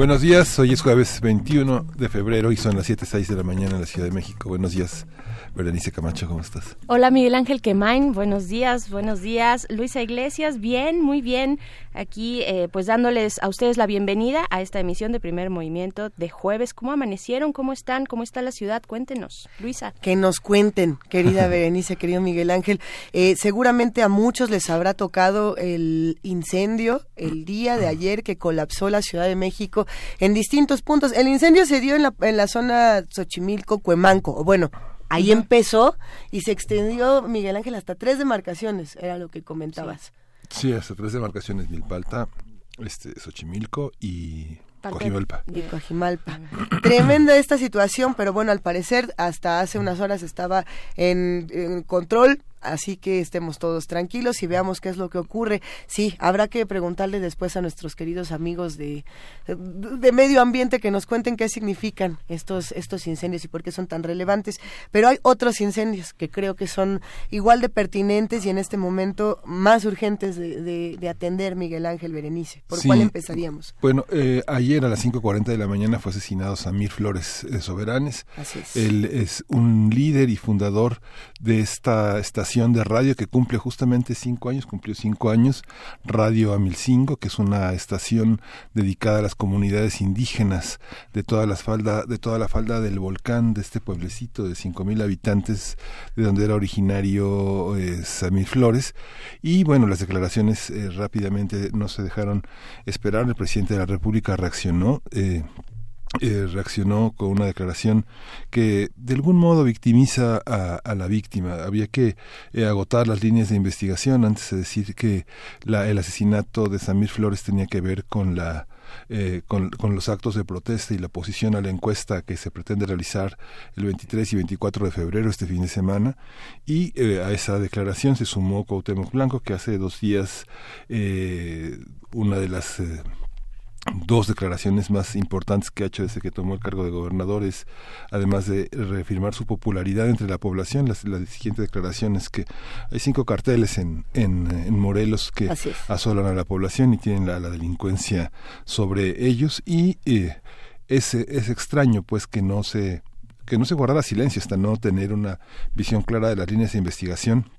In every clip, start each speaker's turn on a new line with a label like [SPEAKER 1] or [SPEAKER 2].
[SPEAKER 1] Buenos días, hoy es jueves 21 de febrero y son las 7.06 de la mañana en la Ciudad de México. Buenos días, Berenice Camacho, ¿cómo estás?
[SPEAKER 2] Hola Miguel Ángel Quemain, buenos días, buenos días. Luisa Iglesias, bien, muy bien. Aquí eh, pues dándoles a ustedes la bienvenida a esta emisión de Primer Movimiento de jueves. ¿Cómo amanecieron? ¿Cómo están? ¿Cómo está la ciudad? Cuéntenos, Luisa.
[SPEAKER 3] Que nos cuenten, querida Berenice, querido Miguel Ángel. Eh, seguramente a muchos les habrá tocado el incendio el día de ayer que colapsó la Ciudad de México en distintos puntos. El incendio se dio en la, en la zona Xochimilco, Cuemanco, o bueno, Ahí empezó y se extendió, Miguel Ángel, hasta tres demarcaciones, era lo que comentabas.
[SPEAKER 1] Sí, hasta tres demarcaciones, Milpalta, este, Xochimilco y Cojimalpa.
[SPEAKER 3] Cojimalpa. Tremenda esta situación, pero bueno, al parecer hasta hace unas horas estaba en, en control Así que estemos todos tranquilos y veamos qué es lo que ocurre. Sí, habrá que preguntarle después a nuestros queridos amigos de, de medio ambiente que nos cuenten qué significan estos, estos incendios y por qué son tan relevantes. Pero hay otros incendios que creo que son igual de pertinentes y en este momento más urgentes de, de, atender, Miguel Ángel Berenice. ¿Por cuál empezaríamos?
[SPEAKER 1] Bueno, eh, ayer a las 5.40 de la mañana fue asesinado Samir Flores eh, Soberanes.
[SPEAKER 3] Así es.
[SPEAKER 1] Él es un líder y fundador de esta de radio que cumple justamente cinco años, cumplió cinco años, Radio Amilcingo, que es una estación dedicada a las comunidades indígenas de toda la falda, de toda la falda del volcán de este pueblecito de cinco mil habitantes, de donde era originario eh, Samir Flores. Y bueno, las declaraciones eh, rápidamente no se dejaron esperar. El presidente de la República reaccionó. Eh, eh, reaccionó con una declaración que de algún modo victimiza a, la víctima. Había que eh, agotar las líneas de investigación antes de decir que la, el asesinato de Samir Flores tenía que ver con la eh, con, los actos de protesta y la oposición a la encuesta que se pretende realizar el 23 y 24 de febrero, este fin de semana. Y a esa declaración se sumó Cuauhtémoc Blanco, que hace dos días una de las dos declaraciones más importantes que ha hecho desde que tomó el cargo de gobernador es, además de reafirmar su popularidad entre la población, la, la siguiente declaración es que hay cinco carteles en, en, en Morelos que asolan a la población y tienen la, la delincuencia sobre ellos y eh, es, es extraño pues que no se que no se guardara silencio hasta no tener una visión clara de las líneas de investigación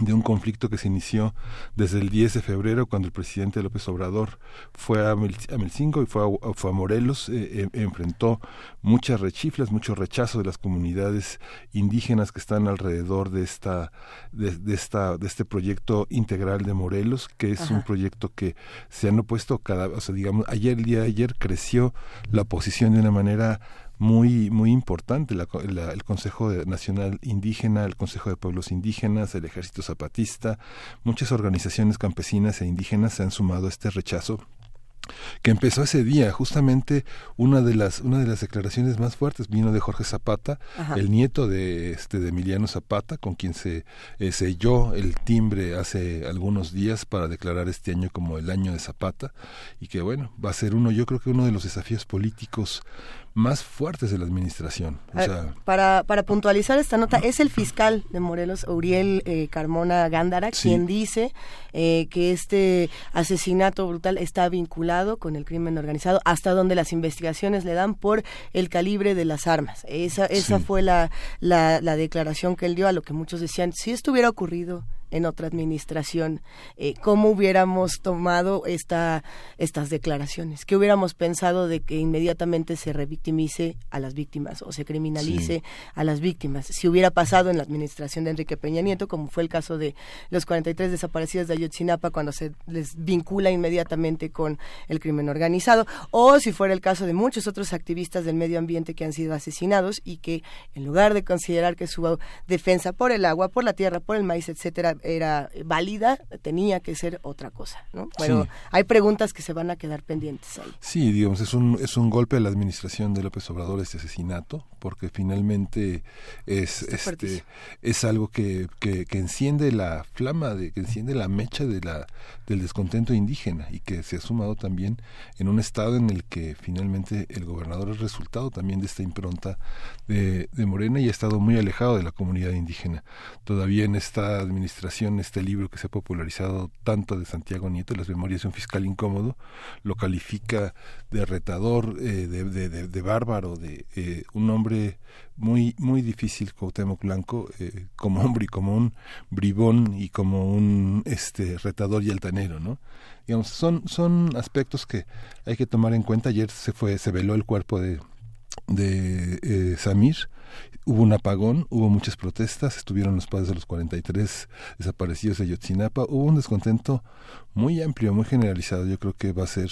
[SPEAKER 1] de un conflicto que se inició desde el 10 de febrero cuando el presidente López Obrador fue a, Melcingo y fue a, fue a Morelos, eh, eh, enfrentó muchas rechiflas, mucho rechazo de las comunidades indígenas que están alrededor de esta de, esta de este proyecto integral de Morelos, que es un proyecto que se han opuesto cada, o sea, digamos, ayer el día de ayer creció la oposición de una manera muy muy importante el Consejo Nacional Indígena, el Consejo de Pueblos Indígenas, el Ejército Zapatista, muchas organizaciones campesinas e indígenas se han sumado a este rechazo que empezó ese día. Justamente una de las una de las declaraciones más fuertes vino de Jorge Zapata el nieto de este de Emiliano Zapata con quien se eh, selló el timbre hace algunos días para declarar este año como el año de Zapata y que bueno va a ser uno yo creo que uno de los desafíos políticos más fuertes de la administración.
[SPEAKER 3] para, para puntualizar esta nota, es el fiscal de Morelos, Uriel eh, Carmona Gándara, quien dice eh, que este asesinato brutal está vinculado con el crimen organizado, hasta donde las investigaciones le dan por el calibre de las armas. Esa, esa fue la, la, la declaración que él dio a lo que muchos decían, si esto hubiera ocurrido en otra administración, eh, cómo hubiéramos tomado esta, estas declaraciones, qué hubiéramos pensado de que inmediatamente se revictimice a las víctimas o se criminalice a las víctimas, si hubiera pasado en la administración de Enrique Peña Nieto, como fue el caso de los 43 desaparecidos de Ayotzinapa, cuando se les vincula inmediatamente con el crimen organizado, o si fuera el caso de muchos otros activistas del medio ambiente que han sido asesinados y que en lugar de considerar que su defensa por el agua, por la tierra, por el maíz, etcétera, era válida, tenía que ser otra cosa, ¿no? Pero hay preguntas que se van a quedar pendientes ahí.
[SPEAKER 1] Sí, digamos, es un, es un golpe a la administración de López Obrador este asesinato, porque finalmente es, este, es algo que, que, que, enciende la flama, de, que enciende la mecha de la, del descontento indígena y que se ha sumado también en un estado en el que finalmente el gobernador es resultado también de esta impronta de, de Morena y ha estado muy alejado de la comunidad indígena. Todavía en esta administración, este libro que se ha popularizado tanto de Santiago Nieto, Las Memorias de un Fiscal Incómodo, lo califica de retador, eh, de, de, de, bárbaro, de eh, un hombre muy muy difícil Cuauhtémoc Blanco eh, como hombre y como un bribón y como un este retador y altanero no digamos son son aspectos que hay que tomar en cuenta. Ayer se fue se veló el cuerpo de de eh, Samir. Hubo un apagón, hubo muchas protestas, estuvieron los padres de los 43 desaparecidos de Yotzinapa, hubo un descontento muy amplio, muy generalizado. Yo creo que va a ser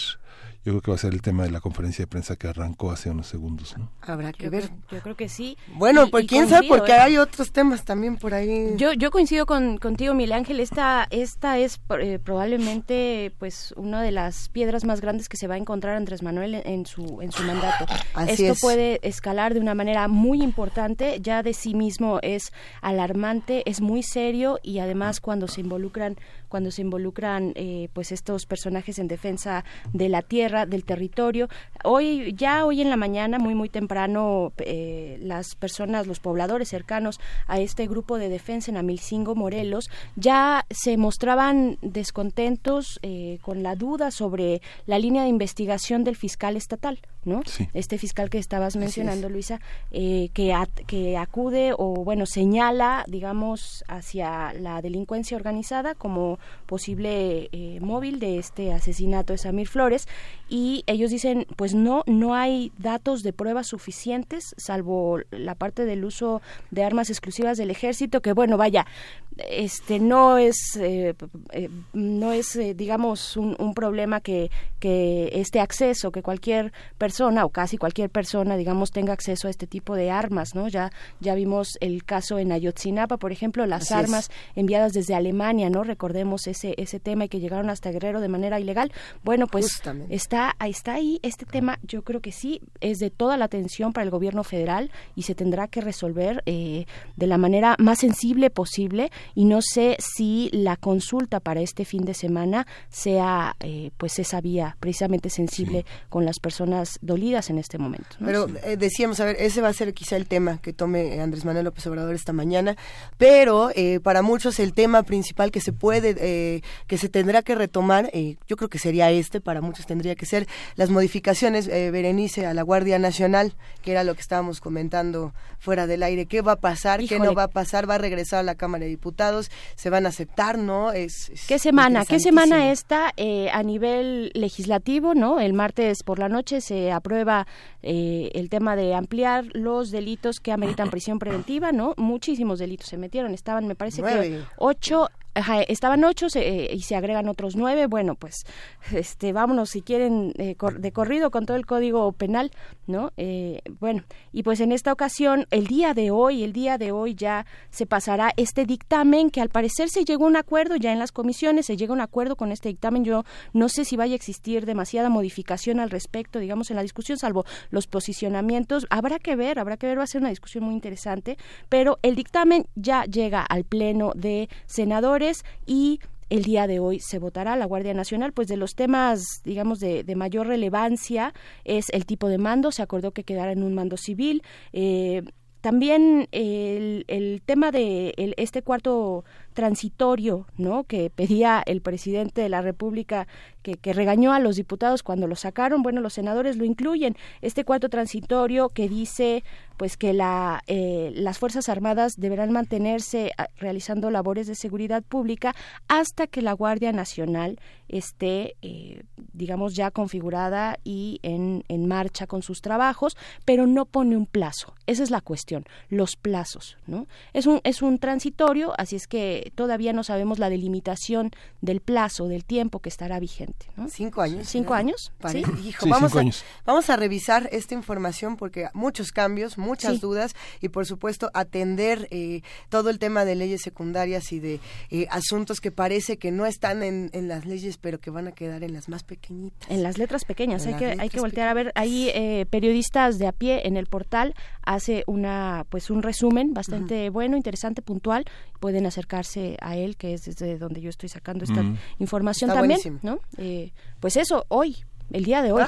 [SPEAKER 1] yo creo que va a ser el tema de la conferencia de prensa que arrancó hace unos segundos. ¿no?
[SPEAKER 3] Habrá que ver.
[SPEAKER 2] yo creo que sí.
[SPEAKER 3] Bueno, pues quién sabe, porque ¿eh? hay otros temas también por ahí.
[SPEAKER 2] Yo, yo coincido con, contigo, Miguel Ángel. Esta, esta es eh, probablemente pues una de las piedras más grandes que se va a encontrar Andrés Manuel en, su, en su mandato. Esto puede escalar de una manera muy importante. Ya de sí mismo es alarmante, es muy serio y además cuando se involucran cuando se involucran eh, pues estos personajes en defensa de la tierra, del territorio. Hoy, ya hoy en la mañana, muy muy temprano, eh, las personas, los pobladores cercanos a este grupo de defensa en Amilcingo, Morelos, ya se mostraban descontentos eh, con la duda sobre la línea de investigación del fiscal estatal. ¿no? Este fiscal que estabas mencionando, Luisa, eh, que, que acude o, bueno, señala, digamos, hacia la delincuencia organizada como posible eh, móvil de este asesinato de Samir Flores. Y ellos dicen, pues no, no hay datos de pruebas suficientes, salvo la parte del uso de armas exclusivas del ejército, que bueno, vaya, este no es eh, no es digamos un, un, problema que, que este acceso que cualquier persona o casi cualquier persona, digamos, tenga acceso a este tipo de armas, ¿no? Ya ya vimos el caso en Ayotzinapa, por ejemplo, las armas enviadas desde Alemania, ¿no? Recordemos ese ese tema y que llegaron hasta Guerrero de manera ilegal. Bueno, pues está ahí está ahí este tema, yo creo que sí es de toda la atención para el gobierno federal y se tendrá que resolver eh, de la manera más sensible posible y no sé si la consulta para este fin de semana sea eh, pues esa vía precisamente sensible con las personas dolidas en este momento.
[SPEAKER 3] Pero eh, decíamos, a ver, ese va a ser quizá el tema que tome Andrés Manuel López Obrador esta mañana, pero eh, para muchos el tema principal que se puede, eh, que se tendrá que retomar, yo creo que sería este, para muchos tendría que ser las modificaciones, Berenice, a la Guardia Nacional, que era lo que estábamos comentando fuera del aire. ¿Qué va a pasar? ¿Qué no va a pasar? ¿Va a regresar a la Cámara de Diputados? ¿Se van a aceptar? ¿No? Es,
[SPEAKER 2] ¿Qué semana? ¿Qué semana está a nivel legislativo? ¿No? El martes por la noche se aprueba eh, el tema de ampliar los delitos que ameritan prisión preventiva, ¿no? Muchísimos delitos se metieron, estaban, me parece que ocho estaban ocho eh, y se agregan otros nueve. Bueno, pues este, vámonos si quieren eh, de corrido con todo el código penal, ¿no? Eh, bueno, y pues en esta ocasión, el día de hoy, el día de hoy ya se pasará este dictamen que al parecer se llegó a un acuerdo ya en las comisiones, se llega a un acuerdo con este dictamen. Yo no sé si vaya a existir demasiada modificación al respecto, digamos, en la discusión, salvo los posicionamientos. Habrá que ver, habrá que ver, va a ser una discusión muy interesante, pero el dictamen ya llega al pleno de senadores y el día de hoy se votará la Guardia Nacional, pues de los temas, digamos, de, mayor relevancia es el tipo de mando, se acordó que quedara en un mando civil. Eh, también el, el, tema de este cuarto transitorio, ¿no? Que pedía el presidente de la República que, regañó a los diputados cuando lo sacaron. Bueno, los senadores lo incluyen. Este cuarto transitorio que dice pues que la, eh, las Fuerzas Armadas deberán mantenerse ah, realizando labores de seguridad pública hasta que la Guardia Nacional esté, eh, digamos, ya configurada y en, en marcha con sus trabajos, pero no pone un plazo. Esa es la cuestión, los plazos, ¿no? Es un, es un transitorio, así es que todavía no sabemos la delimitación del plazo, del tiempo que estará vigente.
[SPEAKER 3] Cinco años.
[SPEAKER 2] Cinco años. ¿Sí?
[SPEAKER 3] vamos, a, vamos a revisar esta información porque muchos cambios, muchas dudas y por supuesto atender eh, todo el tema de leyes secundarias y de eh, asuntos que parece que no están en, las leyes pero que van a quedar en las más pequeñitas.
[SPEAKER 2] En las letras pequeñas, hay que, hay que voltear a ver. Hay eh, periodistas de a pie en el portal, hace una pues un resumen bastante bueno, interesante, puntual. Pueden acercarse a él, que es desde donde yo estoy sacando esta información también, ¿no? pues eso, hoy el día de hoy.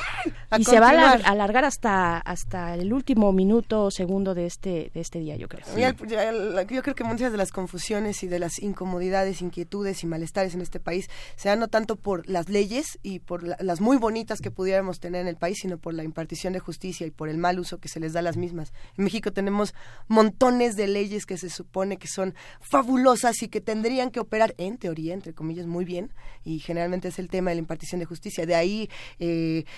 [SPEAKER 2] y se va a alargar hasta hasta el último minuto o segundo de este de este día, yo creo.
[SPEAKER 3] Yo creo que muchas de las confusiones y de las incomodidades, inquietudes y malestares en este país se dan no tanto por las leyes y por las muy bonitas que pudiéramos tener en el país, sino por la impartición de justicia y por el mal uso que se les da a las mismas. En México tenemos montones de leyes que se supone que son fabulosas y que tendrían que operar en teoría, entre comillas, muy bien y generalmente es el tema de la impartición de justicia. De ahí eh,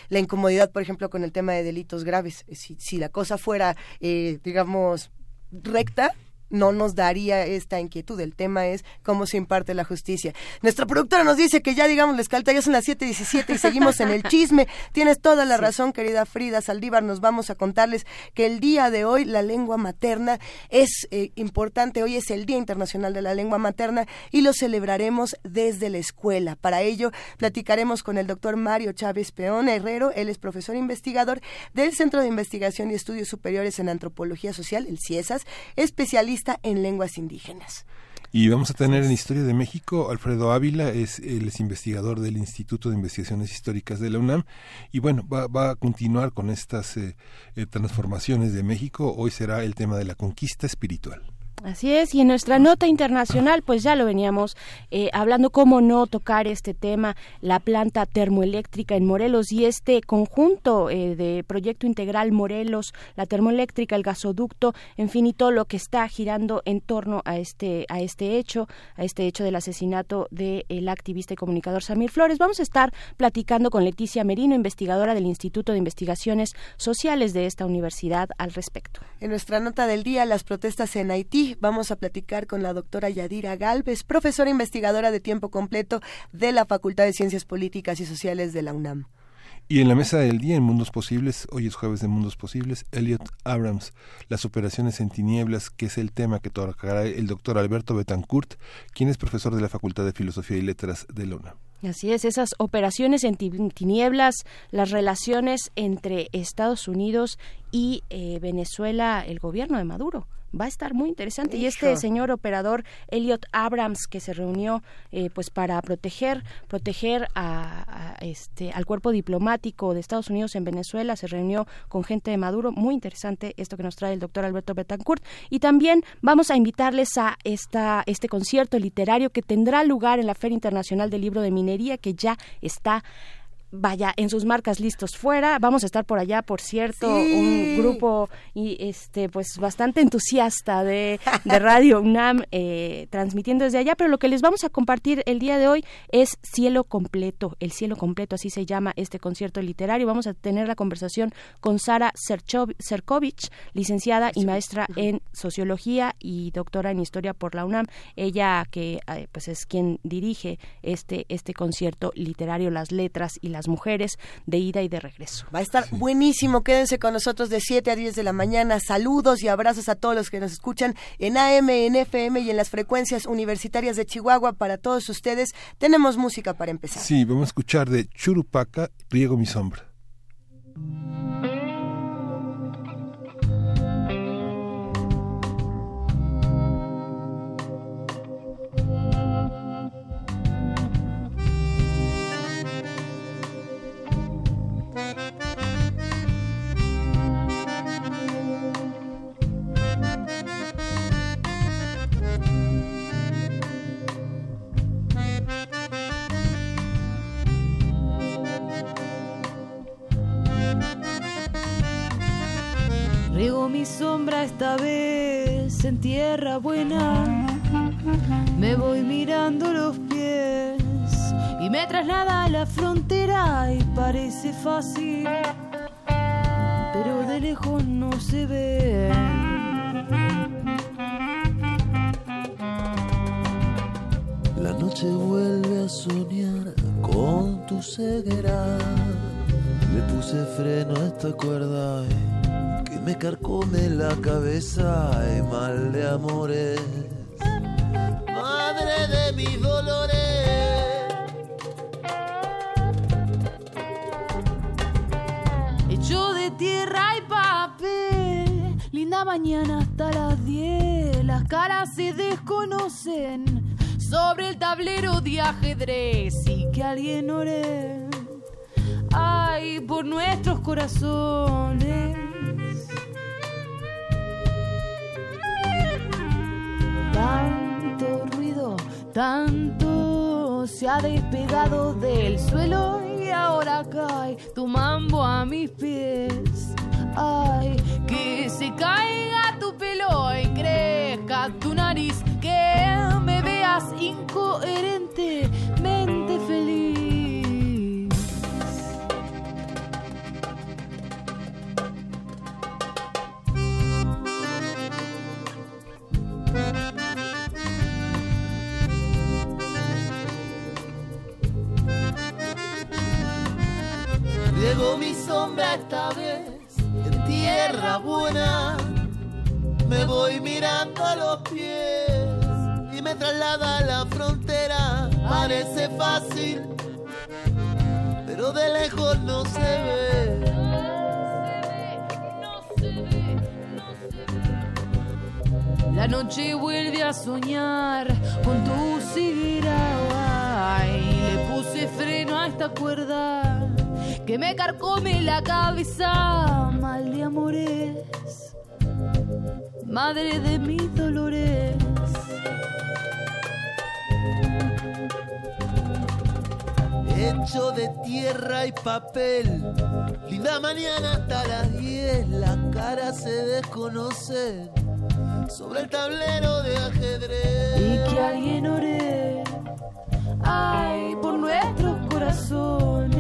[SPEAKER 3] la incomodidad, por ejemplo, con el tema de delitos graves. Si, si la cosa fuera, eh, digamos, recta, no nos daría esta inquietud. El tema es cómo se imparte la justicia. Nuestra productora nos dice que ya, digamos, les calta, ya son las 7.17 y seguimos en el chisme. Tienes toda la razón, querida Frida Saldívar. Nos vamos a contarles que el día de hoy la lengua materna es eh, importante. Hoy es el Día Internacional de la Lengua Materna y lo celebraremos desde la escuela. Para ello, platicaremos con el doctor Mario Chávez Peón Herrero. Él es profesor investigador del Centro de Investigación y Estudios Superiores en Antropología Social, el CIESAS, especialista en lenguas indígenas.
[SPEAKER 1] Y vamos a tener en Historia de México Alfredo Ávila, es, él es investigador del Instituto de Investigaciones Históricas de la UNAM y bueno, va, a continuar con estas eh, eh, transformaciones de México. Hoy será el tema de la conquista espiritual.
[SPEAKER 2] Así es, y en nuestra nota internacional, pues ya lo veníamos eh, hablando, cómo no tocar este tema, la planta termoeléctrica en Morelos y este conjunto eh, de proyecto integral Morelos, la termoeléctrica, el gasoducto, en fin, y todo lo que está girando en torno a este, a este hecho, a este hecho del asesinato del activista y comunicador Samir Flores. Vamos a estar platicando con Leticia Merino, investigadora del Instituto de Investigaciones Sociales de esta universidad, al respecto.
[SPEAKER 3] En nuestra nota del día, las protestas en Haití vamos a platicar con la doctora Yadira Galvez, profesora investigadora de tiempo completo de la Facultad de Ciencias Políticas y Sociales de la UNAM.
[SPEAKER 1] Y en la mesa del día, en Mundos Posibles, hoy es jueves de Mundos Posibles, Elliot Abrams, las operaciones en tinieblas, que es el tema que tocará el doctor Alberto Betancourt, quien es profesor de la Facultad de Filosofía y Letras de la UNAM.
[SPEAKER 2] Así es, esas operaciones en tinieblas, las relaciones entre Estados Unidos y eh, Venezuela, el gobierno de Maduro va a estar muy interesante. Y este señor operador Elliot Abrams que se reunió eh, pues para proteger proteger a, este al cuerpo diplomático de Estados Unidos en Venezuela, se reunió con gente de Maduro, muy interesante esto que nos trae el doctor Alberto Betancourt. Y también vamos a invitarles a esta este concierto literario que tendrá lugar en la Feria Internacional del Libro de Minería que ya está vaya en sus marcas listos fuera. Vamos a estar por allá por cierto un grupo y este pues bastante entusiasta de, de Radio UNAM eh, transmitiendo desde allá. Pero lo que les vamos a compartir el día de hoy es cielo completo el cielo completo así se llama este concierto literario. Vamos a tener la conversación con Sara Serkovich licenciada y maestra en sociología y doctora en historia por la UNAM. Ella que eh, pues es quien dirige este este concierto literario las letras y las mujeres de ida y de regreso.
[SPEAKER 3] Va a estar buenísimo, quédense con nosotros de 7 a 10 de la mañana. Saludos y abrazos a todos los que nos escuchan en AM, en FM y en las frecuencias universitarias de Chihuahua. Para todos ustedes tenemos música para empezar.
[SPEAKER 1] Sí, vamos a escuchar de Churupaca, Riego mi sombra.
[SPEAKER 4] Veo mi sombra esta vez en tierra buena. Me voy mirando los pies y me traslada a la frontera y parece fácil, pero de lejos no se ve.
[SPEAKER 5] La noche vuelve a soñar con tu ceguera. Le puse freno a esta cuerda me carcome la cabeza y mal de amores. Madre de mis dolores.
[SPEAKER 4] Hecho de tierra y papel, linda mañana hasta las 10, las caras se desconocen sobre el tablero de ajedrez y que alguien ore. Ay, por nuestros corazones. Tanto ruido, tanto se ha despegado del suelo y ahora cae tu mambo a mis pies. Ay, que se caiga tu pelo y crezca tu nariz, que me veas incoherentemente feliz.
[SPEAKER 5] Llegó mi sombra esta vez en tierra buena. Me voy mirando a los pies y me traslada a la frontera. Parece fácil, pero de lejos no se ve.
[SPEAKER 4] La noche vuelve a soñar con tu ciguera. Ay, le puse freno a esta cuerda que me carcome la cabeza. Mal de amores, madre de mis dolores.
[SPEAKER 5] Hecho de tierra y papel, linda mañana hasta las 10, las caras se desconocen sobre el tablero de ajedrez.
[SPEAKER 4] Y que alguien ore, ay, por nuestros corazones.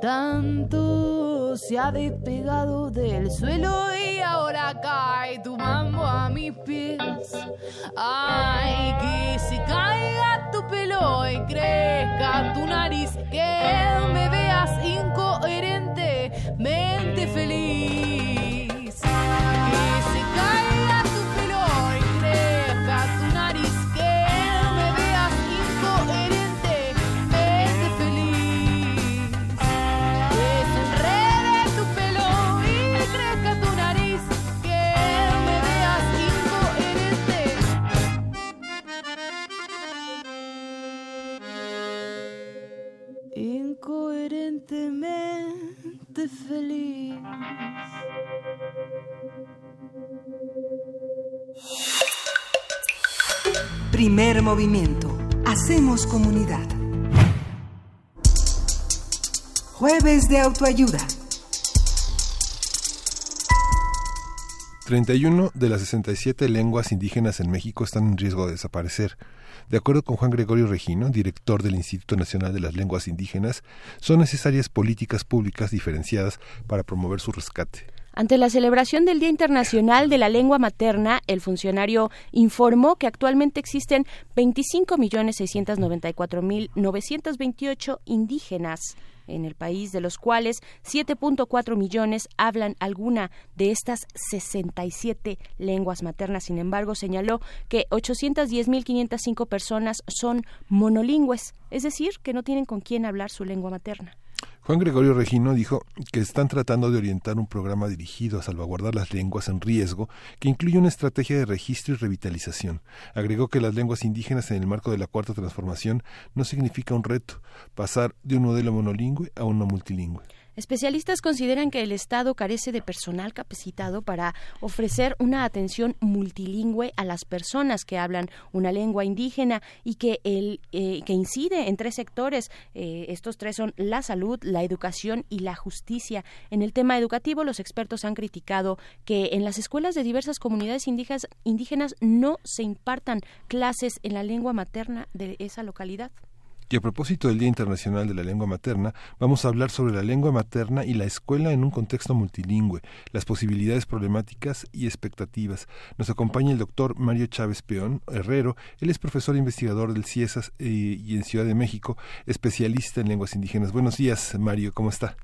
[SPEAKER 4] Tanto se ha despegado del suelo y ahora cae tu mambo a mis pies. Ay, que se caiga tu pelo y crezca tu nariz, que me veas incoherentemente feliz. Incoherentemente feliz.
[SPEAKER 6] Primer movimiento. Hacemos comunidad. Jueves de autoayuda.
[SPEAKER 1] 31 de las 67 lenguas indígenas en México están en riesgo de desaparecer. De acuerdo con Juan Gregorio Regino, director del Instituto Nacional de las Lenguas Indígenas, son necesarias políticas públicas diferenciadas para promover su rescate.
[SPEAKER 2] Ante la celebración del Día Internacional de la Lengua Materna, el funcionario informó que actualmente existen 25.694.928 indígenas en el país, de los cuales 7.4 millones hablan alguna de estas 67 lenguas maternas. Sin embargo, señaló que 810.505 personas son monolingües, es decir, que no tienen con quién hablar su lengua materna.
[SPEAKER 1] Juan Gregorio Regino dijo que están tratando de orientar un programa dirigido a salvaguardar las lenguas en riesgo que incluye una estrategia de registro y revitalización. Agregó que las lenguas indígenas en el marco de la cuarta transformación no significa un reto, pasar de un modelo monolingüe a uno multilingüe.
[SPEAKER 2] Especialistas consideran que el Estado carece de personal capacitado para ofrecer una atención multilingüe a las personas que hablan una lengua indígena y que, el, eh, que incide en tres sectores. Eh, estos tres son la salud, la educación y la justicia. En el tema educativo, los expertos han criticado que en las escuelas de diversas comunidades indígenas, indígenas no se impartan clases en la lengua materna de esa localidad.
[SPEAKER 1] Y a propósito del Día Internacional de la Lengua Materna, vamos a hablar sobre la lengua materna y la escuela en un contexto multilingüe, las posibilidades problemáticas y expectativas. Nos acompaña el doctor Mario Chávez Peón Herrero. Él es profesor investigador del CIESAS eh, y en Ciudad de México, especialista en lenguas indígenas. Buenos días, Mario, ¿cómo está?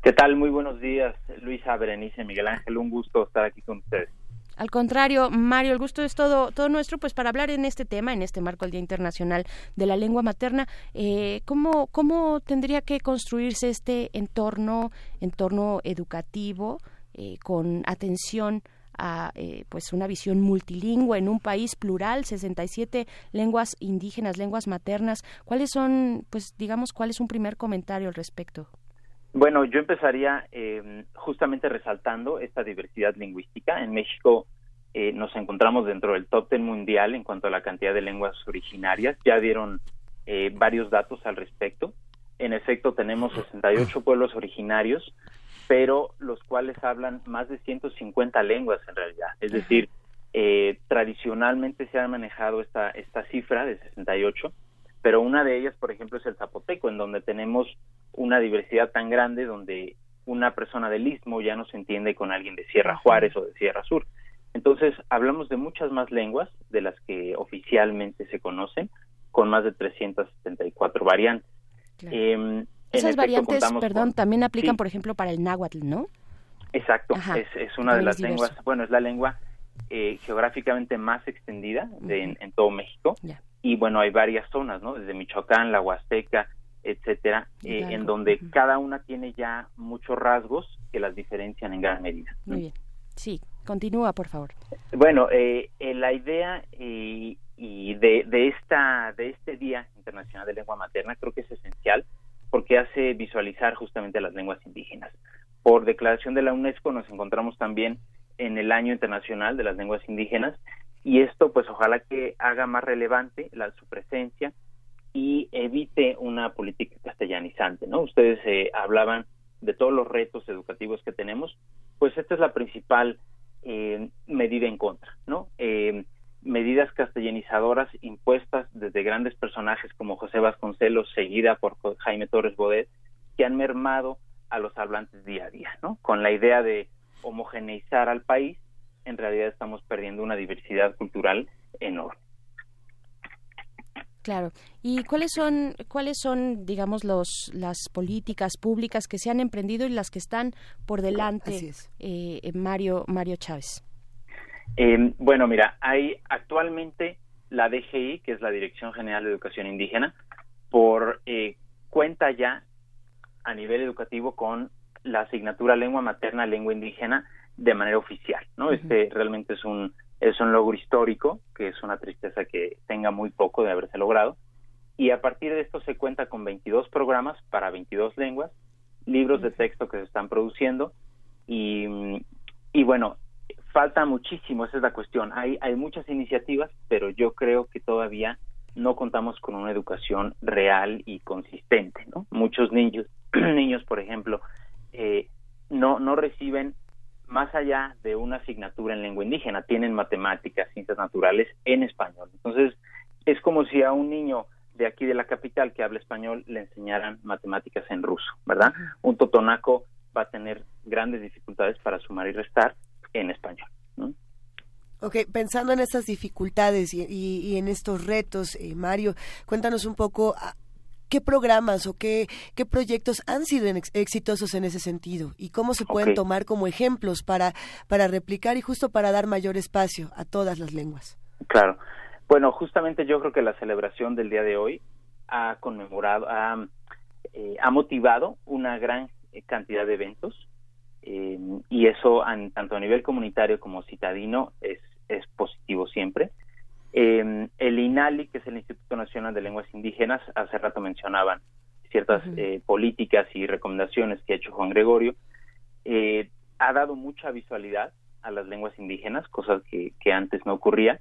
[SPEAKER 7] ¿Qué tal? Muy buenos días, Luisa, Berenice, Miguel Ángel. Un gusto estar aquí con ustedes.
[SPEAKER 2] Al contrario, Mario, el gusto es todo, todo nuestro, pues para hablar en este tema, en este marco del Día Internacional de la Lengua Materna, eh, ¿cómo, ¿cómo tendría que construirse este entorno, entorno educativo, eh, con atención a eh, pues una visión multilingüe en un país plural, 67 lenguas indígenas, lenguas maternas. ¿Cuáles son, pues digamos, cuál es un primer comentario al respecto?
[SPEAKER 7] Bueno, yo empezaría eh, justamente resaltando esta diversidad lingüística. En México eh, nos encontramos dentro del top ten mundial en cuanto a la cantidad de lenguas originarias. Ya dieron eh, varios datos al respecto. En efecto, tenemos 68 pueblos originarios, pero los cuales hablan más de 150 lenguas en realidad. Es decir, eh, tradicionalmente se ha manejado esta, esta cifra de 68, pero una de ellas, por ejemplo, es el zapoteco, en donde tenemos una diversidad tan grande donde una persona del Istmo ya no se entiende con alguien de Sierra Juárez o de Sierra Sur. Entonces, hablamos de muchas más lenguas de las que oficialmente se conocen, con más de 374 variantes.
[SPEAKER 2] Em, Esas variantes, perdón, también aplican, por ejemplo, para el náhuatl, ¿no?
[SPEAKER 7] Exacto, es, una de las lenguas, bueno, es la lengua eh, geográficamente más extendida en, todo México. Y bueno, hay varias zonas, ¿no? Desde Michoacán, la Huasteca, etcétera, eh, en donde cada una tiene ya muchos rasgos que las diferencian en gran medida.
[SPEAKER 2] Muy bien. Sí, continúa, por favor.
[SPEAKER 7] Bueno, eh, eh la idea y, y de, de, esta, de este Día Internacional de Lengua Materna creo que es esencial porque hace visualizar justamente las lenguas indígenas. Por declaración de la UNESCO nos encontramos también en el Año Internacional de las Lenguas Indígenas y esto pues ojalá que haga más relevante la, su presencia y evite una política castellanizante, ¿no? Ustedes eh, hablaban de todos los retos educativos que tenemos, pues esta es la principal eh, medida en contra, ¿no? Eh, medidas castellanizadoras impuestas desde grandes personajes como José Vasconcelos, seguida por Jaime Torres Bodet, que han mermado a los hablantes día a día, ¿no? Con la idea de homogeneizar al país, en realidad estamos perdiendo una diversidad cultural enorme.
[SPEAKER 2] Claro. ¿Y cuáles son, cuáles son, digamos, los, las políticas públicas que se han emprendido y las que están por delante, eh, Mario, Mario Chávez?
[SPEAKER 7] Eh, bueno, mira, hay actualmente la DGI, que es la Dirección General de Educación Indígena, por eh, cuenta ya a nivel educativo con la asignatura lengua materna, lengua indígena de manera oficial, ¿no? Este realmente es un es un logro histórico, que es una tristeza que tenga muy poco de haberse logrado. Y a partir de esto se cuenta con 22 programas para 22 lenguas, libros de texto que se están produciendo y, y bueno, falta muchísimo, esa es la cuestión. Hay, hay muchas iniciativas, pero yo creo que todavía no contamos con una educación real y consistente, ¿no? Muchos niños, niños, por ejemplo, eh, no, no reciben más allá de una asignatura en lengua indígena, tienen matemáticas, ciencias naturales en español. Entonces, es como si a un niño de aquí de la capital que habla español le enseñaran matemáticas en ruso, ¿verdad? Un totonaco va a tener grandes dificultades para sumar y restar en español.
[SPEAKER 3] Ok, pensando en estas dificultades y, en estos retos, eh, Mario, cuéntanos un poco ¿Qué programas o qué, qué proyectos han sido exitosos en ese sentido? ¿Y cómo se pueden tomar como ejemplos para, para replicar y justo para dar mayor espacio a todas las lenguas?
[SPEAKER 7] Claro. Bueno, justamente yo creo que la celebración del día de hoy ha conmemorado, ha, eh, ha motivado una gran cantidad de eventos eh, y eso tanto a nivel comunitario como citadino es, es positivo siempre. Eh, el INALI, que es el Instituto Nacional de Lenguas Indígenas, hace rato mencionaban ciertas eh, políticas y recomendaciones que ha hecho Juan Gregorio, eh, ha dado mucha visualidad a las lenguas indígenas, cosas que, antes no ocurría.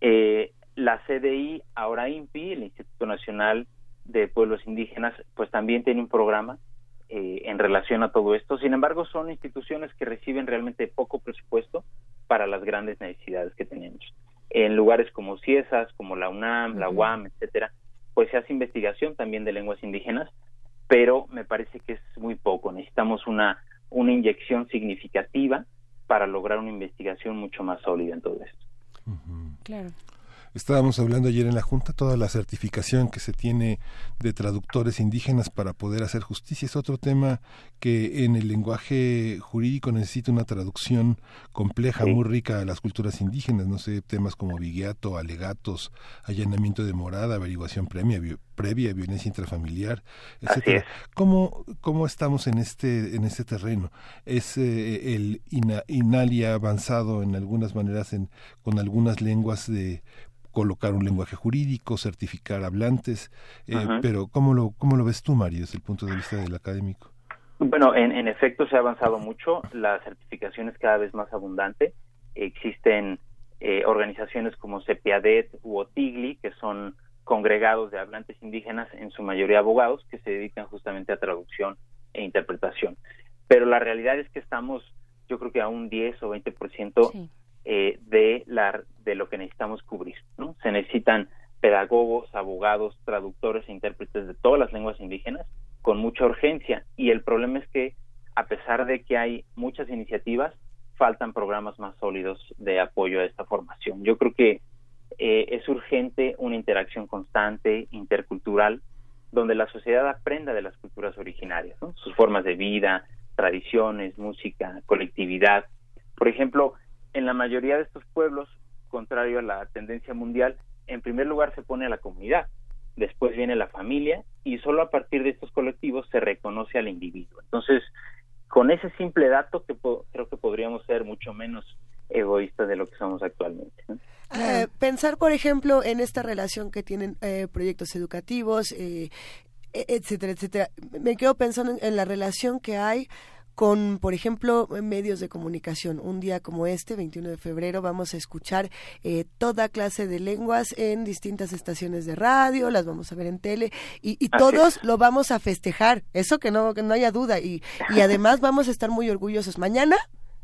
[SPEAKER 7] Eh, la CDI, ahora INPI, el Instituto Nacional de Pueblos Indígenas, pues también tiene un programa en relación a todo esto. Sin embargo, son instituciones que reciben realmente poco presupuesto para las grandes necesidades que tenemos en lugares como CIESAS, como la UNAM, la UAM, etcétera, pues se hace investigación también de lenguas indígenas, pero me parece que es muy poco. Necesitamos una, una inyección significativa para lograr una investigación mucho más sólida en todo esto.
[SPEAKER 1] Claro. Estábamos hablando ayer en la Junta toda la certificación que se tiene de traductores indígenas para poder hacer justicia. Es otro tema que en el lenguaje jurídico necesita una traducción compleja, muy rica a las culturas indígenas. No sé, temas como viguiato, alegatos, allanamiento de morada, averiguación previa, previa violencia intrafamiliar, etcétera. ¿Cómo, ¿Cómo estamos en este en este terreno? ¿Es eh, el Inalia avanzado en algunas maneras en, con algunas lenguas de colocar un lenguaje jurídico, certificar hablantes, eh, pero ¿cómo lo, ¿cómo lo ves tú, Mario, desde el punto de vista del académico?
[SPEAKER 7] Bueno, en, en efecto se ha avanzado mucho, la certificación es cada vez más abundante, existen eh, organizaciones como CEPIADET u OTIGLI, que son congregados de hablantes indígenas, en su mayoría abogados, que se dedican justamente a traducción e interpretación. Pero la realidad es que estamos, yo creo que a un 10 o 20% sí. Eh, de, la, de lo que necesitamos cubrir. ¿no? Se necesitan pedagogos, abogados, traductores e intérpretes de todas las lenguas indígenas con mucha urgencia. Y el problema es que, a pesar de que hay muchas iniciativas, faltan programas más sólidos de apoyo a esta formación. Yo creo que eh, es urgente una interacción constante, intercultural, donde la sociedad aprenda de las culturas originarias, sus formas de vida, tradiciones, música, colectividad. Por ejemplo, en la mayoría de estos pueblos, contrario a la tendencia mundial, en primer lugar se pone a la comunidad, después viene la familia y solo a partir de estos colectivos se reconoce al individuo. Entonces, con ese simple dato que creo que podríamos ser mucho menos egoístas de lo que somos actualmente.
[SPEAKER 3] Eh, pensar, por ejemplo, en esta relación que tienen eh, proyectos educativos, eh, e-, etcétera, etcétera. Me quedo pensando en la relación que hay con, por ejemplo, medios de comunicación. Un día como este, 21 de febrero, vamos a escuchar eh, toda clase de lenguas en distintas estaciones de radio, las vamos a ver en tele y, y todos lo vamos a festejar. Eso que no, que no haya duda. Y, y además vamos a estar muy orgullosos. Mañana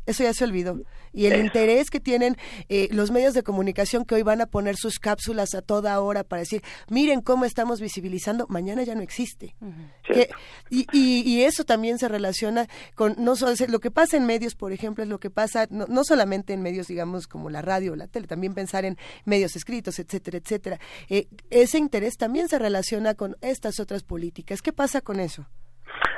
[SPEAKER 3] eso ya se olvidó. Y el interés que tienen eh, los medios de comunicación que hoy van a poner sus cápsulas a toda hora para decir, miren cómo estamos visibilizando, mañana ya no existe. y, y, eso también se relaciona con, no solo, lo que pasa en medios, por ejemplo, es lo que pasa, no, solamente en medios, digamos, como la radio o la tele, también pensar en medios escritos, etcétera, etcétera. Eh, ese interés también se relaciona con estas otras políticas. ¿Qué pasa con eso?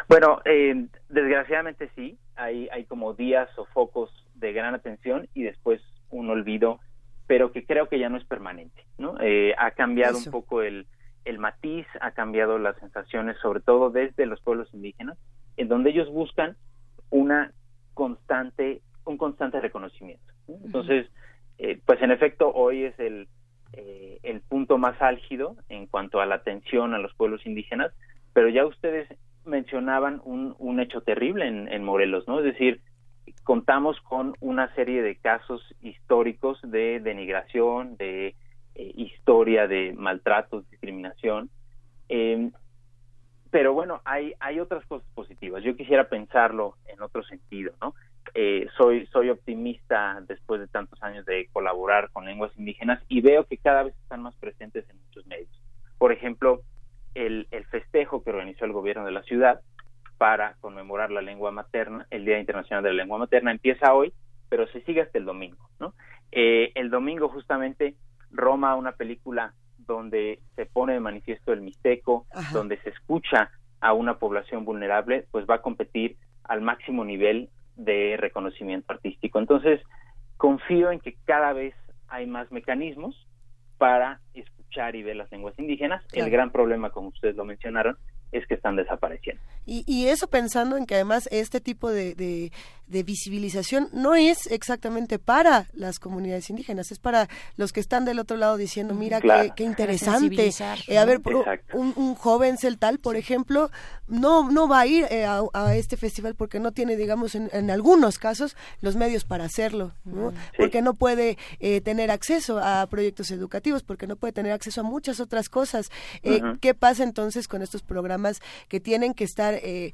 [SPEAKER 7] Bueno, eh, desgraciadamente sí, hay, hay como días o focos de gran atención y después un olvido, pero que creo que ya no es permanente, ¿no? Eh, ha cambiado un poco el, el matiz, ha cambiado las sensaciones, sobre todo desde los pueblos indígenas, en donde ellos buscan una constante, un constante reconocimiento. Entonces, eh, pues en efecto, hoy es el, eh, el punto más álgido en cuanto a la atención a los pueblos indígenas, pero ya ustedes mencionaban un, un hecho terrible en, en, Morelos, ¿no? Es decir, contamos con una serie de casos históricos de denigración, de eh, historia de maltratos, discriminación. Eh, pero bueno, hay, hay otras cosas positivas. Yo quisiera pensarlo en otro sentido, ¿no? Eh, soy, soy optimista después de tantos años de colaborar con lenguas indígenas y veo que cada vez están más presentes en muchos medios. Por ejemplo, el, festejo que organizó el gobierno de la ciudad para conmemorar la lengua materna, el Día Internacional de la Lengua Materna, empieza hoy, pero se sigue hasta el domingo, ¿no? Eh, el domingo justamente Roma, una película donde se pone de manifiesto el mixteco, donde se escucha a una población vulnerable, pues va a competir al máximo nivel de reconocimiento artístico. Entonces, confío en que cada vez hay más mecanismos para escuchar y ver las lenguas indígenas. El gran problema, como ustedes lo mencionaron, es que están desapareciendo.
[SPEAKER 3] Y, y eso pensando en que además este tipo de, de, visibilización no es exactamente para las comunidades indígenas, es para los que están del otro lado diciendo, mira, qué, interesante. Eh, a ver, un, un, joven celtal, por ejemplo, no, no va a ir eh, a, este festival porque no tiene, digamos, en, en algunos casos, los medios para hacerlo, ¿no? porque no puede eh, tener acceso a proyectos educativos, porque no puede tener acceso a muchas otras cosas. ¿Qué pasa entonces con estos programas que tienen que estar eh,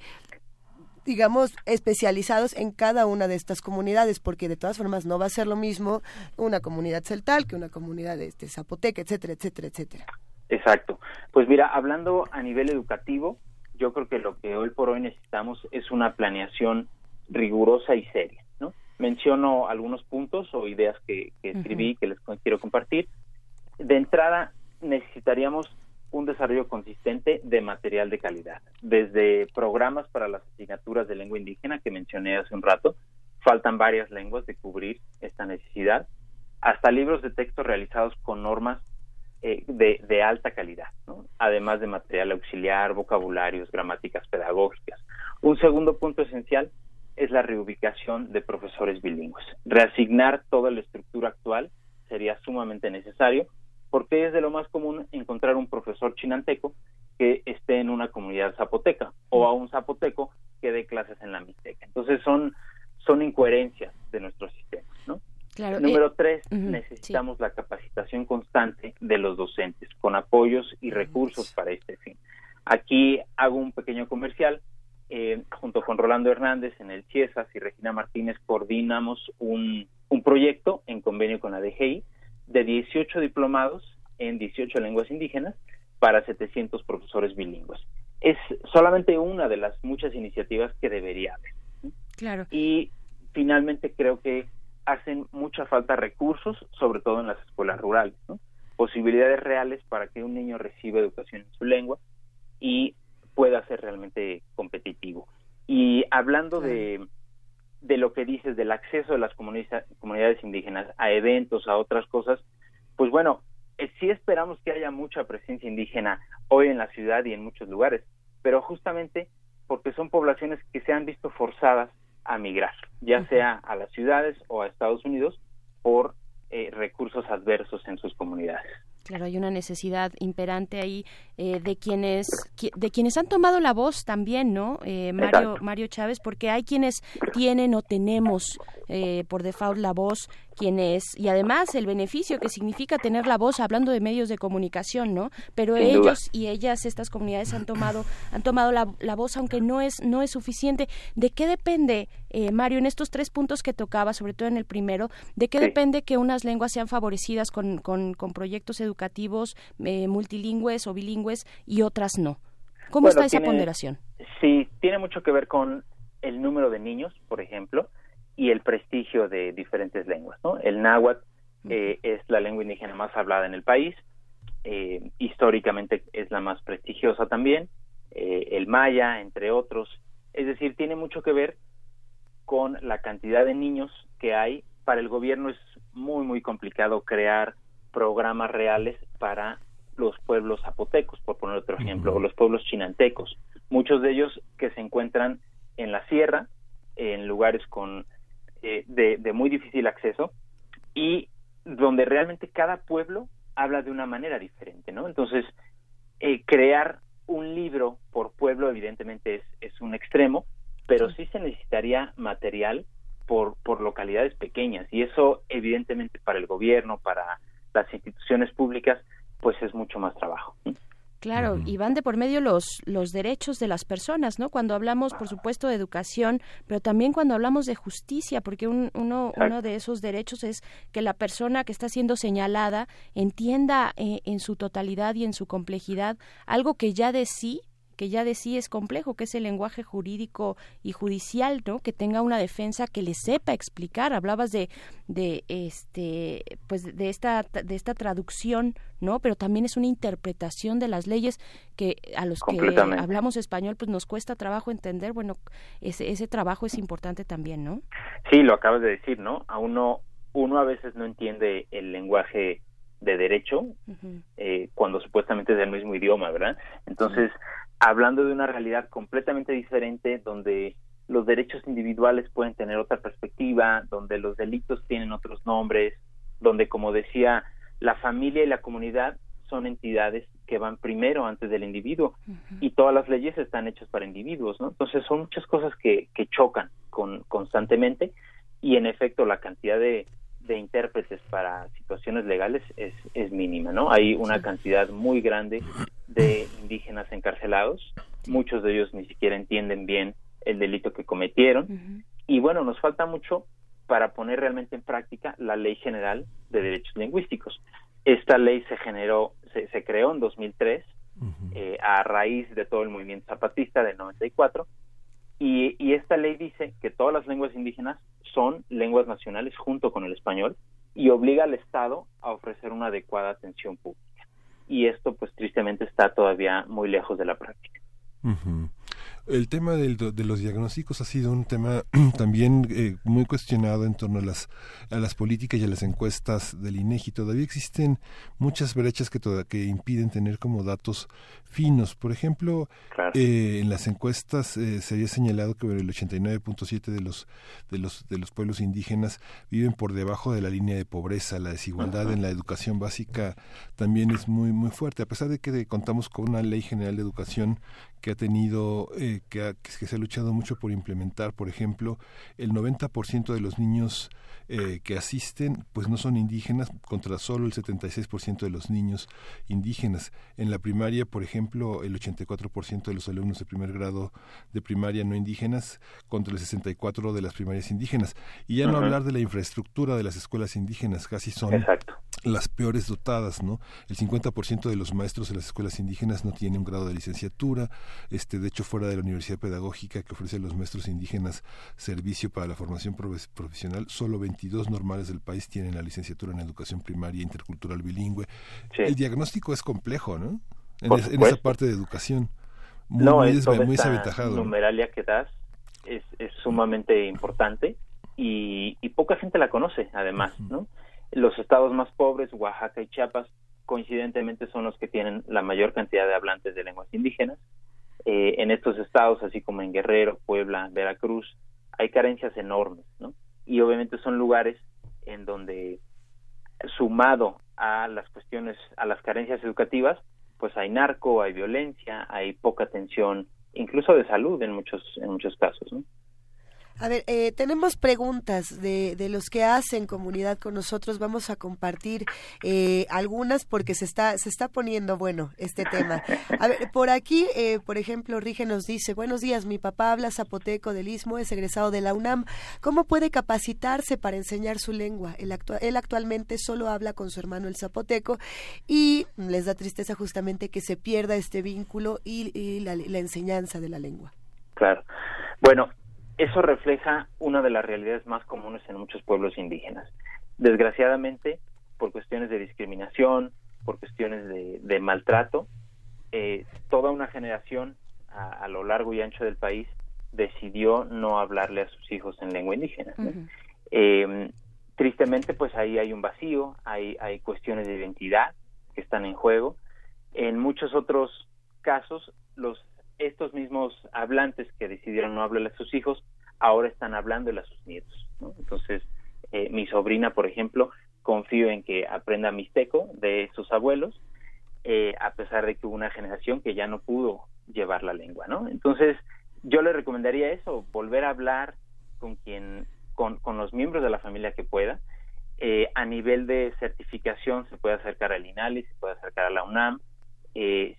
[SPEAKER 3] digamos, especializados en cada una de estas comunidades, porque de todas formas no va a ser lo mismo una comunidad celtal que una comunidad de este, zapoteca, etcétera, etcétera, etcétera.
[SPEAKER 7] Exacto. Pues mira, hablando a nivel educativo, yo creo que lo que hoy por hoy necesitamos es una planeación rigurosa y seria. ¿no? Menciono algunos puntos o ideas que, escribí que les quiero compartir. De entrada, necesitaríamos un desarrollo consistente de material de calidad, desde programas para las asignaturas de lengua indígena que mencioné hace un rato, faltan varias lenguas de cubrir esta necesidad, hasta libros de texto realizados con normas eh, de, alta calidad, además de material auxiliar, vocabularios, gramáticas pedagógicas. Un segundo punto esencial es la reubicación de profesores bilingües. Reasignar toda la estructura actual sería sumamente necesario porque es de lo más común encontrar un profesor chinanteco que esté en una comunidad zapoteca o a un zapoteco que dé clases en la mixteca. Entonces son, son incoherencias de nuestro sistema, ¿no? Número eh, tres, necesitamos la capacitación constante de los docentes con apoyos y recursos para este fin. Aquí hago un pequeño comercial. Eh, junto con Rolando Hernández en el CIESAS y Regina Martínez coordinamos un, un proyecto en convenio con la DGI de 18 diplomados en 18 lenguas indígenas para 700 profesores bilingües. Es solamente una de las muchas iniciativas que debería haber.
[SPEAKER 2] Claro.
[SPEAKER 7] Y finalmente creo que hacen mucha falta recursos, sobre todo en las escuelas rurales, posibilidades reales para que un niño reciba educación en su lengua y pueda ser realmente competitivo. Y hablando de, de lo que dices del acceso de las comunidades indígenas a eventos, a otras cosas, pues bueno, eh, sí esperamos que haya mucha presencia indígena hoy en la ciudad y en muchos lugares, pero justamente porque son poblaciones que se han visto forzadas a migrar, ya sea a las ciudades o a Estados Unidos por eh, recursos adversos en sus comunidades.
[SPEAKER 2] Claro, hay una necesidad imperante ahí eh, de quienes de quienes han tomado la voz también, ¿no? Eh, Mario Mario Chávez, porque hay quienes tienen o tenemos eh, por default la voz, quienes y además el beneficio que significa tener la voz hablando de medios de comunicación, ¿no? Pero ellos y ellas, estas comunidades han tomado han tomado la, la, voz, aunque no es no es suficiente. ¿De qué depende, Mario, en estos tres puntos que tocaba, sobre todo en el primero, de qué depende que unas lenguas sean favorecidas con, con, con proyectos educativos educativos eh, multilingües o bilingües y otras no. ¿Cómo está esa ponderación?
[SPEAKER 7] Sí, tiene mucho que ver con el número de niños, por ejemplo, y el prestigio de diferentes lenguas. ¿no? El náhuatl eh, es la lengua indígena más hablada en el país, eh, históricamente es la más prestigiosa también, el maya, entre otros. Es decir, tiene mucho que ver con la cantidad de niños que hay. Para el gobierno es muy, muy complicado crear programas reales para los pueblos zapotecos, por poner otro ejemplo, o los pueblos chinantecos, muchos de ellos que se encuentran en la sierra, en lugares con eh, de, muy difícil acceso y donde realmente cada pueblo habla de una manera diferente, ¿no? Entonces, eh, crear un libro por pueblo evidentemente es, es un extremo, pero sí se necesitaría material por, por localidades pequeñas y eso evidentemente para el gobierno, para las instituciones públicas, pues es mucho más trabajo.
[SPEAKER 2] Claro, y van de por medio los, los derechos de las personas, ¿no? Cuando hablamos, por supuesto, de educación, pero también cuando hablamos de justicia, porque uno, uno de esos derechos es que la persona que está siendo señalada entienda eh, en su totalidad y en su complejidad algo que ya de sí que ya de sí es complejo, que es el lenguaje jurídico y judicial, ¿no? Que tenga una defensa que le sepa explicar. Hablabas de, de este, pues de esta, de esta traducción, ¿no? Pero también es una interpretación de las leyes que a los que hablamos español, pues nos cuesta trabajo entender. Bueno, ese, ese trabajo es importante también, ¿no?
[SPEAKER 7] Sí, lo acabas de decir, ¿no? A uno, uno a veces no entiende el lenguaje de derecho eh, cuando supuestamente es el mismo idioma, ¿verdad? Entonces, hablando de una realidad completamente diferente donde los derechos individuales pueden tener otra perspectiva, donde los delitos tienen otros nombres, donde, como decía, la familia y la comunidad son entidades que van primero antes del individuo y todas las leyes están hechas para individuos, ¿no? Entonces son muchas cosas que, que chocan con, constantemente y en efecto la cantidad de, de intérpretes para situaciones legales es, es mínima, ¿no? Hay una cantidad muy grande de indígenas encarcelados, muchos de ellos ni siquiera entienden bien el delito que cometieron. Y bueno, nos falta mucho para poner realmente en práctica la Ley General de Derechos Lingüísticos. Esta ley se generó, se, se creó en 2003 eh, a raíz de todo el movimiento zapatista del 94 y, y esta ley dice que todas las lenguas indígenas son lenguas nacionales junto con el español y obliga al Estado a ofrecer una adecuada atención pública. Y esto, pues tristemente, está todavía muy lejos de la práctica.
[SPEAKER 1] El tema del, de los diagnósticos ha sido un tema también eh, muy cuestionado en torno a las, a las políticas y a las encuestas del INEGI. Todavía existen muchas brechas que, que impiden tener como datos finos. Por ejemplo, eh, en las encuestas eh, se había señalado que el 89.7 de los, de, los, de los pueblos indígenas viven por debajo de la línea de pobreza. La desigualdad en la educación básica también es muy, muy fuerte, a pesar de que contamos con una ley general de educación que ha tenido, eh, que, que, se ha luchado mucho por implementar, por ejemplo, el 90% de los niños eh, que asisten, pues no son indígenas, contra solo el 76% de los niños indígenas. En la primaria, por ejemplo, el 84% de los alumnos de primer grado de primaria no indígenas, contra el 64% de las primarias indígenas. Y ya no hablar de la infraestructura de las escuelas indígenas, casi son las peores dotadas, ¿no? El 50% de los maestros de las escuelas indígenas no tienen un grado de licenciatura, este, de hecho, fuera de la Universidad Pedagógica que ofrece a los maestros indígenas servicio para la formación profesional, solo 22 normales del país tienen la licenciatura en educación primaria intercultural bilingüe. El diagnóstico es complejo, ¿no? En, esa parte de educación.
[SPEAKER 7] Muy, no, muy, muy numeralia que das es, es sumamente importante y, y, poca gente la conoce, además, ¿no? Los estados más pobres, Oaxaca y Chiapas, coincidentemente son los que tienen la mayor cantidad de hablantes de lenguas indígenas. Eh, en estos estados, así como en Guerrero, Puebla, Veracruz, hay carencias enormes, ¿no? Y obviamente son lugares en donde, sumado a las cuestiones, a las carencias educativas, pues hay narco, hay violencia, hay poca atención, incluso de salud en muchos, en muchos casos, ¿no?
[SPEAKER 3] A ver, eh, tenemos preguntas de, de, los que hacen comunidad con nosotros. Vamos a compartir eh, algunas porque se está se está poniendo bueno este tema. A ver, por aquí, eh, por ejemplo, Rige nos dice: Buenos días, mi papá habla zapoteco del Istmo, es egresado de la UNAM. ¿Cómo puede capacitarse para enseñar su lengua? Él, él actualmente solo habla con su hermano el zapoteco y les da tristeza justamente que se pierda este vínculo y, y la enseñanza de la lengua.
[SPEAKER 7] Claro. Bueno, eso refleja una de las realidades más comunes en muchos pueblos indígenas. Desgraciadamente, por cuestiones de discriminación, por cuestiones de, maltrato, eh, toda una generación a, lo largo y ancho del país decidió no hablarle a sus hijos en lengua indígena. Em, tristemente, pues ahí hay un vacío, hay, hay cuestiones de identidad que están en juego. En muchos otros casos, los estos mismos hablantes que decidieron no hablarle a sus hijos, ahora están hablándole a sus nietos. Entonces, eh, mi sobrina, por ejemplo, confío en que aprenda mixteco de sus abuelos, eh, a pesar de que hubo una generación que ya no pudo llevar la lengua, ¿no? Entonces, yo le recomendaría eso, volver a hablar con quien, con, con los miembros de la familia que pueda. Eh, a nivel de certificación se puede acercar al INALI, se puede acercar a la UNAM.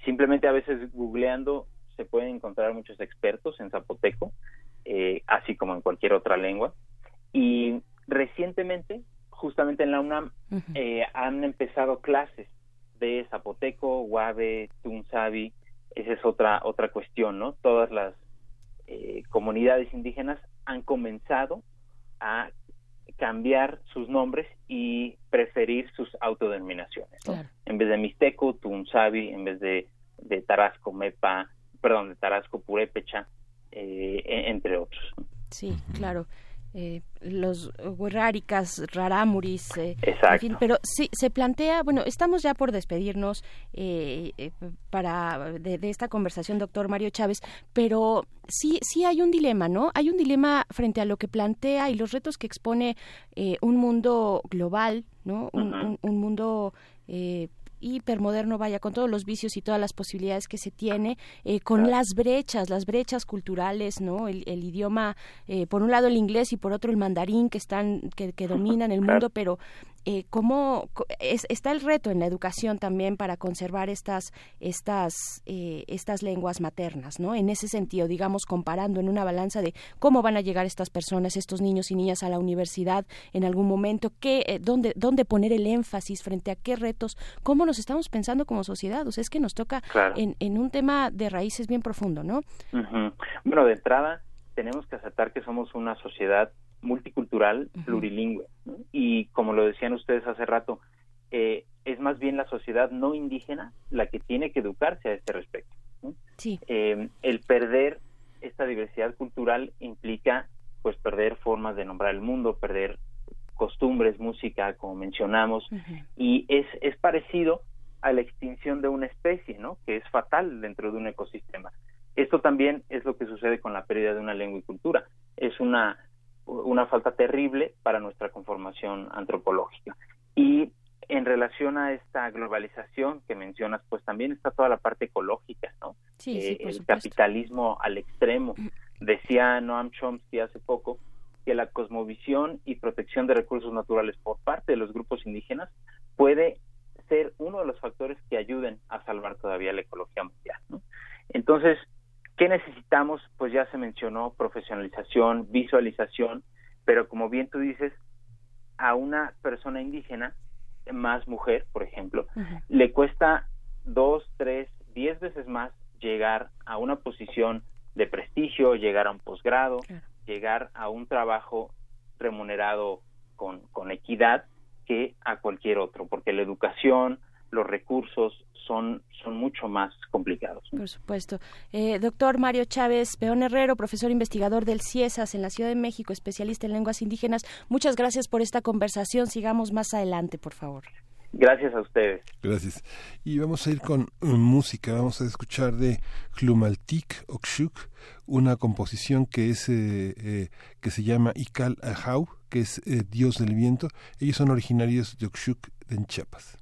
[SPEAKER 7] simplemente a veces googleando se pueden encontrar muchos expertos en zapoteco, eh, así como en cualquier otra lengua. Y recientemente, justamente en la UNAM, eh, han empezado clases de zapoteco, guave, tunzabi. Esa es otra, otra cuestión, ¿no? Todas las eh, comunidades indígenas han comenzado a cambiar sus nombres y preferir sus autodenominaciones. En vez de Mixteco, Tunzabi, en vez de, de Tarasco, Mepa, perdón, de Tarasco, Purépecha, eh, e, entre otros.
[SPEAKER 2] Sí, claro. Eh, los Huerráricas, Rarámuris, eh, pero sí, se plantea, bueno, estamos ya por despedirnos eh, eh, para de, esta conversación, doctor Mario Chávez, pero sí, sí hay un dilema, ¿no? Hay un dilema frente a lo que plantea y los retos que expone un mundo global, ¿no? Un, un mundo hipermoderno, vaya, con todos los vicios y todas las posibilidades que se tiene, eh, con las brechas, las brechas culturales, ¿no? El, idioma, eh, por un lado el inglés y por otro el mandarín que están, que, que dominan el mundo, pero eh, cómo está el reto en la educación también para conservar estas, estas, eh, estas lenguas maternas, ¿no? En ese sentido, digamos, comparando en una balanza de cómo van a llegar estas personas, estos niños y niñas a la universidad en algún momento, qué, eh, dónde, dónde poner el énfasis frente a qué retos, cómo nos estamos pensando como sociedad. O sea, es que nos toca en, en, un tema de raíces bien profundo, ¿no?
[SPEAKER 7] Bueno, de entrada, tenemos que aceptar que somos una sociedad multicultural, plurilingüe. Y como lo decían ustedes hace rato, eh, es más bien la sociedad no indígena la que tiene que educarse a este respecto. Eh, el perder esta diversidad cultural implica pues perder formas de nombrar el mundo, perder costumbres, música, como mencionamos, y es, es parecido a la extinción de una especie, ¿no? Que es fatal dentro de un ecosistema. Esto también es lo que sucede con la pérdida de una lengua y cultura. Es una una falta terrible para nuestra conformación antropológica. Y en relación a esta globalización que mencionas, pues también está toda la parte ecológica, ¿no?
[SPEAKER 2] Sí, eh,
[SPEAKER 7] el capitalismo al extremo. Decía Noam Chomsky hace poco que la cosmovisión y protección de recursos naturales por parte de los grupos indígenas puede ser uno de los factores que ayuden a salvar todavía la ecología mundial. ¿no? Entonces, ¿Qué necesitamos? Pues ya se mencionó profesionalización, visualización, pero como bien tú dices, a una persona indígena, más mujer, por ejemplo, le cuesta dos, tres, diez veces más llegar a una posición de prestigio, llegar a un posgrado, llegar a un trabajo remunerado con, con equidad que a cualquier otro, porque la educación, los recursos son, son mucho más complicados.
[SPEAKER 2] Por supuesto. Eh, doctor Mario Chávez Peón Herrero, profesor investigador del CIESAS en la Ciudad de México, especialista en lenguas indígenas, muchas gracias por esta conversación. Sigamos más adelante, por favor.
[SPEAKER 7] Gracias a ustedes.
[SPEAKER 1] Gracias. Y vamos a ir con música. Vamos a escuchar de Klumaltik Okshuk, una composición que es eh, eh, que se llama Ikal Ahau, que es Dios del viento. Ellos son originarios de Okshuk en Chiapas.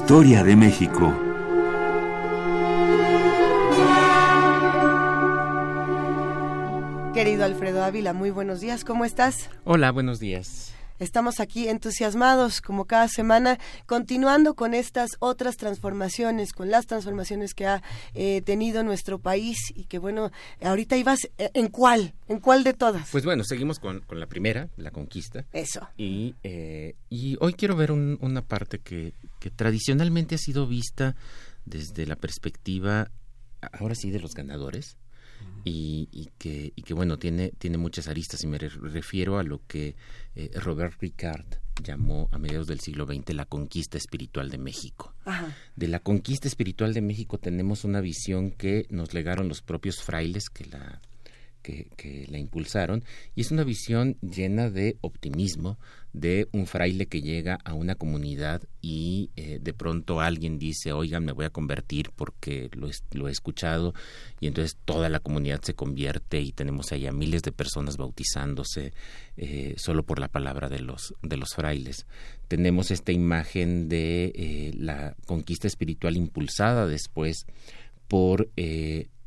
[SPEAKER 8] Historia de México.
[SPEAKER 3] Querido Alfredo Ávila, muy buenos días, ¿cómo estás?
[SPEAKER 9] Hola, buenos días.
[SPEAKER 3] Estamos aquí entusiasmados, como cada semana, continuando con estas otras transformaciones, con las transformaciones que ha eh, tenido nuestro país y que, bueno, ahorita ibas, eh, ¿en cuál? ¿En cuál de todas?
[SPEAKER 9] Pues bueno, seguimos con, la primera, la conquista.
[SPEAKER 3] Eso.
[SPEAKER 9] Y, eh, y hoy quiero ver una parte que, que tradicionalmente ha sido vista desde la perspectiva, ahora sí, de los ganadores y, que, y que bueno, tiene, tiene muchas aristas y me refiero a lo que eh, Robert Ricard llamó a mediados del siglo XX la conquista espiritual de México. De la conquista espiritual de México tenemos una visión que nos legaron los propios frailes que la, que, la impulsaron y es una visión llena de optimismo de un fraile que llega a una comunidad y eh, de pronto alguien dice, oigan, me voy a convertir porque lo, he escuchado y entonces toda la comunidad se convierte y tenemos allá miles de personas bautizándose eh, solo por la palabra de los, de los frailes. Tenemos esta imagen de eh, la conquista espiritual impulsada después por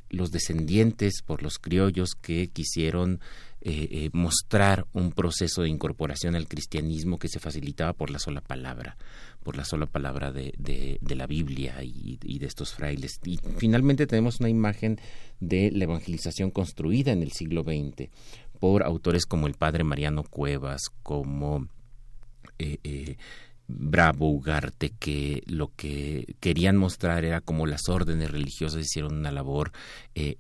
[SPEAKER 9] los descendientes, por los criollos que quisieron eh, eh, mostrar un proceso de incorporación al cristianismo que se facilitaba por la sola palabra, por la sola palabra de, de, la Biblia y, de estos frailes. Y finalmente tenemos una imagen de la evangelización construida en el siglo XX por autores como el padre Mariano Cuevas, como eh, Bravo Ugarte que lo que querían mostrar era como las órdenes religiosas hicieron una labor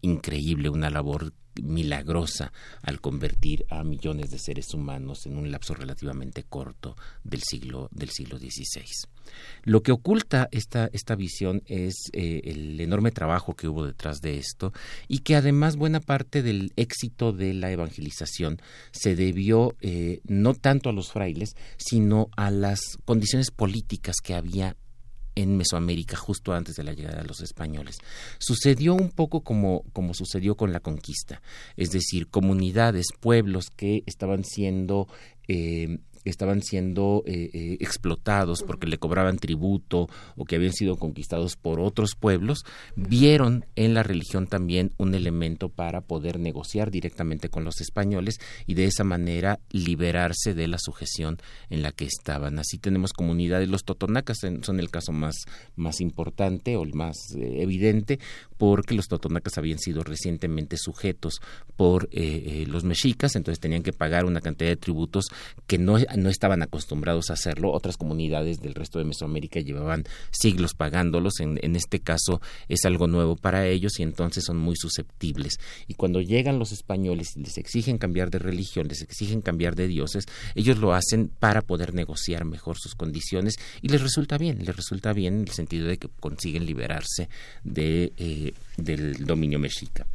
[SPEAKER 9] increíble, una labor milagrosa al convertir a millones de seres humanos en un lapso relativamente corto del siglo del siglo XVI. Lo que oculta esta, esta visión es eh, el enorme trabajo que hubo detrás de esto y que además buena parte del éxito de la evangelización se debió eh, no tanto a los frailes, sino a las condiciones políticas que había en Mesoamérica justo antes de la llegada de los españoles. Sucedió un poco como, como sucedió con la conquista, es decir, comunidades, pueblos que estaban siendo eh, estaban siendo eh, eh, explotados porque le cobraban tributo o que habían sido conquistados por otros pueblos, vieron en la religión también un elemento para poder negociar directamente con los españoles y de esa manera liberarse de la sujeción en la que estaban. Así tenemos comunidades, los totonacas son el caso más, más importante o el más eh, evidente, porque los totonacas habían sido recientemente sujetos por los mexicas, entonces tenían que pagar una cantidad de tributos que no no estaban acostumbrados a hacerlo. Otras comunidades del resto de Mesoamérica llevaban siglos pagándolos. En, en este caso es algo nuevo para ellos y entonces son muy susceptibles. Y cuando llegan los españoles y les exigen cambiar de religión, les exigen cambiar de dioses, ellos lo hacen para poder negociar mejor sus condiciones y les resulta bien, les resulta bien en el sentido de que consiguen liberarse de, eh, del dominio mexica.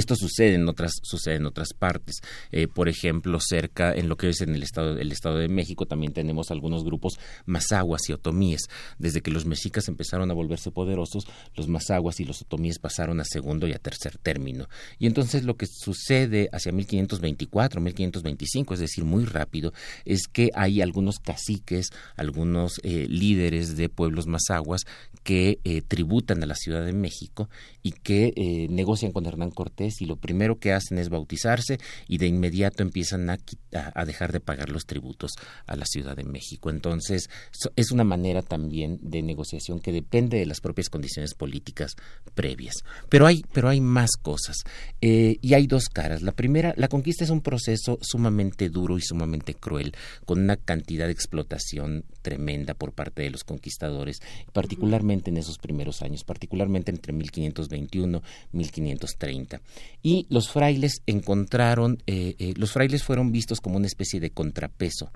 [SPEAKER 9] Esto sucede en otras, sucede en otras partes. Eh, por ejemplo, cerca, en lo que es en el estado, el estado de México, también tenemos algunos grupos mazaguas y otomíes. Desde que los mexicas empezaron a volverse poderosos, los mazaguas y los otomíes pasaron a segundo y a tercer término. Y entonces lo que sucede hacia 1524, 1525, es decir, muy rápido, es que hay algunos caciques, algunos eh, líderes de pueblos mazaguas que eh, tributan a la Ciudad de México y que eh, negocian con Hernán Cortés y lo primero que hacen es bautizarse y de inmediato empiezan a, a, dejar de pagar los tributos a la Ciudad de México. Entonces, es una manera también de negociación que depende de las propias condiciones políticas previas. Pero hay, pero hay más cosas eh, y hay dos caras. La primera, la conquista es un proceso sumamente duro y sumamente cruel, con una cantidad de explotación tremenda por parte de los conquistadores, particularmente en esos primeros años, particularmente entre 1521 1530. Y los frailes encontraron, eh, eh, los frailes fueron vistos como una especie de contrapeso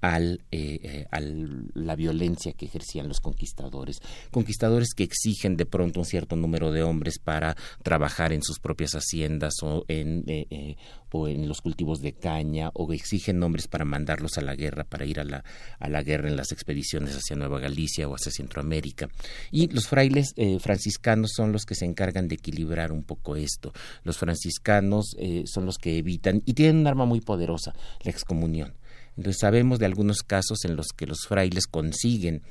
[SPEAKER 9] al, eh, a la violencia que ejercían los conquistadores. Conquistadores que exigen de pronto un cierto número de hombres para trabajar en sus propias haciendas o en, en los cultivos de caña o exigen hombres para mandarlos a la guerra, para ir a la, a la guerra en las expediciones hacia Nueva Galicia o hacia Centroamérica. Y los frailes eh, franciscanos son los que se encargan de equilibrar un poco esto. Los franciscanos eh, son los que evitan y tienen un arma muy poderosa, la excomunión. Sabemos de algunos casos en los que los frailes consiguen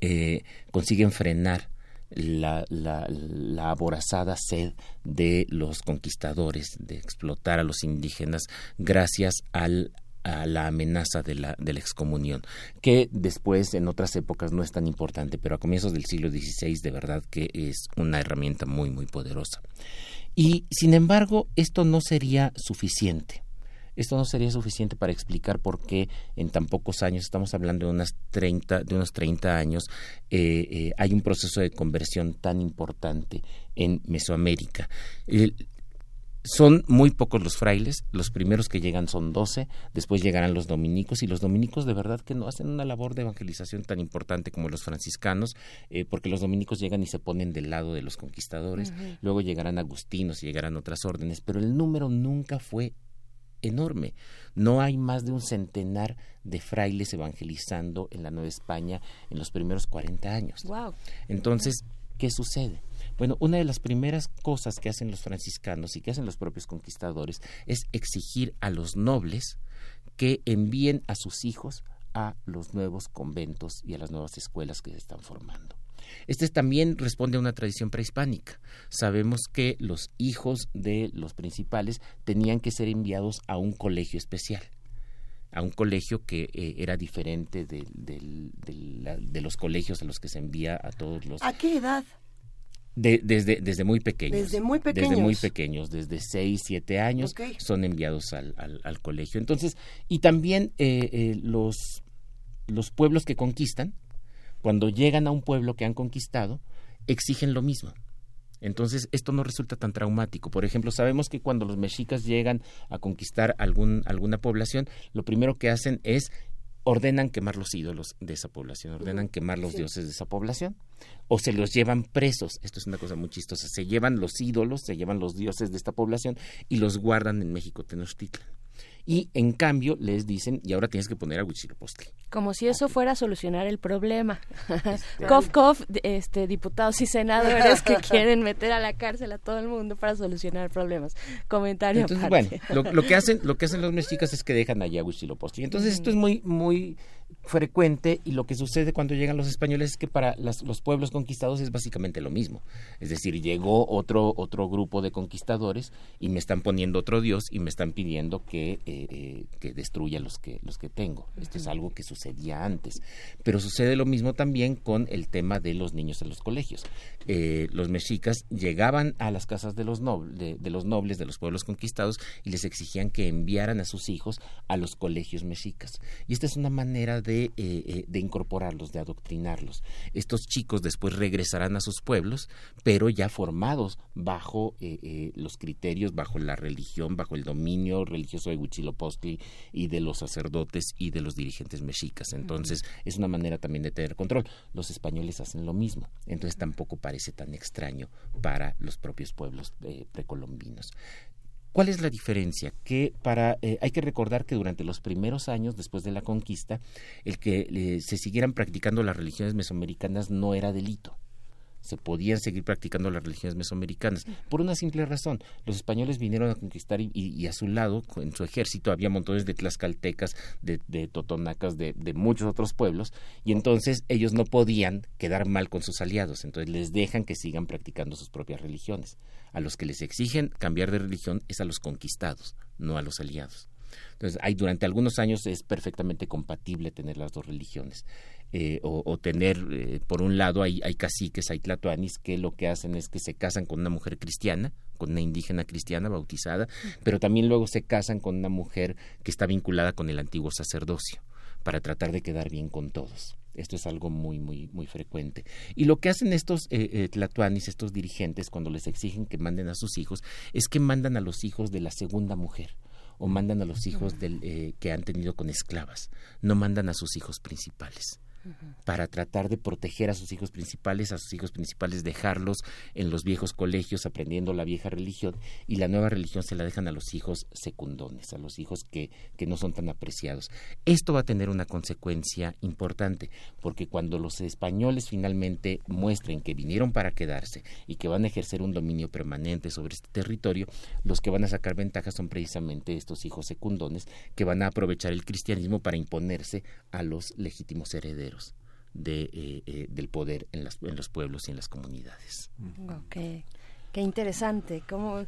[SPEAKER 9] eh, consiguen frenar la, la, la, aborazada sed de los conquistadores de explotar a los indígenas gracias a la amenaza de la, de la excomunión, que después en otras épocas no es tan importante, pero a comienzos del siglo XVI de verdad que es una herramienta muy, muy poderosa. Y sin embargo, esto no sería suficiente esto no sería suficiente para explicar por qué en tan pocos años, estamos hablando de, unas 30, de unos 30 años, eh, eh, hay un proceso de conversión tan importante en Mesoamérica. son muy pocos los frailes, los primeros que llegan son 12, después llegarán los dominicos y los dominicos de verdad que no hacen una labor de evangelización tan importante como los franciscanos, eh, porque los dominicos llegan y se ponen del lado de los conquistadores, luego llegarán agustinos y llegarán otras órdenes, pero el número nunca fue enorme. No hay más de un centenar de frailes evangelizando en la Nueva España en los primeros 40 años. Entonces, ¿qué sucede? Bueno, una de las primeras cosas que hacen los franciscanos y que hacen los propios conquistadores es exigir a los nobles que envíen a sus hijos a los nuevos conventos y a las nuevas escuelas que se están formando. Este también responde a una tradición prehispánica. Sabemos que los hijos de los principales tenían que ser enviados a un colegio especial a un colegio que eh, era diferente de, de, los colegios a los que se envía a todos los...
[SPEAKER 3] ¿A qué edad?
[SPEAKER 9] desde, desde muy pequeños.
[SPEAKER 3] Desde muy pequeños.
[SPEAKER 9] Desde muy pequeños, desde 6, 7 años son enviados al, al, colegio. Entonces, y también eh, eh, los, los pueblos que conquistan, cuando llegan a un pueblo que han conquistado, exigen lo mismo. Entonces, esto no resulta tan traumático. Por ejemplo, sabemos que cuando los mexicas llegan a conquistar algún, alguna población, lo primero que hacen es ordenan quemar los ídolos de esa población, ordenan quemar los dioses de esa población, o se los llevan presos. Esto es una cosa muy chistosa. Se llevan los ídolos, se llevan los dioses de esta población y los guardan en México Tenochtitlan y en cambio les dicen, y ahora tienes que poner a Huitzilopochtli.
[SPEAKER 2] Como si eso fuera a solucionar el problema. Este... cof, este, diputados y senadores que quieren meter a la cárcel a todo el mundo para solucionar problemas. Comentario
[SPEAKER 9] Entonces, bueno, lo, que hacen, lo que hacen los mexicas es que dejan allá a Huitzilopochtli. Entonces, esto es muy, muy frecuente y lo que sucede cuando llegan los españoles es que para los pueblos conquistados es básicamente lo mismo. Es decir, llegó otro, otro grupo de conquistadores y me están poniendo otro dios y me están pidiendo que, eh, eh, que destruya los que, los que tengo. Esto es algo que sucedía antes. Pero sucede lo mismo también con el tema de los niños en los colegios. Eh, los mexicas llegaban a las casas de los, de los nobles, de los pueblos conquistados, y les exigían que enviaran a sus hijos a los colegios mexicas. Y esta es una manera de, eh, eh, de incorporarlos, de adoctrinarlos. Estos chicos después regresarán a sus pueblos, pero ya formados bajo eh, los criterios, bajo la religión, bajo el dominio religioso de Huitzilopochtli y de los sacerdotes y de los dirigentes mexicas. Entonces, es una manera también de tener control. Los españoles hacen lo mismo, entonces tampoco parece tan extraño para los propios pueblos precolombinos. ¿Cuál es la diferencia? Que para eh, hay que recordar que durante los primeros años después de la conquista, el que eh, se siguieran practicando las religiones mesoamericanas no era delito se podían seguir practicando las religiones mesoamericanas. Por una simple razón, los españoles vinieron a conquistar y, a su lado, en su ejército, había montones de tlaxcaltecas, de, totonacas, de, de, muchos otros pueblos, y entonces ellos no podían quedar mal con sus aliados, entonces les dejan que sigan practicando sus propias religiones. A los que les exigen cambiar de religión es a los conquistados, no a los aliados. Entonces, hay, durante algunos años es perfectamente compatible tener las dos religiones. Eh, o, tener, eh, por un lado, hay, hay caciques, hay tlatoanis que lo que hacen es que se casan con una mujer cristiana, con una indígena cristiana bautizada, pero también luego se casan con una mujer que está vinculada con el antiguo sacerdocio, para tratar de quedar bien con todos. Esto es algo muy, muy, muy frecuente. Y lo que hacen estos eh, tlatoanis, estos dirigentes, cuando les exigen que manden a sus hijos, es que mandan a los hijos de la segunda mujer o mandan a los hijos del, que han tenido con esclavas, no mandan a sus hijos principales para tratar de proteger a sus hijos principales, a sus hijos principales dejarlos en los viejos colegios aprendiendo la vieja religión y la nueva religión se la dejan a los hijos secundones, a los hijos que, que no son tan apreciados. Esto va a tener una consecuencia importante, porque cuando los españoles finalmente muestren que vinieron para quedarse y que van a ejercer un dominio permanente sobre este territorio, los que van a sacar ventaja son precisamente estos hijos secundones que van a aprovechar el cristianismo para imponerse a los legítimos herederos de, eh, eh, del poder en, las, en los pueblos y en las comunidades.
[SPEAKER 2] Okay. Qué interesante. ¿Cómo,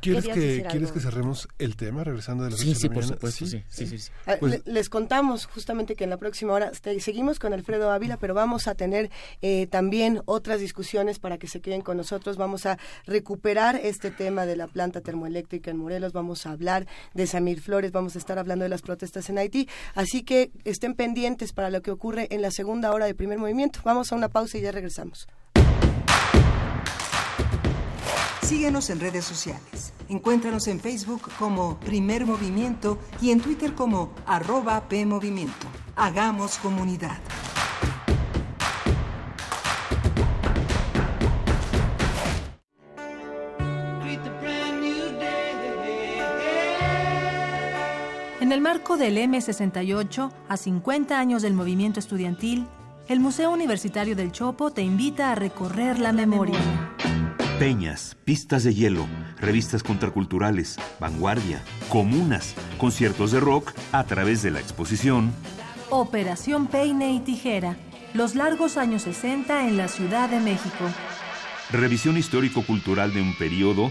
[SPEAKER 1] ¿quieres, que, ¿quieres que cerremos el tema regresando de la
[SPEAKER 9] Sí, sí, por supuesto, sí. sí, sí,
[SPEAKER 3] ah, pues les contamos justamente que en la próxima hora seguimos con Alfredo Ávila, pero vamos a tener eh, también otras discusiones para que se queden con nosotros. Vamos a recuperar este tema de la planta termoeléctrica en Morelos, vamos a hablar de Samir Flores, vamos a estar hablando de las protestas en Haití. Así que estén pendientes para lo que ocurre en la segunda hora del primer movimiento. Vamos a una pausa y ya regresamos.
[SPEAKER 6] Síguenos en redes sociales. Encuéntranos en Facebook como Primer Movimiento y en Twitter como arroba PMovimiento. Hagamos comunidad.
[SPEAKER 10] En el marco del M68, a 50 años del movimiento estudiantil, el Museo Universitario del Chopo te invita a recorrer la memoria
[SPEAKER 8] peñas, pistas de hielo, revistas contraculturales, vanguardia, comunas, conciertos de rock a través de la exposición
[SPEAKER 10] Operación Peine y Tijera, los largos años 60 en la Ciudad de México.
[SPEAKER 8] Revisión histórico-cultural de un periodo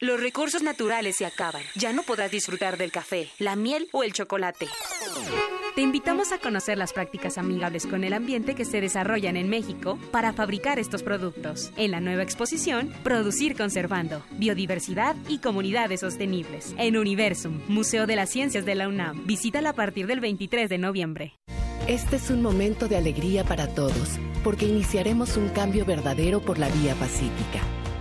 [SPEAKER 11] Los recursos naturales se acaban. Ya no podrás disfrutar del café, la miel o el chocolate. Te invitamos a conocer las prácticas amigables con el ambiente que se desarrollan en México para fabricar estos productos. En la nueva exposición, Producir Conservando, Biodiversidad y Comunidades Sostenibles. En Universum, Museo de las Ciencias de la UNAM. Visítala a partir del 23 de noviembre.
[SPEAKER 12] Este es un momento de alegría para todos, porque iniciaremos un cambio verdadero por la vía pacífica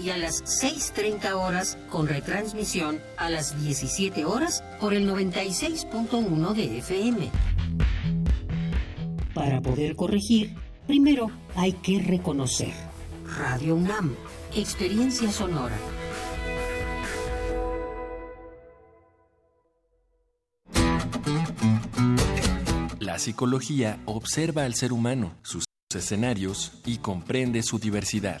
[SPEAKER 13] y a las 6.30 horas con retransmisión a las 17 horas por el 96.1 de FM. Para poder corregir, primero hay que reconocer. Radio UNAM, experiencia sonora.
[SPEAKER 14] La psicología observa al ser humano, sus escenarios y comprende su diversidad.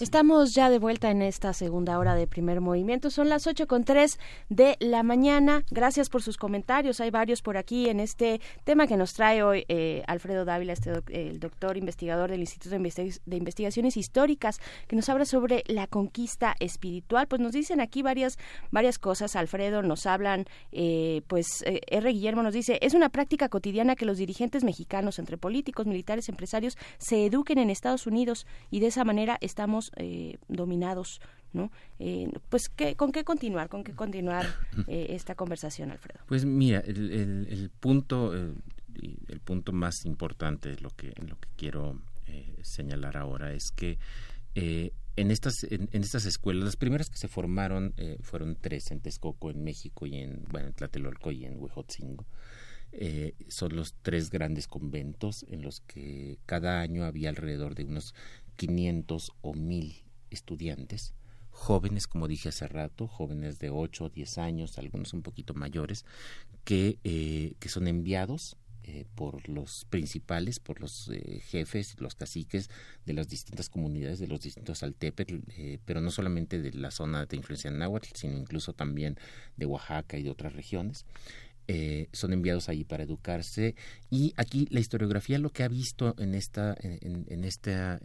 [SPEAKER 2] Estamos ya de vuelta en esta segunda hora de primer movimiento. Son las ocho con tres de la mañana. Gracias por sus comentarios. Hay varios por aquí en este tema que nos trae hoy eh, Alfredo Dávila, este el doctor investigador del Instituto de, Investigaciones Históricas, que nos habla sobre la conquista espiritual. Pues nos dicen aquí varias, varias cosas. Alfredo nos hablan, eh, pues eh, R. Guillermo nos dice, es una práctica cotidiana que los dirigentes mexicanos, entre políticos, militares, empresarios, se eduquen en Estados Unidos y de esa manera estamos eh, dominados, ¿no? Eh, pues, ¿qué, ¿con qué continuar? ¿Con qué continuar eh, esta conversación, Alfredo?
[SPEAKER 9] Pues mira, el, punto, el punto más importante, lo que, lo que quiero señalar ahora es que en estas en, estas escuelas las primeras que se formaron fueron tres en Texcoco en México y en bueno en Tlatelolco y en Huejotzingo son los tres grandes conventos en los que cada año había alrededor de unos 500 o 1000 estudiantes, jóvenes, como dije hace rato, jóvenes de 8 o 10 años, algunos un poquito mayores, que, eh, que son enviados eh, por los principales, por los eh, jefes, los caciques de las distintas comunidades, de los distintos altepetl, pero no solamente de la zona de influencia náhuatl, sino incluso también de Oaxaca y de otras regiones. Son enviados ahí para educarse. Y aquí la historiografía lo que ha visto en esta en, en esta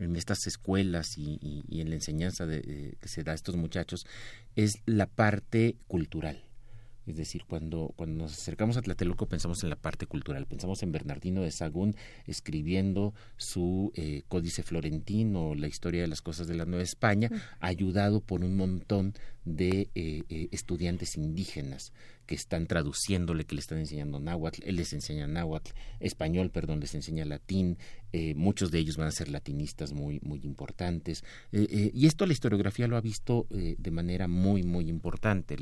[SPEAKER 9] en estas escuelas y, en la enseñanza de, que se da a estos muchachos es la parte cultural. Es decir, cuando, cuando nos acercamos a Tlatelolco pensamos en la parte cultural, pensamos en Bernardino de Sagún escribiendo su eh, Códice Florentino, la historia de las cosas de la Nueva España, ayudado por un montón de eh, eh, estudiantes indígenas que están traduciéndole, que le están enseñando náhuatl, él les enseña náhuatl, español, perdón, les enseña latín, muchos de ellos van a ser latinistas muy, muy importantes, y esto la historiografía lo ha visto de manera muy, muy importante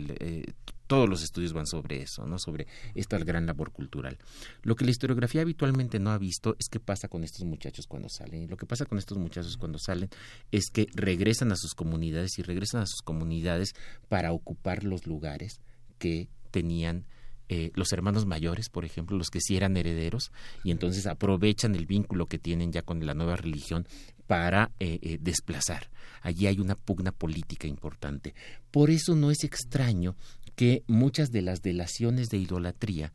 [SPEAKER 9] todos los estudios van sobre eso, ¿no? Sobre esta gran labor cultural. Lo que la historiografía habitualmente no ha visto es qué pasa con estos muchachos cuando salen. Lo que pasa con estos muchachos cuando salen es que regresan a sus comunidades y regresan a sus comunidades para ocupar los lugares que tenían eh, los hermanos mayores, por ejemplo, los que sí eran herederos, y entonces aprovechan el vínculo que tienen ya con la nueva religión para eh, eh, desplazar. Allí hay una pugna política importante. Por eso no es extraño que muchas de las delaciones de idolatría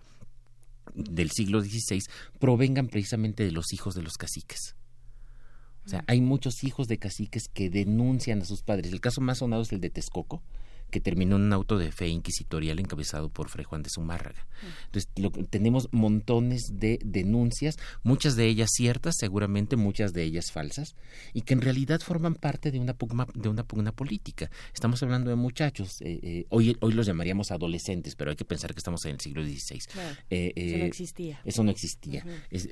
[SPEAKER 9] del siglo XVI provengan precisamente de los hijos de los caciques. O sea, hay muchos hijos de caciques que denuncian a sus padres. El caso más sonado es el de Texcoco, que terminó en un auto de fe inquisitorial encabezado por Fray Juan de Zumárraga. Entonces, tenemos montones de denuncias, muchas de ellas ciertas, seguramente muchas de ellas falsas, y que en realidad forman parte de una pugna, de una pugna política. Estamos hablando de muchachos, eh, eh, hoy, hoy los llamaríamos adolescentes, pero hay que pensar que estamos en el siglo XVI.
[SPEAKER 2] Eh, eso no existía.
[SPEAKER 9] Eso no existía.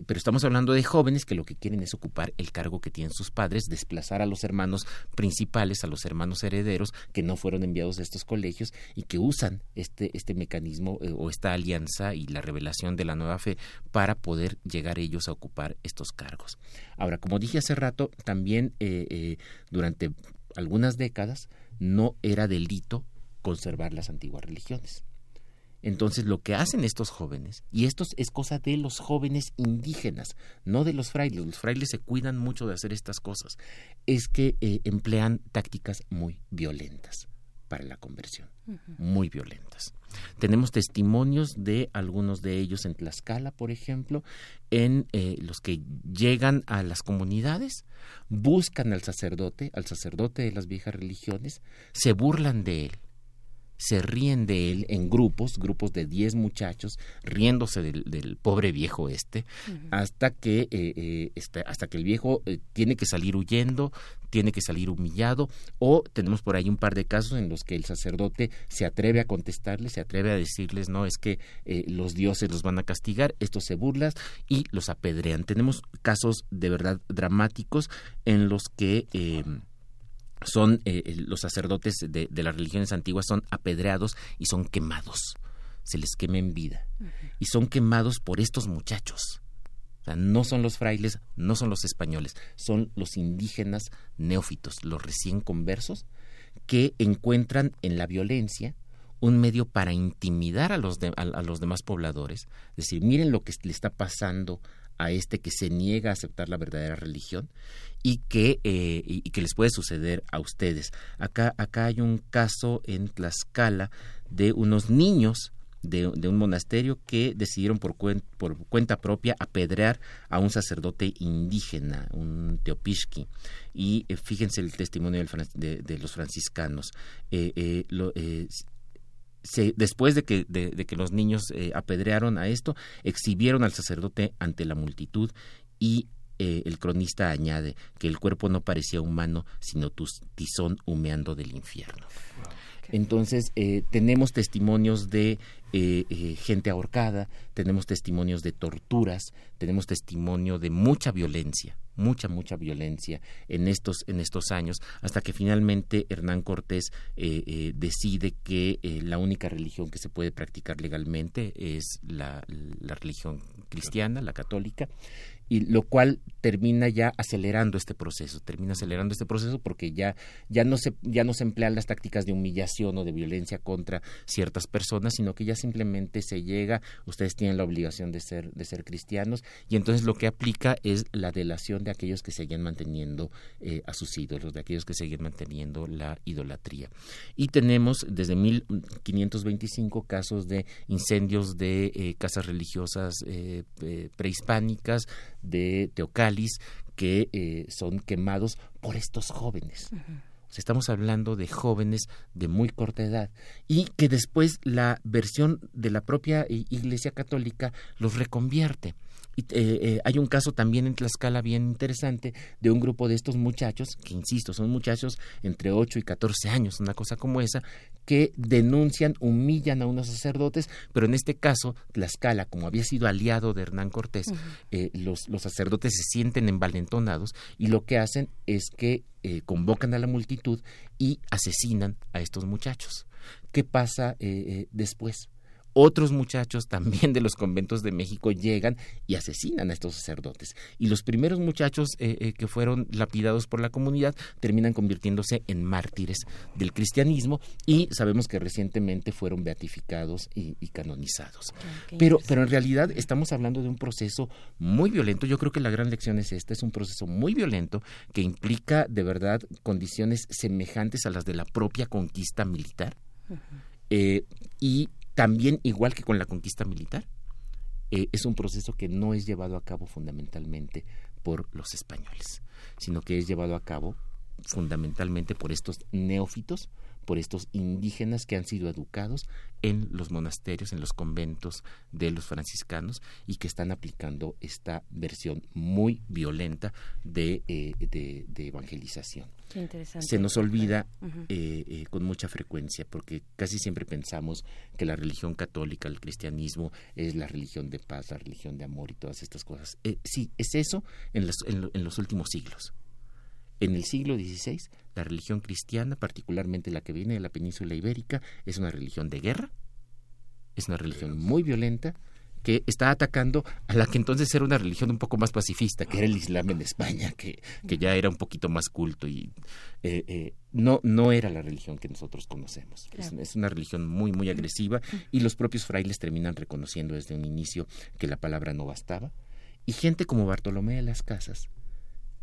[SPEAKER 9] pero estamos hablando de jóvenes que lo que quieren es ocupar el cargo que tienen sus padres, desplazar a los hermanos principales, a los hermanos herederos, que no fueron enviados a estos colegios y que usan este, este mecanismo eh, o esta alianza y la revelación de la nueva fe para poder llegar ellos a ocupar estos cargos. Ahora, como dije hace rato, también eh, eh, durante algunas décadas no era delito conservar las antiguas religiones. Entonces lo que hacen estos jóvenes, y esto es cosa de los jóvenes indígenas, no de los frailes, los frailes se cuidan mucho de hacer estas cosas, es que emplean tácticas muy violentas para la conversión, muy violentas. Tenemos testimonios de algunos de ellos en Tlaxcala, por ejemplo, en eh, los que llegan a las comunidades, buscan al sacerdote, al sacerdote de las viejas religiones, se burlan de él, se ríen de él en grupos, grupos de 10 muchachos, riéndose del, pobre viejo este, hasta que eh, eh, este, hasta que el viejo eh, tiene que salir huyendo, tiene que salir humillado, o tenemos por ahí un par de casos en los que el sacerdote se atreve a contestarles, se atreve a decirles, no, es que los dioses los van a castigar, estos se burlan y los apedrean. Tenemos casos de verdad dramáticos en los que son eh, los sacerdotes de, las religiones antiguas son apedreados y son quemados. Se les quema en vida. Y son quemados por estos muchachos. O sea, no son los frailes, no son los españoles, son los indígenas neófitos, los recién conversos, que encuentran en la violencia un medio para intimidar a los, a los demás pobladores, es decir, miren lo que le está pasando a este que se niega a aceptar la verdadera religión y que, eh, y que les puede suceder a ustedes. Acá, acá hay un caso en Tlaxcala de unos niños de, un monasterio que decidieron por, cuenta propia apedrear a un sacerdote indígena, un teopishki. Y eh, fíjense el testimonio de, los franciscanos. Eh, después de que, de, que los niños apedrearon a esto, exhibieron al sacerdote ante la multitud y eh, el cronista añade que el cuerpo no parecía humano, sino tizón humeando del infierno. Entonces, eh, tenemos testimonios de eh, gente ahorcada, tenemos testimonios de torturas, tenemos testimonio de mucha violencia, mucha, mucha violencia en estos, en estos años, hasta que finalmente Hernán Cortés decide que la única religión que se puede practicar legalmente es la religión cristiana, la católica, y lo cual termina ya acelerando este proceso, termina acelerando este proceso porque ya, ya, no se, ya no se emplean las tácticas de humillación o de violencia contra ciertas personas, sino que ya simplemente se llega, ustedes tienen la obligación de ser, de ser cristianos, y entonces lo que aplica es la delación de aquellos que siguen manteniendo eh, a sus ídolos, de aquellos que siguen manteniendo la idolatría. Y tenemos desde 1525 casos de incendios de eh, casas religiosas eh, prehispánicas, de Teocalis que eh, son quemados por estos jóvenes. O estamos hablando de jóvenes de muy corta edad y que después la versión de la propia Iglesia Católica los reconvierte. Y, eh, eh, hay un caso también en Tlaxcala bien interesante de un grupo de estos muchachos, que insisto, son muchachos entre 8 y 14 años, una cosa como esa, que denuncian, humillan a unos sacerdotes, pero en este caso, Tlaxcala, como había sido aliado de Hernán Cortés, eh, los, los, sacerdotes se sienten envalentonados y lo que hacen es que convocan a la multitud y asesinan a estos muchachos. ¿Qué pasa después? Otros muchachos también de los conventos de México llegan y asesinan a estos sacerdotes. Y los primeros muchachos eh, eh, que fueron lapidados por la comunidad terminan convirtiéndose en mártires del cristianismo y sabemos que recientemente fueron beatificados y, canonizados. pero, pero en realidad estamos hablando de un proceso muy violento. Yo creo que la gran lección es esta, es un proceso muy violento que implica de verdad condiciones semejantes a las de la propia conquista militar. Eh, y también igual que con la conquista militar, eh, es un proceso que no es llevado a cabo fundamentalmente por los españoles, sino que es llevado a cabo fundamentalmente por estos neófitos por estos indígenas que han sido educados en los monasterios, en los conventos de los franciscanos y que están aplicando esta versión muy violenta de, eh, de, evangelización. Se nos olvida eh, eh, con mucha frecuencia porque casi siempre pensamos que la religión católica, el cristianismo, es la religión de paz, la religión de amor y todas estas cosas. sí, es eso en los últimos siglos en el siglo XVI, la religión cristiana, particularmente la que viene de la península ibérica, es una religión de guerra, es una religión muy violenta, que está atacando a la que entonces era una religión un poco más pacifista, que era el Islam en España, que, que ya era un poquito más culto y eh, eh, no, no era la religión que nosotros conocemos. Es, es, una religión muy, muy agresiva y los propios frailes terminan reconociendo desde un inicio que la palabra no bastaba. Y gente como Bartolomé de las Casas,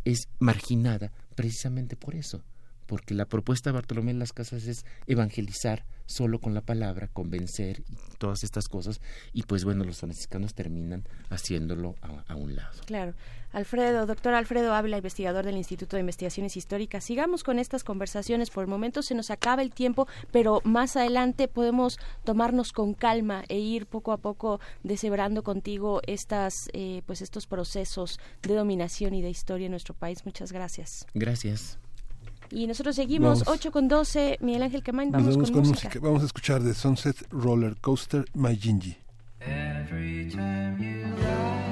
[SPEAKER 9] es marginada precisamente por eso, porque la propuesta de Bartolomé en las Casas es evangelizar solo con la palabra, convencer y todas estas cosas, y pues bueno, los franciscanos terminan haciéndolo a, un lado.
[SPEAKER 2] Claro. Alfredo, doctor Alfredo Ávila, investigador del Instituto de Investigaciones Históricas, sigamos con estas conversaciones. Por el momento se nos acaba el tiempo, pero más adelante podemos tomarnos con calma e ir poco a poco deshebrando contigo estas, eh, pues estos procesos de dominación y de historia en nuestro país. Muchas gracias.
[SPEAKER 9] Gracias.
[SPEAKER 2] Y nosotros seguimos, 8 con 12, Miguel Ángel Quemain, vamos, con, música.
[SPEAKER 1] Vamos a escuchar de Sunset Roller Coaster, My Gingy.
[SPEAKER 6] Primer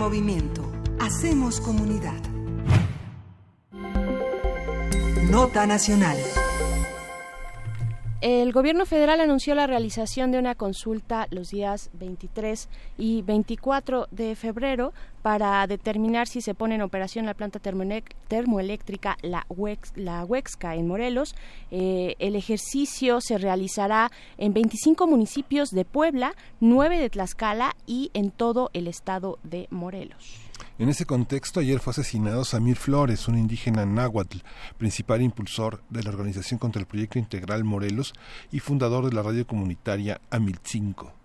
[SPEAKER 6] movimiento. Hacemos comunidad. Nota Nacional.
[SPEAKER 2] El gobierno federal anunció la realización de una consulta los días 23 y 24 de febrero para determinar si se pone en operación la planta termoeléctrica La, Huexca en Morelos. Eh, el ejercicio se realizará en 25 municipios de Puebla, 9 de Tlaxcala y en todo el estado de Morelos.
[SPEAKER 1] En ese contexto, ayer fue asesinado Samir Flores, un indígena náhuatl, principal impulsor de la Organización contra el Proyecto Integral Morelos y fundador de la radio comunitaria Amilcinco.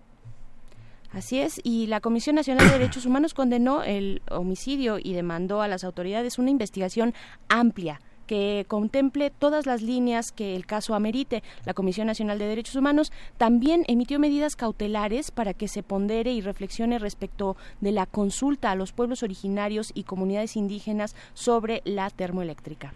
[SPEAKER 2] Así es, y la Comisión Nacional de Derechos Humanos condenó el homicidio y demandó a las autoridades una investigación amplia que contemple todas las líneas que el caso amerite. La Comisión Nacional de Derechos Humanos también emitió medidas cautelares para que se pondere y reflexione respecto de la consulta a los pueblos originarios y comunidades indígenas sobre la termoeléctrica.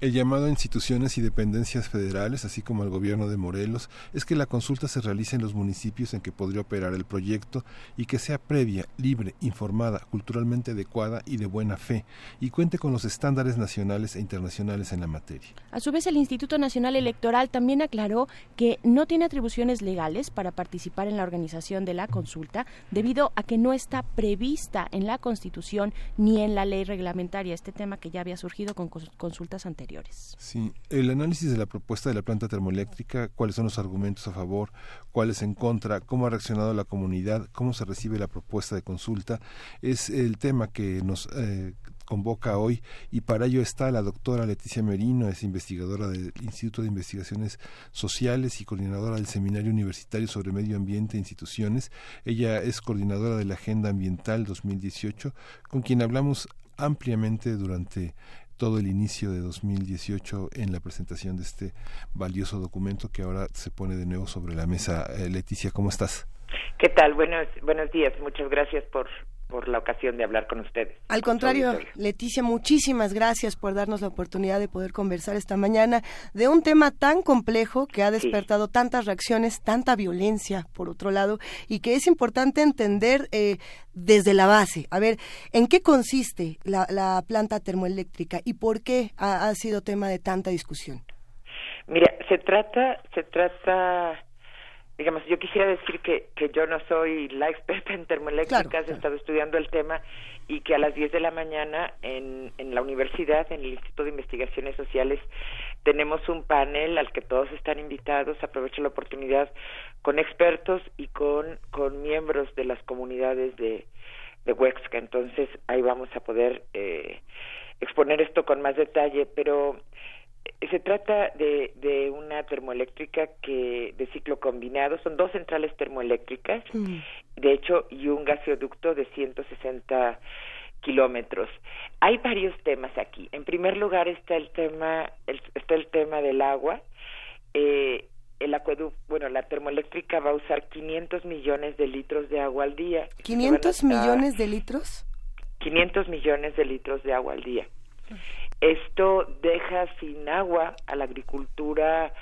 [SPEAKER 1] El llamado a instituciones y dependencias federales, así como al gobierno de Morelos, es que la consulta se realice en los municipios en que podría operar el proyecto y que sea previa, libre, informada, culturalmente adecuada y de buena fe, y cuente con los estándares nacionales e internacionales en la materia.
[SPEAKER 2] A su vez, el Instituto Nacional Electoral también aclaró que no tiene atribuciones legales para participar en la organización de la consulta, debido a que no está prevista en la Constitución ni en la ley reglamentaria este tema que ya había surgido con consultas anteriores.
[SPEAKER 1] Sí, el análisis de la propuesta de la planta termoeléctrica, cuáles son los argumentos a favor, cuáles en contra, cómo ha reaccionado la comunidad, cómo se recibe la propuesta de consulta, es el tema que nos eh, convoca hoy y para ello está la doctora Leticia Merino, es investigadora del Instituto de Investigaciones Sociales y coordinadora del Seminario Universitario sobre Medio Ambiente e Instituciones. Ella es coordinadora de la Agenda Ambiental 2018, con quien hablamos ampliamente durante todo el inicio de 2018 en la presentación de este valioso documento que ahora se pone de nuevo sobre la mesa. Eh, Leticia, ¿cómo estás?
[SPEAKER 15] ¿Qué tal? Buenos, buenos días. Muchas gracias por, por la ocasión de hablar con ustedes.
[SPEAKER 3] Al contrario, Leticia, muchísimas gracias por darnos la oportunidad de poder conversar esta mañana de un tema tan complejo que ha despertado tantas reacciones, tanta violencia, por otro lado, y que es importante entender eh, desde la base. A ver, ¿en qué consiste la, planta termoeléctrica y por qué ha, ha sido tema de tanta discusión?
[SPEAKER 15] Mira, se trata, se trata digamos, yo quisiera decir que, que yo no soy la experta en termoeléctricas, he estado estudiando el tema y que a las 10 de la mañana en, en la universidad, en el Instituto de Investigaciones Sociales, tenemos un panel al que todos están invitados. Aprovecho la oportunidad con expertos y con, con miembros de las comunidades de, de Huexca. Entonces, ahí vamos a poder eh, exponer esto con más detalle, pero se trata de, de una termoeléctrica que de ciclo combinado, son dos centrales termoeléctricas, mm. de hecho, y un gasoducto de 160 kilómetros. Hay varios temas aquí. En primer lugar está el tema, está el tema del agua. Eh, el acueducto, bueno, la termoeléctrica va a usar 500 millones de litros de agua al día.
[SPEAKER 3] ¿500 millones de litros?
[SPEAKER 15] 500 millones de litros de agua al día. Esto deja sin agua a la agricultura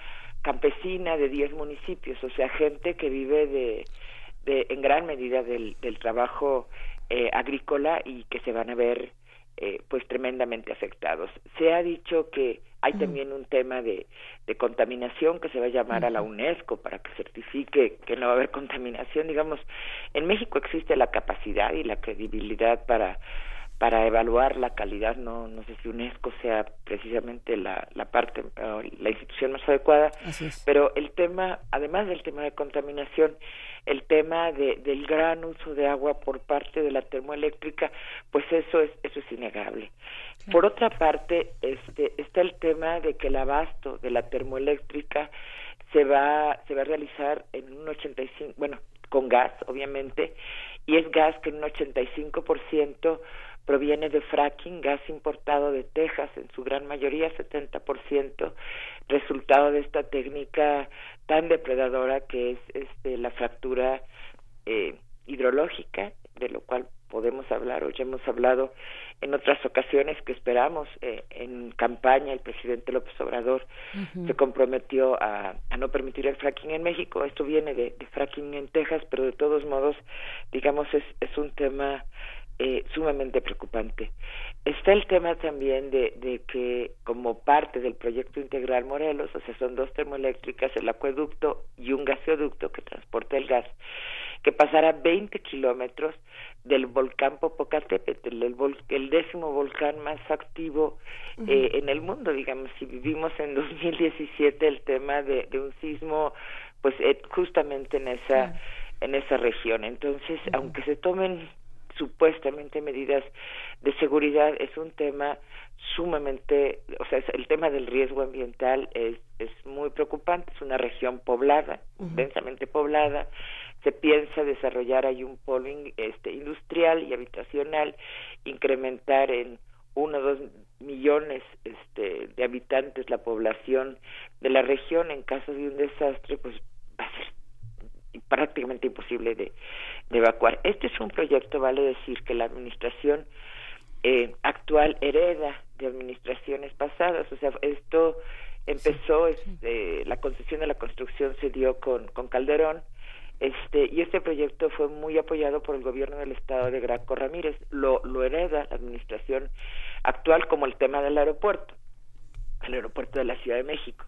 [SPEAKER 15] campesina de 10 municipios, o sea, gente que vive de, de en gran medida del, del trabajo eh, agrícola y que se van a ver eh, pues tremendamente afectados. Se ha dicho que hay también un tema de, de contaminación que se va a llamar a la UNESCO para que certifique que no va a haber contaminación. Digamos, en México existe la capacidad y la credibilidad para para evaluar la calidad, no, no sé si UNESCO sea precisamente la, la parte, la institución más adecuada, pero el tema, además del tema de contaminación, el tema de, del gran uso de agua por parte de la termoeléctrica, pues eso es, eso es innegable. Por otra parte, este, está el tema de que el abasto de la termoeléctrica se va, se va a realizar en un 85, bueno, con gas, obviamente, y es gas que en un 85% proviene de fracking, gas importado de Texas, en su gran mayoría 70%, resultado de esta técnica tan depredadora que es este, la fractura eh, hidrológica, de lo cual podemos hablar o ya hemos hablado en otras ocasiones que esperamos eh, en campaña el presidente López Obrador se comprometió a, a, no permitir el fracking en México. Esto viene de, de, fracking en Texas pero de todos modos digamos es, es un tema eh, sumamente preocupante. Está el tema también de, de que como parte del proyecto integral Morelos, o sea, son dos termoeléctricas, el acueducto y un gaseoducto que transporta el gas, que pasará 20 kilómetros del volcán Popocatépetl, el, el décimo volcán más activo eh, en el mundo, digamos, si vivimos en 2017 el tema de, de un sismo, pues eh, justamente en esa, en esa región. Entonces, aunque se tomen supuestamente medidas de seguridad, es un tema sumamente, o sea, el tema del riesgo ambiental es, es muy preocupante, es una región poblada, densamente poblada, se piensa desarrollar ahí un polo este, industrial y habitacional, incrementar en uno o dos millones este, de habitantes la población de la región en caso de un desastre, pues va a ser prácticamente imposible de, evacuar. Este es un proyecto, vale decir, que la administración eh, actual hereda de administraciones pasadas, o sea, esto empezó, este, la concesión de la construcción se dio con, con Calderón, este, y este proyecto fue muy apoyado por el gobierno del estado de Graco Ramírez. Lo, lo hereda la administración actual como el tema del aeropuerto, el aeropuerto de la Ciudad de México.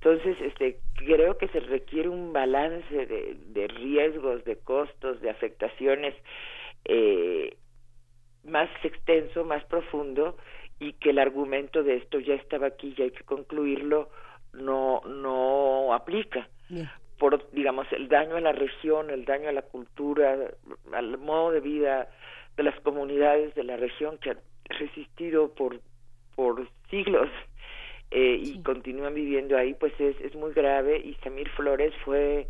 [SPEAKER 15] Entonces, este, creo que se requiere un balance de, de riesgos, de costos, de afectaciones eh, más extenso, más profundo, y que el argumento de esto ya estaba aquí y hay que concluirlo no no aplica. Por, digamos, el daño a la región, el daño a la cultura, al modo de vida de las comunidades de la región que han resistido por, por siglos eh, y continúan viviendo ahí, pues es, es muy grave y Samir Flores fue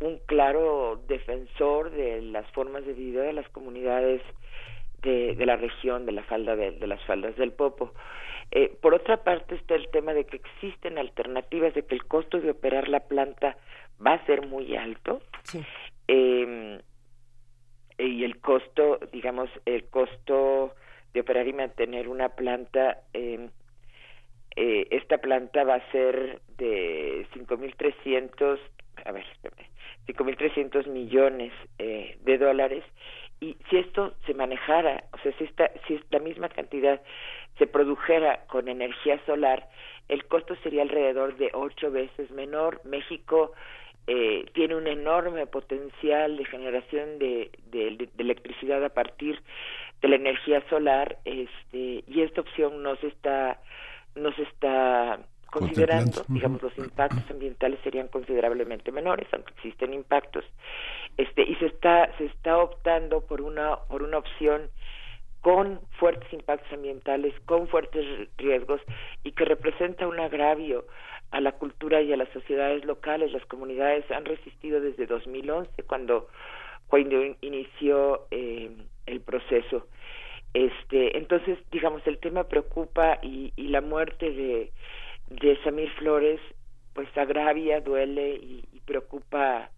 [SPEAKER 15] un claro defensor de las formas de vida de las comunidades de, de la región, de la falda de, de las faldas del Popo. Eh, por otra parte está el tema de que existen alternativas, de que el costo de operar la planta va a ser muy alto. Eh, y el costo, digamos, el costo de operar y mantener una planta, eh, eh, esta planta va a ser de 5.300, a ver, 5.300 millones eh, de dólares. Y si esto se manejara, o sea, si, esta, si la misma cantidad se produjera con energía solar, el costo sería alrededor de ocho veces menor. México eh, tiene un enorme potencial de generación de, de, electricidad a partir de la energía solar este y esta opción no se está no se está considerando digamos los impactos ambientales serían considerablemente menores aunque existen impactos este y se está se está optando por una por una opción con fuertes impactos ambientales con fuertes riesgos y que representa un agravio a la cultura y a las sociedades locales. Las comunidades han resistido desde 2011, cuando, cuando inició eh, el proceso. Este, entonces, digamos, el tema preocupa y, y la muerte de, de Samir Flores, pues agravia, duele y, y preocupa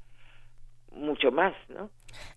[SPEAKER 15] mucho más, ¿no?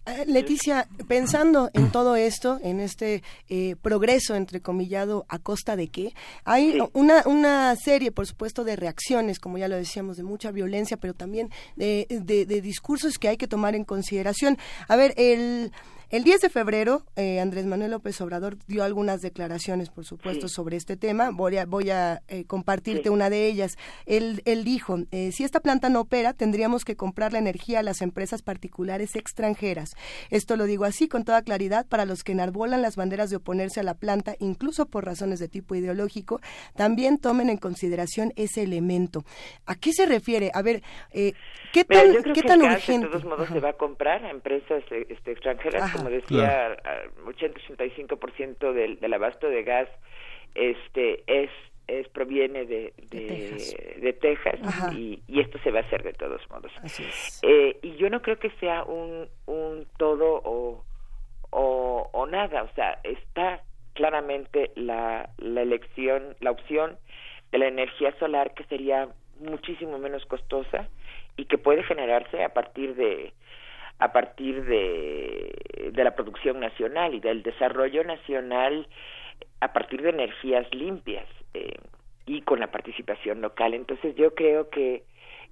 [SPEAKER 3] Eh, Leticia, pensando en todo esto, en este eh, progreso entrecomillado a costa de qué, hay una, una serie, por supuesto, de reacciones, como ya lo decíamos, de mucha violencia, pero también de, de discursos que hay que tomar en consideración. A ver, el el 10 de febrero, eh, Andrés Manuel López Obrador dio algunas declaraciones, por supuesto, sobre este tema. Voy a, voy a eh, compartirte una de ellas. Él, él dijo, eh, si esta planta no opera, tendríamos que comprar la energía a las empresas particulares extranjeras. Esto lo digo así con toda claridad para los que enarbolan las banderas de oponerse a la planta, incluso por razones de tipo ideológico, también tomen en consideración ese elemento. ¿A qué se refiere? A ver, ¿qué tan, ¿qué tan urgente?
[SPEAKER 15] De todos modos se va a comprar a empresas este, extranjeras como decía, 80-85% del, del abasto de gas este es es proviene de, de, Texas, y, y, esto se va a hacer de todos modos. Eh, y yo no creo que sea un, un todo o, o, o nada, o sea, está claramente la, la elección, la opción de la energía solar que sería muchísimo menos costosa y que puede generarse a partir de a partir de, de la producción nacional y del desarrollo nacional a partir de energías limpias eh, y con la participación local. Entonces yo creo que,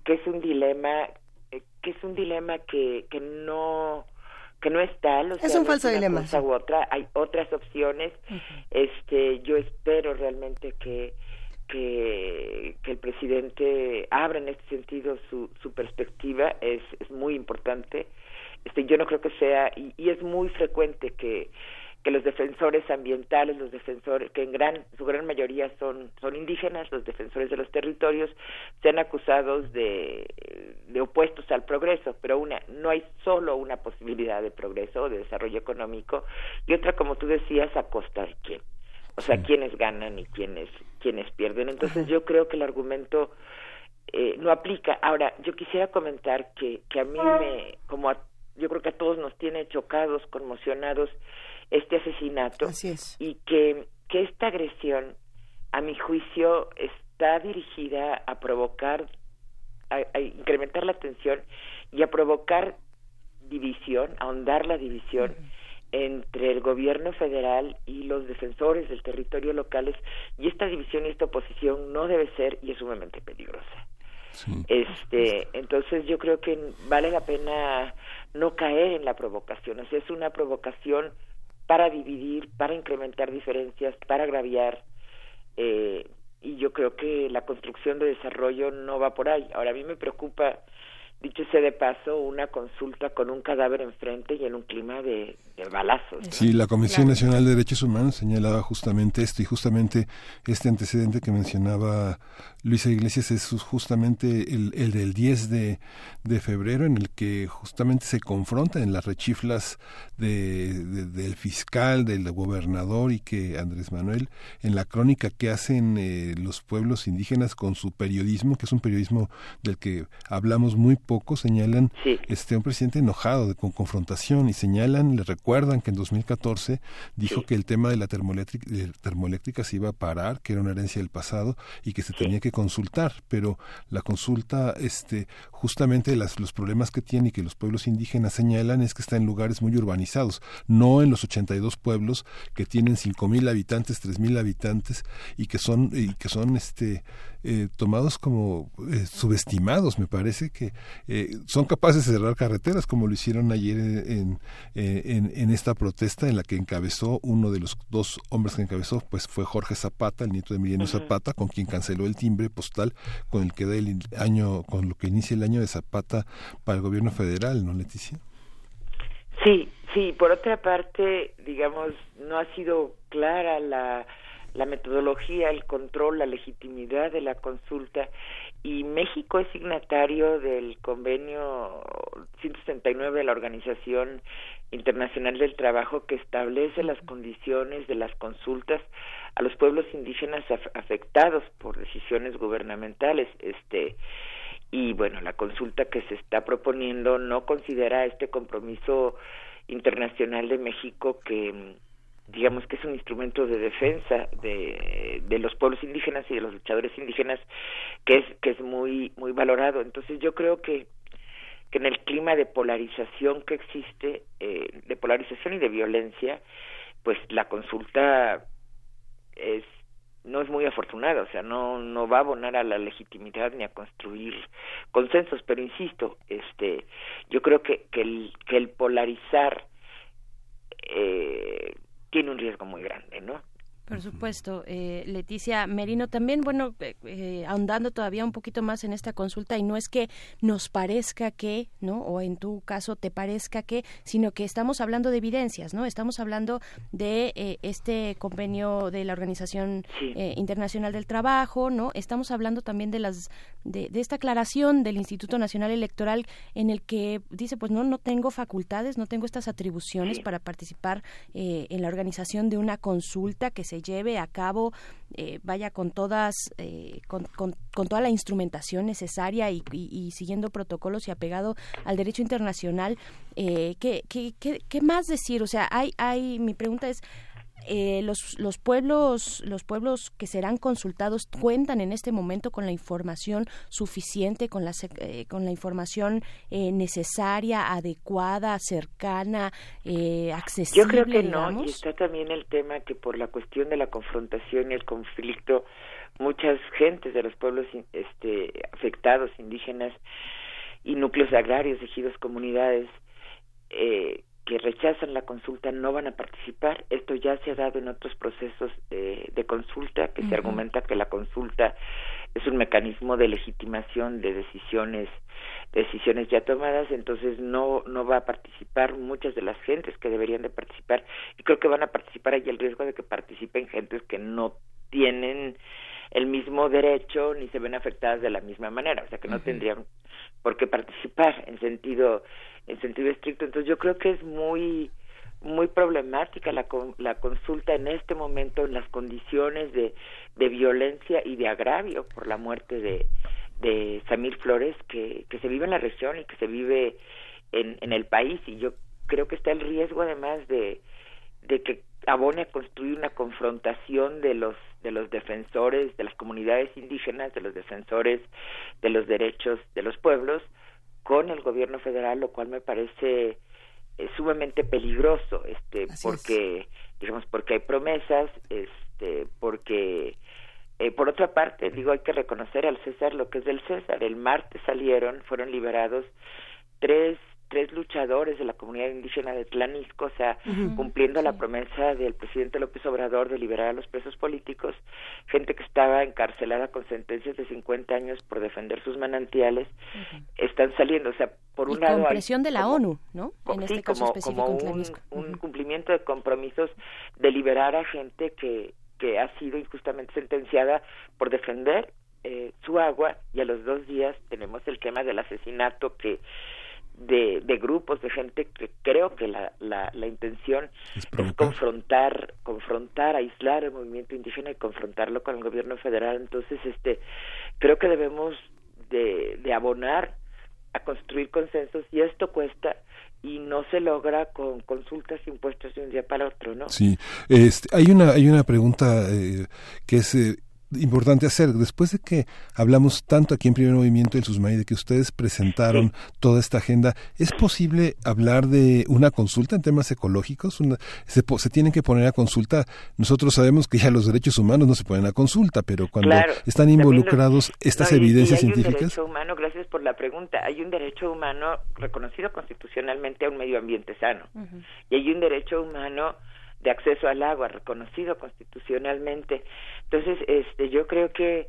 [SPEAKER 15] que es un dilema eh, que es un dilema que, que no que no es tal, o
[SPEAKER 3] es un falso dilema.
[SPEAKER 15] u otra, hay otras opciones. Este, yo espero realmente que que, que el presidente abra en este sentido su, su perspectiva es, es muy importante. Este, yo no creo que sea, y, y es muy frecuente que, que los defensores ambientales, los defensores, que en gran, su gran mayoría son, son indígenas, los defensores de los territorios, sean acusados de, de opuestos al progreso, pero una, no hay solo una posibilidad de progreso o de desarrollo económico, y otra, como tú decías, a costa de quién o sea, quiénes ganan y quiénes, quiénes pierden. Entonces yo creo que el argumento eh, no aplica. Ahora, yo quisiera comentar que, que a mí me, como yo creo que a todos nos tiene chocados, conmocionados este asesinato
[SPEAKER 3] Así es.
[SPEAKER 15] y que, que esta agresión, a mi juicio, está dirigida a provocar, a, incrementar la tensión y a provocar división, a ahondar la división entre el gobierno federal y los defensores del territorio locales y esta división y esta oposición no debe ser y es sumamente peligrosa. Este, entonces yo creo que vale la pena no caer en la provocación, o sea, es una provocación para dividir, para incrementar diferencias, para agraviar, eh, y yo creo que la construcción de desarrollo no va por ahí. Ahora a mí me preocupa dicho sea de paso, una consulta con un cadáver enfrente y en un clima de, balazos.
[SPEAKER 1] Sí, la Comisión Nacional de Derechos Humanos señalaba justamente esto y justamente este antecedente que mencionaba Luisa Iglesias es justamente el, el del 10 de, de, febrero en el que justamente se confronta en las rechiflas de, del fiscal, del gobernador y que Andrés Manuel en la crónica que hacen eh, los pueblos indígenas con su periodismo, que es un periodismo del que hablamos muy poco señalan este un presidente enojado de, con confrontación y señalan, le recuerdan que en 2014 dijo que el tema de la termoeléctrica, termoeléctrica se iba a parar, que era una herencia del pasado y que se tenía que consultar, pero la consulta este justamente las, los problemas que tiene y que los pueblos indígenas señalan es que está en lugares muy urbanizados, no en los 82 pueblos que tienen 5000 habitantes, 3000 habitantes y que son y que son este eh, tomados como eh, subestimados. Me parece que eh, son capaces de cerrar carreteras, como lo hicieron ayer en, en, esta protesta en la que encabezó uno de los dos hombres que encabezó, pues fue Jorge Zapata, el nieto de Emiliano Zapata, con quien canceló el timbre postal con el que da el año, con lo que inicia el año de Zapata para el gobierno federal, ¿no, Leticia?
[SPEAKER 15] Sí, sí. Por otra parte, digamos, no ha sido clara la la metodología, el control, la legitimidad de la consulta. Y México es signatario del convenio 169 de la Organización Internacional del Trabajo que establece las condiciones de las consultas a los pueblos indígenas afectados por decisiones gubernamentales. Este y bueno la consulta que se está proponiendo no considera este compromiso internacional de México que digamos que es un instrumento de defensa de, de los pueblos indígenas y de los luchadores indígenas que es que es muy muy valorado. Entonces yo creo que que en el clima de polarización que existe eh, de polarización y de violencia pues la consulta es no es muy afortunada, o sea, no no va a abonar a la legitimidad ni a construir consensos, pero insisto, este yo creo que que el que el polarizar eh, tiene un riesgo muy grande, ¿no?
[SPEAKER 2] Por supuesto, eh, Leticia Merino, también, bueno, eh, eh, ahondando todavía un poquito más en esta consulta, y no es que nos parezca que, ¿no? O en tu caso te parezca que, sino que estamos hablando de evidencias, ¿no? Estamos hablando de este convenio de la Organización Internacional del Trabajo, ¿no? Estamos hablando también de las, de, esta aclaración del Instituto Nacional Electoral en el que dice, pues no, no tengo facultades, no tengo estas atribuciones para participar en la organización de una consulta que se lleve a cabo, eh, vaya con todas, eh, con, con, toda la instrumentación necesaria y, siguiendo protocolos y apegado al derecho internacional. Eh, ¿qué, qué, qué, qué, más decir? O sea, hay, hay, mi pregunta es, eh, los, los pueblos los pueblos que serán consultados cuentan en este momento con la información suficiente con la eh, con la información eh, necesaria adecuada cercana accesible
[SPEAKER 15] yo creo que no y está también el tema que por la cuestión de la confrontación y el conflicto muchas gentes de los pueblos este afectados indígenas y núcleos agrarios ejidos comunidades que rechazan la consulta no van a participar. Esto ya se ha dado en otros procesos de, de consulta, que se argumenta que la consulta es un mecanismo de legitimación de decisiones decisiones ya tomadas, entonces no no va a participar muchas de las gentes que deberían de participar. Y creo que van a participar hay el riesgo de que participen gentes que no tienen el mismo derecho ni se ven afectadas de la misma manera, o sea que no tendrían por qué participar en sentido en sentido estricto. Entonces yo creo que es muy muy problemática la, la consulta en este momento en las condiciones de, de violencia y de agravio por la muerte de, de Samir Flores que, que se vive en la región y que se vive en, en el país y yo creo que está el riesgo además de, de que abone a construir una confrontación de los de los defensores de las comunidades indígenas de los defensores de los derechos de los pueblos con el gobierno federal, lo cual me parece eh, sumamente peligroso, este, porque digamos porque hay promesas, este, porque eh, por otra parte digo hay que reconocer al César lo que es del César. El martes salieron, fueron liberados tres tres luchadores de la comunidad indígena de Tlanisco, o sea, cumpliendo la promesa del presidente López Obrador de liberar a los presos políticos, gente que estaba encarcelada con sentencias de 50 años por defender sus manantiales, están saliendo, o sea, por un lado...
[SPEAKER 2] Con presión de la ONU, ¿no?
[SPEAKER 15] En este caso como, un, un cumplimiento de compromisos de liberar a gente que, que ha sido injustamente sentenciada por defender eh, su agua y a los dos días tenemos el tema del asesinato que de, de grupos de gente que creo que la, la, la intención es, confrontar confrontar aislar el movimiento indígena y confrontarlo con el gobierno federal. Entonces este creo que debemos de, de abonar a construir consensos y esto cuesta y no se logra con consultas impuestas de un día para otro, ¿no?
[SPEAKER 1] Sí, este, hay una hay una pregunta eh, que es eh, importante hacer. Después de que hablamos tanto aquí en Primer Movimiento del SUSMAI, de que ustedes presentaron toda esta agenda, ¿es posible hablar de una consulta en temas ecológicos? se, se, tienen que poner a consulta. Nosotros sabemos que ya los derechos humanos no se ponen a consulta, pero cuando están involucrados estas evidencias científicas. Hay un
[SPEAKER 15] derecho humano, gracias por la pregunta, hay un derecho humano reconocido constitucionalmente a un medio ambiente sano. Y hay un derecho humano de acceso al agua reconocido constitucionalmente. Entonces, este, yo creo que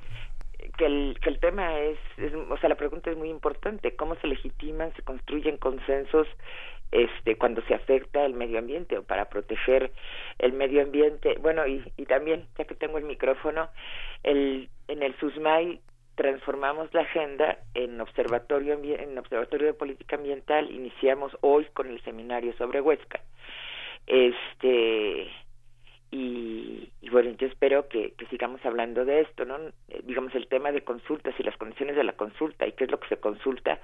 [SPEAKER 15] que el, que el tema es, o sea, la pregunta es muy importante, ¿cómo se legitiman, se construyen consensos este cuando se afecta el medio ambiente o para proteger el medio ambiente? Bueno, y, y también, ya que tengo el micrófono, el, en el SUSMAI transformamos la agenda en observatorio en observatorio de política ambiental iniciamos hoy con el seminario sobre Huesca este y, bueno, yo espero que, sigamos hablando de esto, ¿no? Eh, digamos el tema de consultas y las condiciones de la consulta y qué es lo que se consulta,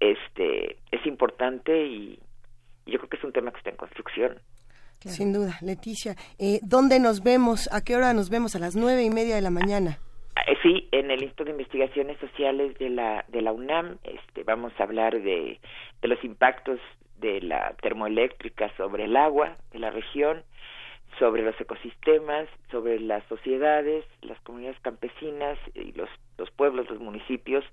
[SPEAKER 15] este, es importante y, yo creo que es un tema que está en construcción.
[SPEAKER 3] Sin duda, Leticia. Eh, ¿Dónde nos vemos? ¿A qué hora nos vemos? A las nueve y media de la mañana.
[SPEAKER 15] Eh, sí, en el Instituto de Investigaciones Sociales de la de la UNAM, este, vamos a hablar de, de los impactos de la termoeléctrica sobre el agua de la región, sobre los ecosistemas, sobre las sociedades, las comunidades campesinas y los, los pueblos, los municipios,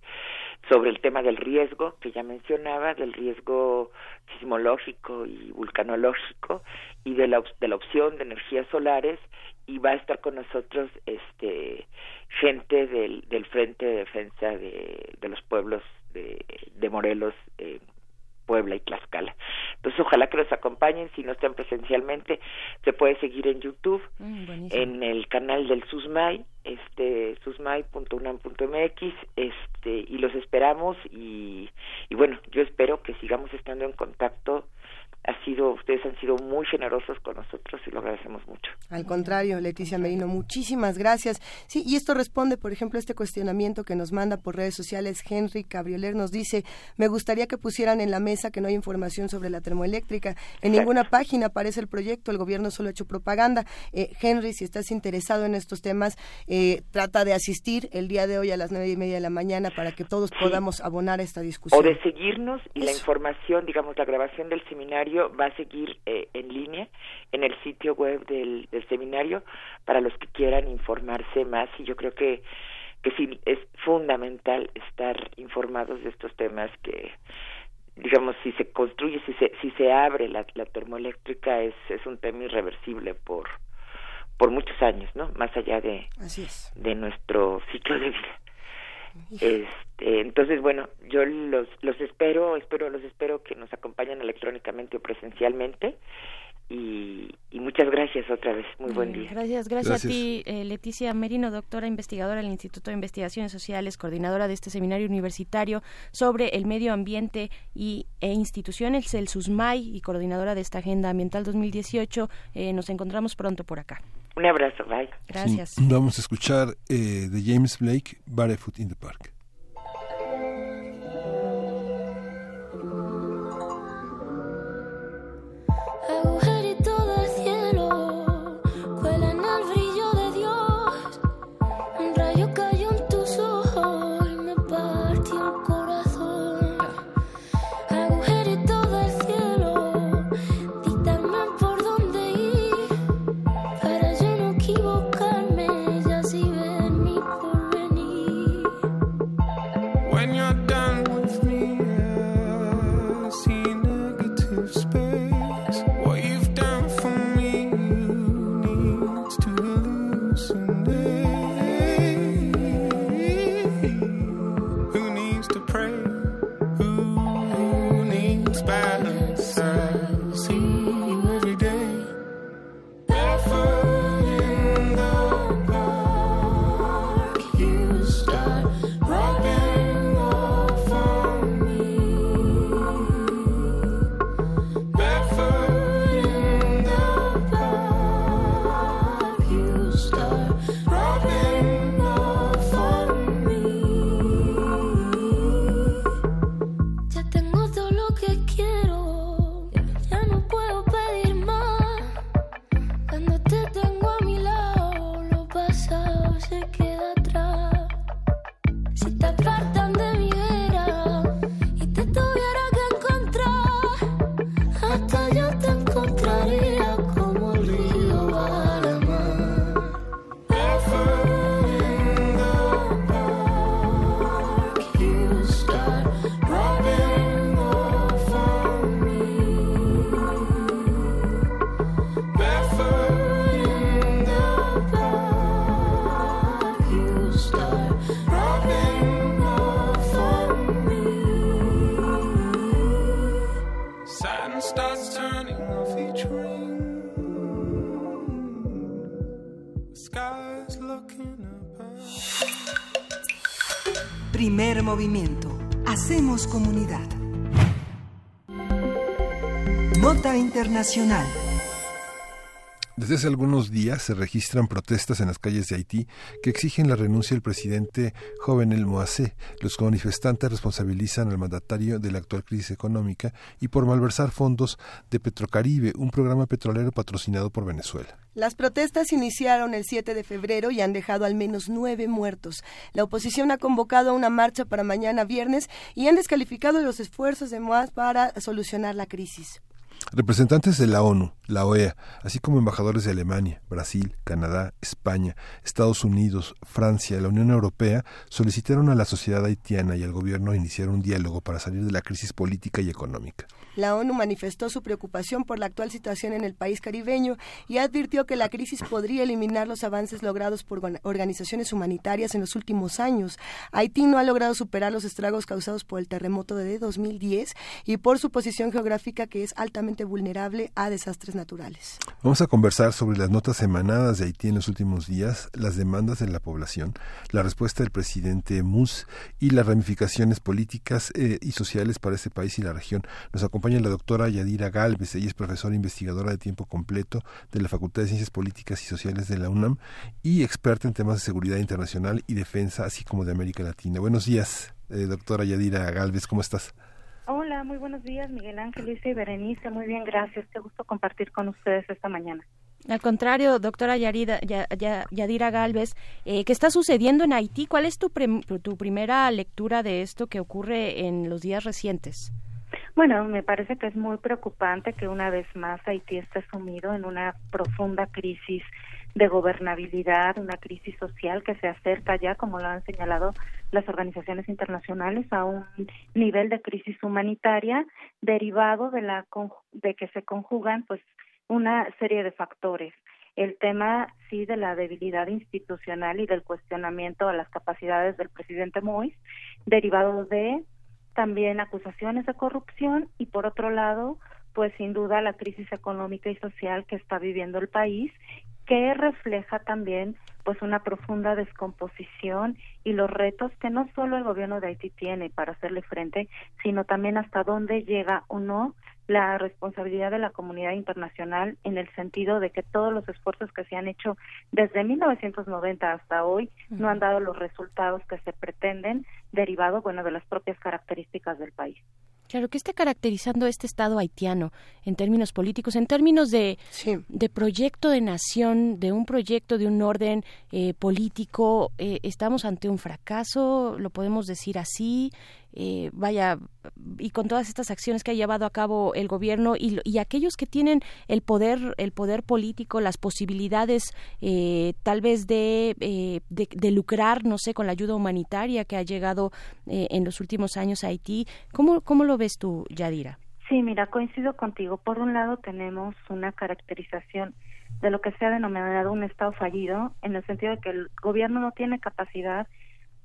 [SPEAKER 15] sobre el tema del riesgo que ya mencionaba, del riesgo sismológico y vulcanológico y de la, de la opción de energías solares y va a estar con nosotros este gente del, del Frente de Defensa de, de los Pueblos de, de Morelos eh, Puebla y Tlaxcala. Entonces, ojalá que nos acompañen, si no están presencialmente, se puede seguir en YouTube, mm, en el canal del SUSMAI, este susmai.unam.mx, este y los esperamos. Y, y bueno, yo espero que sigamos estando en contacto ha sido, ustedes han sido muy generosos con nosotros y lo agradecemos mucho.
[SPEAKER 3] Al contrario, Leticia Merino, muchísimas gracias. Sí, y esto responde, por ejemplo, a este cuestionamiento que nos manda por redes sociales Henry Cabrioler nos dice, me gustaría que pusieran en la mesa que no hay información sobre la termoeléctrica. En ninguna página aparece el proyecto, el gobierno solo ha hecho propaganda. Eh, Henry, si estás interesado en estos temas, eh, trata de asistir el día de hoy a las nueve y media de la mañana para que todos podamos abonar esta discusión.
[SPEAKER 15] O de seguirnos y la información, digamos, la grabación del seminario va a seguir eh, en línea en el sitio web del, seminario para los que quieran informarse más y yo creo que que sí es fundamental estar informados de estos temas que digamos, si se construye, si se, si se abre la, la termoeléctrica, es, es un tema irreversible por, por muchos años, ¿no? Más allá de, de nuestro ciclo de vida. Este, entonces, bueno, yo los, los espero, espero, los espero que nos acompañen electrónicamente o presencialmente y, muchas gracias otra vez. Muy buen día.
[SPEAKER 2] Gracias, gracias, a ti, eh, Leticia Merino, doctora investigadora del Instituto de Investigaciones Sociales, coordinadora de este seminario universitario sobre el medio ambiente y, e instituciones, el SUSMAI, y coordinadora de esta Agenda Ambiental 2018. Eh, nos encontramos pronto por acá.
[SPEAKER 15] Un abrazo, bye.
[SPEAKER 2] Gracias.
[SPEAKER 1] vamos a escuchar eh, de James Blake, Barefoot in the Park. Desde hace algunos días se registran protestas en las calles de Haití que exigen la renuncia del presidente Jovenel Moise. Los manifestantes responsabilizan al mandatario de la actual crisis económica y por malversar fondos de Petrocaribe, un programa petrolero patrocinado por Venezuela.
[SPEAKER 3] Las protestas iniciaron el 7 de febrero y han dejado al menos nueve muertos. La oposición ha convocado una marcha para mañana viernes y han descalificado los esfuerzos de Moise para solucionar la crisis.
[SPEAKER 1] Representantes de la ONU, la OEA, así como embajadores de Alemania, Brasil, Canadá, España, Estados Unidos, Francia y la Unión Europea solicitaron a la sociedad haitiana y al gobierno iniciar un diálogo para salir de la crisis política y económica.
[SPEAKER 3] La ONU manifestó su preocupación por la actual situación en el país caribeño y advirtió que la crisis podría eliminar los avances logrados por organizaciones humanitarias en los últimos años. Haití no ha logrado superar los estragos causados por el terremoto de 2010 y por su posición geográfica que es altamente vulnerable a desastres naturales.
[SPEAKER 1] Vamos a conversar sobre las notas emanadas de Haití en los últimos días, las demandas de la población, la respuesta del presidente Mus y las ramificaciones políticas eh, y sociales para este país y la región. La doctora Yadira Galvez. Ella es profesora investigadora de tiempo completo de la Facultad de Ciencias Políticas y Sociales de la UNAM y experta en temas de seguridad internacional y defensa, así como de América Latina. Buenos días, eh, doctora Yadira Galvez. ¿Cómo estás?
[SPEAKER 16] Hola, muy buenos días, Miguel Ángel, Luisa y Berenice. Muy bien, gracias. Qué gusto compartir con ustedes esta mañana.
[SPEAKER 2] Al contrario, doctora Yarida, Yadira Galvez, eh, ¿qué está sucediendo en Haití? ¿Cuál es tu, tu primera lectura de esto que ocurre en los días recientes?
[SPEAKER 16] Bueno, me parece que es muy preocupante que una vez más Haití esté sumido en una profunda crisis de gobernabilidad, una crisis social que se acerca ya, como lo han señalado las organizaciones internacionales, a un nivel de crisis humanitaria derivado de la de que se conjugan pues una serie de factores. El tema sí de la debilidad institucional y del cuestionamiento a las capacidades del presidente Moïse, derivado de también acusaciones de corrupción y por otro lado, pues sin duda la crisis económica y social que está viviendo el país que refleja también pues una profunda descomposición y los retos que no solo el gobierno de Haití tiene para hacerle frente, sino también hasta dónde llega o no la responsabilidad de la comunidad internacional en el sentido de que todos los esfuerzos que se han hecho desde 1990 hasta hoy no han dado los resultados que se pretenden derivado bueno de las propias características del país.
[SPEAKER 2] Claro, ¿qué está caracterizando este Estado haitiano en términos políticos, en términos de, de proyecto de nación, de un proyecto de un orden eh, político? Eh, ¿Estamos ante un fracaso? ¿Lo podemos decir así? Eh, vaya, y con todas estas acciones que ha llevado a cabo el gobierno y, y aquellos que tienen el poder, el poder político, las posibilidades eh, tal vez de, eh, de, lucrar, no sé, con la ayuda humanitaria que ha llegado eh, en los últimos años a Haití. ¿Cómo, ¿Cómo lo ves tú, Yadira?
[SPEAKER 16] Sí, mira, coincido contigo. Por un lado tenemos una caracterización de lo que se ha denominado un Estado fallido, en el sentido de que el gobierno no tiene capacidad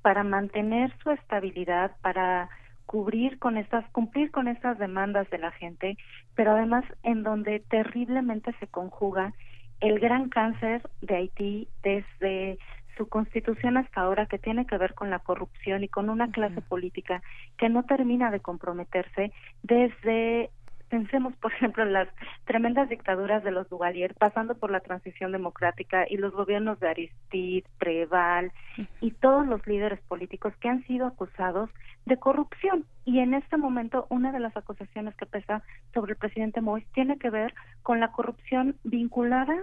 [SPEAKER 16] para mantener su estabilidad, para cubrir con estas, cumplir con estas demandas de la gente, pero además en donde terriblemente se conjuga el gran cáncer de Haití desde su constitución hasta ahora que tiene que ver con la corrupción y con una clase política que no termina de comprometerse desde pensemos, por ejemplo, en las tremendas dictaduras de los Duvalier, pasando por la transición democrática y los gobiernos de Aristide, Preval y todos los líderes políticos que han sido acusados de corrupción. Y en este momento, una de las acusaciones que pesa sobre el presidente Moïse tiene que ver con la corrupción vinculada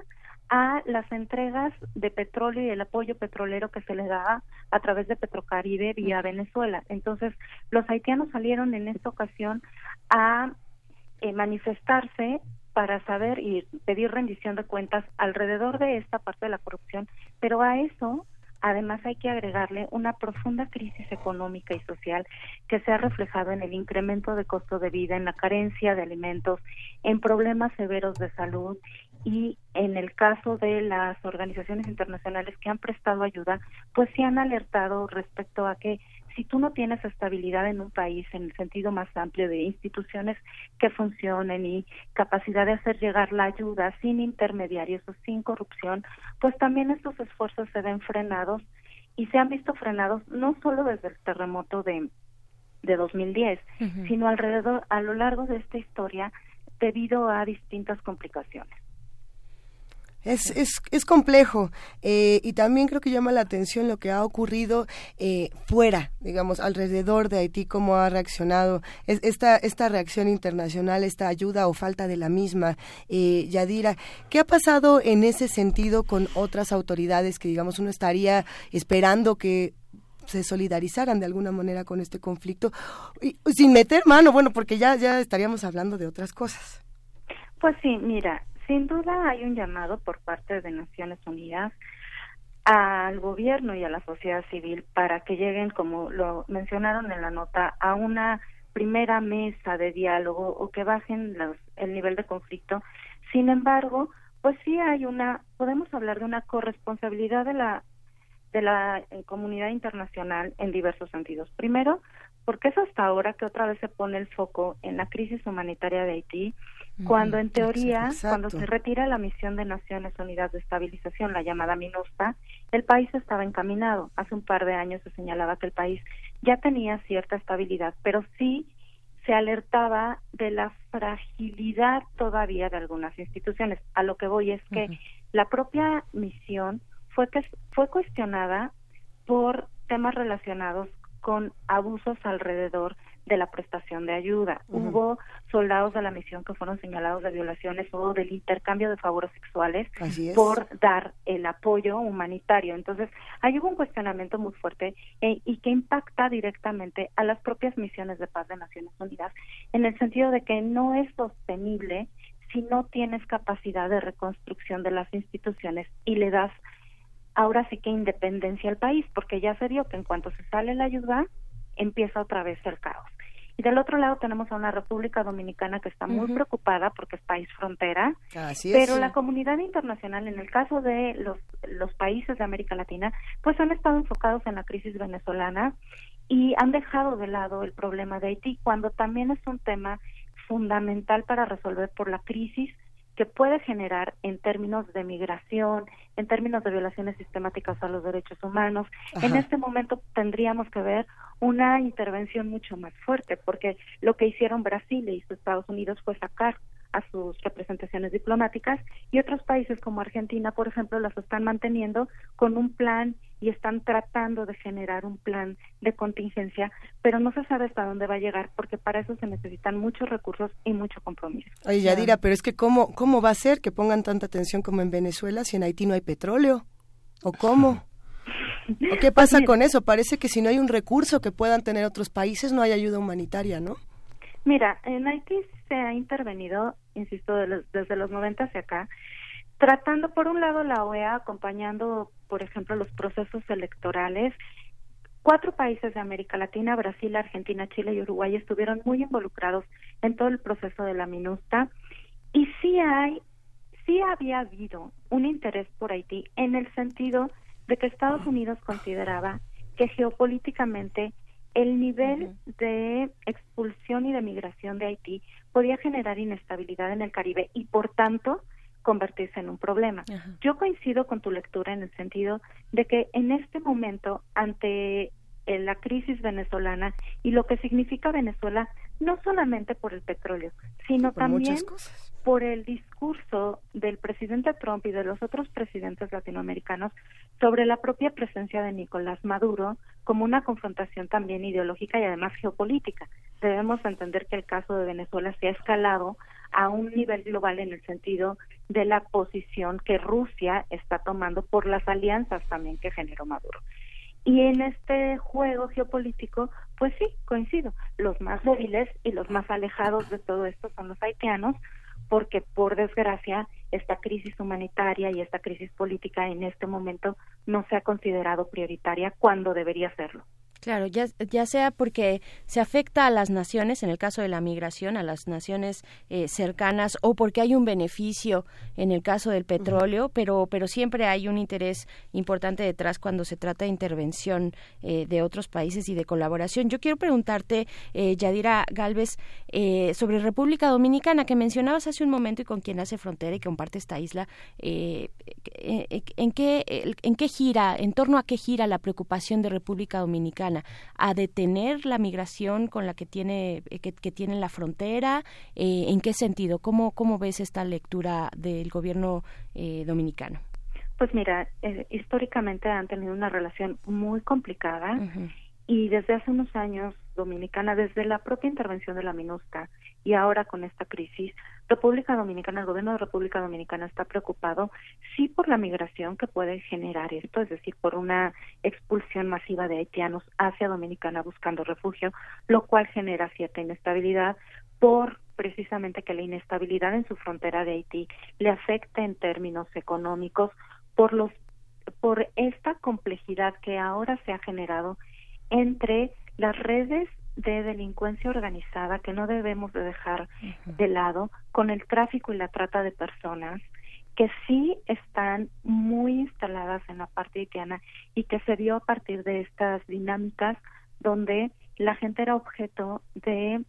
[SPEAKER 16] a las entregas de petróleo y el apoyo petrolero que se le da a través de Petrocaribe vía Venezuela. Entonces, los haitianos salieron en esta ocasión a eh, manifestarse para saber y pedir rendición de cuentas alrededor de esta parte de la corrupción, pero a eso además hay que agregarle una profunda crisis económica y social que se ha reflejado en el incremento de costo de vida, en la carencia de alimentos, en problemas severos de salud y en el caso de las organizaciones internacionales que han prestado ayuda, pues se han alertado respecto a que si tú no tienes estabilidad en un país en el sentido más amplio de instituciones que funcionen y capacidad de hacer llegar la ayuda sin intermediarios o sin corrupción, pues también estos esfuerzos se ven frenados y se han visto frenados no solo desde el terremoto de de 2010, sino alrededor a lo largo de esta historia debido a distintas complicaciones.
[SPEAKER 3] Es, es, es complejo eh, y también creo que llama la atención lo que ha ocurrido eh, fuera, digamos, alrededor de Haití, cómo ha reaccionado esta, esta reacción internacional, esta ayuda o falta de la misma. Eh, Yadira, ¿qué ha pasado en ese sentido con otras autoridades que, digamos, uno estaría esperando que se solidarizaran de alguna manera con este conflicto sin meter mano, bueno, porque ya, ya estaríamos hablando de otras cosas.
[SPEAKER 16] Pues sí, mira, sin duda hay un llamado por parte de Naciones Unidas al gobierno y a la sociedad civil para que lleguen, como lo mencionaron en la nota, a una primera mesa de diálogo o que bajen el nivel de conflicto. Sin embargo, pues sí hay una, podemos hablar de una corresponsabilidad de la de la eh, comunidad internacional en diversos sentidos. Primero, porque es hasta ahora que otra vez se pone el foco en la crisis humanitaria de Haití cuando en teoría, cuando se retira la misión de Naciones Unidas de Estabilización, la llamada MINUSTA, el país estaba encaminado. Hace un par de años se señalaba que el país ya tenía cierta estabilidad, pero sí se alertaba de la fragilidad todavía de algunas instituciones. A lo que voy es que la propia misión fue que fue cuestionada por temas relacionados con abusos alrededor de la prestación de ayuda. Hubo soldados de la misión que fueron señalados de violaciones o del intercambio de favores sexuales por dar el apoyo humanitario. Entonces, hay hubo un cuestionamiento muy fuerte eh, y que impacta directamente a las propias misiones de paz de Naciones Unidas en el sentido de que no es sostenible si no tienes capacidad de reconstrucción de las instituciones y le das ahora sí que independencia al país, porque ya se vio que en cuanto se sale la ayuda, empieza otra vez el caos. Y del otro lado tenemos a una República Dominicana que está muy preocupada porque es país frontera, pero la comunidad internacional, en el caso de los, los países de América Latina, pues han estado enfocados en la crisis venezolana y han dejado de lado el problema de Haití, cuando también es un tema fundamental para resolver por la crisis que puede generar en términos de migración, en términos de violaciones sistemáticas a los derechos humanos. En este momento tendríamos que ver una intervención mucho más fuerte, porque lo que hicieron Brasil y Estados Unidos fue sacar a sus representaciones diplomáticas y otros países como Argentina, por ejemplo, las están manteniendo con un plan y están tratando de generar un plan de contingencia, pero no se sabe hasta dónde va a llegar porque para eso se necesitan muchos recursos y mucho compromiso.
[SPEAKER 3] Oye, Yadira, pero es que cómo cómo va a ser que pongan tanta atención como en Venezuela si en Haití no hay petróleo? ¿O cómo? ¿O qué pasa con eso? Parece que si no hay un recurso que puedan tener otros países, no hay ayuda humanitaria, ¿no?
[SPEAKER 16] Mira, en Haití se ha intervenido, insisto, desde los 90 hacia acá, tratando, por un lado, la OEA acompañando, por ejemplo, los procesos electorales. Cuatro países de América Latina, Brasil, Argentina, Chile y Uruguay, estuvieron muy involucrados en todo el proceso de la MINUSTA. Y sí hay, sí había habido un interés por Haití en el sentido de que Estados Unidos consideraba que geopolíticamente el nivel de expulsión y de migración de Haití podía generar inestabilidad en el Caribe y por tanto convertirse en un problema. Yo coincido con tu lectura en el sentido de que en este momento, ante eh, la crisis venezolana y lo que significa Venezuela, no solamente por el petróleo, sino también por el discurso del presidente Trump y de los otros presidentes latinoamericanos sobre la propia presencia de Nicolás Maduro como una confrontación también ideológica y además geopolítica. Debemos entender que el caso de Venezuela se ha escalado a un nivel global en el sentido de la posición que Rusia está tomando por las alianzas también que generó Maduro. Y en este juego geopolítico, pues sí, coincido, los más débiles y los más alejados de todo esto son los haitianos, porque por desgracia esta crisis humanitaria y esta crisis política en este momento no se ha considerado prioritaria cuando debería serlo.
[SPEAKER 2] Claro, ya, ya sea porque se afecta a las naciones, en el caso de la migración, a las naciones eh, cercanas, o porque hay un beneficio en el caso del petróleo, pero, pero siempre hay un interés importante detrás cuando se trata de intervención eh, de otros países y de colaboración. Yo quiero preguntarte, eh, Yadira Galvez, eh, sobre República Dominicana, que mencionabas hace un momento y con quien hace frontera y comparte esta isla, ¿en, qué, ¿en qué gira, en torno a qué gira la preocupación de República Dominicana? A detener la migración con la que tiene eh, que, tiene la frontera eh, en qué sentido cómo cómo ves esta lectura del gobierno eh, dominicano
[SPEAKER 16] pues mira históricamente han tenido una relación muy complicada y desde hace unos años Dominicana, desde la propia intervención de la MINUSCA y ahora con esta crisis, República Dominicana, el gobierno de República Dominicana está preocupado sí por la migración que puede generar esto, es decir, por una expulsión masiva de haitianos hacia Dominicana buscando refugio, lo cual genera cierta inestabilidad por precisamente que la inestabilidad en su frontera de Haití le afecta en términos económicos por los por esta complejidad que ahora se ha generado entre las redes de delincuencia organizada que no debemos de dejar de lado con el tráfico y la trata de personas que sí están muy instaladas en la parte haitiana y que se dio a partir de estas dinámicas donde la gente era objeto de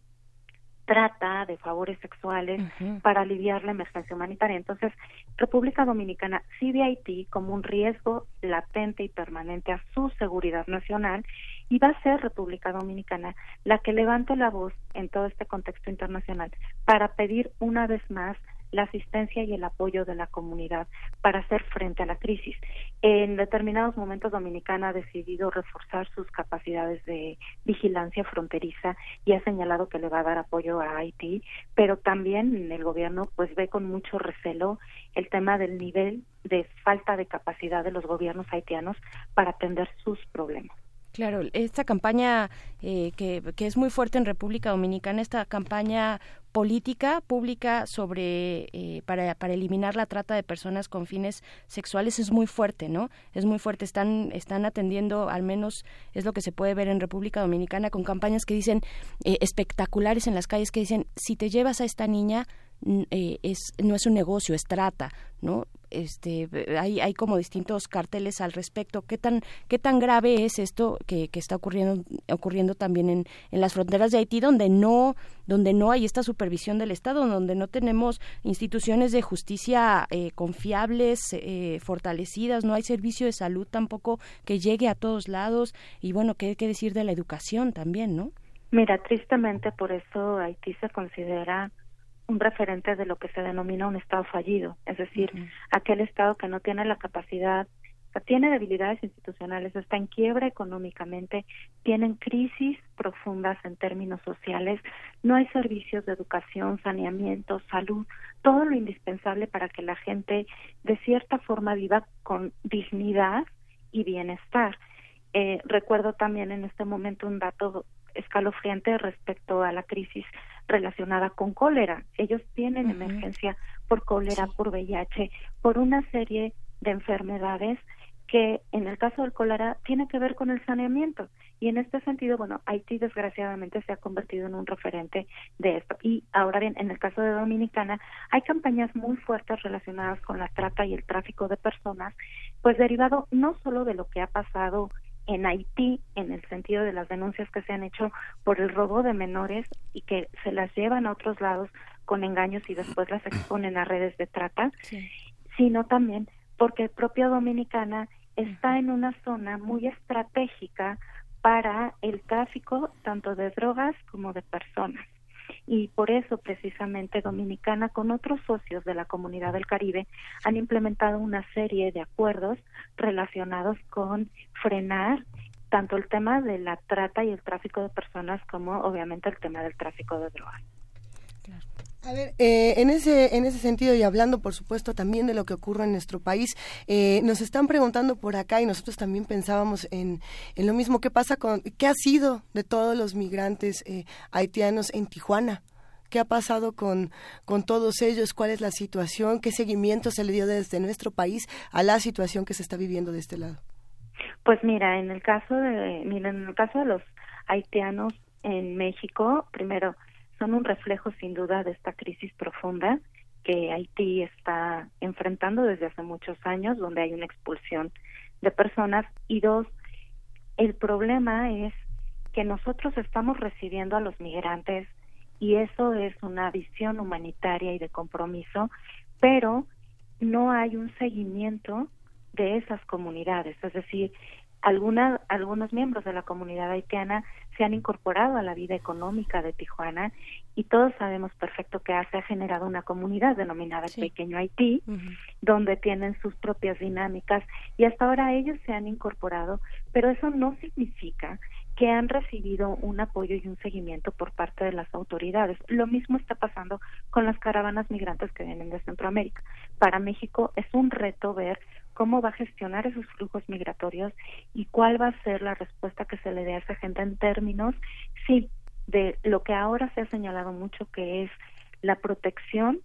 [SPEAKER 16] trata de favores sexuales para aliviar la emergencia humanitaria. Entonces, República Dominicana sí ve a Haití como un riesgo latente y permanente a su seguridad nacional y va a ser República Dominicana la que levante la voz en todo este contexto internacional para pedir una vez más la asistencia y el apoyo de la comunidad para hacer frente a la crisis. En determinados momentos Dominicana ha decidido reforzar sus capacidades de vigilancia fronteriza y ha señalado que le va a dar apoyo a Haití, pero también el gobierno pues ve con mucho recelo el tema del nivel de falta de capacidad de los gobiernos haitianos para atender sus problemas.
[SPEAKER 2] Claro, esta campaña eh, que, que, es muy fuerte en República Dominicana, esta campaña política pública sobre eh, para, para eliminar la trata de personas con fines sexuales es muy fuerte, ¿no? Es muy fuerte. Están están atendiendo, al menos es lo que se puede ver en República Dominicana, con campañas que dicen eh, espectaculares en las calles que dicen si te llevas a esta niña eh, es no es un negocio es trata no este hay, hay como distintos carteles al respecto. Qué tan qué tan grave es esto que, que está ocurriendo también en, en las fronteras de Haití donde no donde no hay esta supervisión del Estado donde no tenemos instituciones de justicia eh, confiables eh, fortalecidas no hay servicio de salud tampoco que llegue a todos lados y bueno qué, qué decir de la educación también no
[SPEAKER 16] mira tristemente por eso Haití se considera un referente de lo que se denomina un Estado fallido, es decir, aquel Estado que no tiene la capacidad, tiene debilidades institucionales, está en quiebra económicamente, tienen crisis profundas en términos sociales, no hay servicios de educación, saneamiento, salud, todo lo indispensable para que la gente de cierta forma viva con dignidad y bienestar. Eh, recuerdo también en este momento un dato escalofriante respecto a la crisis relacionada con cólera. Ellos tienen emergencia por cólera, por VIH, por una serie de enfermedades que en el caso del cólera tiene que ver con el saneamiento. Y en este sentido, bueno, Haití desgraciadamente se ha convertido en un referente de esto. Y ahora bien, en el caso de Dominicana, hay campañas muy fuertes relacionadas con la trata y el tráfico de personas, pues derivado no solo de lo que ha pasado en Haití, en el sentido de las denuncias que se han hecho por el robo de menores y que se las llevan a otros lados con engaños y después las exponen a redes de trata, sino también porque propia Dominicana está en una zona muy estratégica para el tráfico tanto de drogas como de personas y por eso precisamente Dominicana con otros socios de la comunidad del Caribe han implementado una serie de acuerdos relacionados con frenar tanto el tema de la trata y el tráfico de personas como obviamente el tema del tráfico de drogas.
[SPEAKER 3] A ver, eh, en ese en ese sentido y hablando, por supuesto, también de lo que ocurre en nuestro país, eh, nos están preguntando por acá y nosotros también pensábamos en, en lo mismo. ¿Qué pasa con qué ha sido de todos los migrantes eh, haitianos en Tijuana? ¿Qué ha pasado con, con todos ellos? ¿Cuál es la situación? ¿Qué seguimiento se le dio desde nuestro país a la situación que se está viviendo de este lado?
[SPEAKER 16] Pues mira, en el caso de, mira, en el caso de los haitianos en México, primero son un reflejo sin duda de esta crisis profunda que Haití está enfrentando desde hace muchos años, donde hay una expulsión de personas. Y dos, el problema es que nosotros estamos recibiendo a los migrantes y eso es una visión humanitaria y de compromiso, pero no hay un seguimiento de esas comunidades, es decir, alguna, algunos miembros de la comunidad haitiana se han incorporado a la vida económica de Tijuana y todos sabemos perfecto que se ha generado una comunidad denominada el Pequeño Haití, donde tienen sus propias dinámicas y hasta ahora ellos se han incorporado, pero eso no significa que han recibido un apoyo y un seguimiento por parte de las autoridades. Lo mismo está pasando con las caravanas migrantes que vienen de Centroamérica. Para México es un reto ver cómo va a gestionar esos flujos migratorios y cuál va a ser la respuesta que se le dé a esa gente en términos, sí, de lo que ahora se ha señalado mucho, que es la protección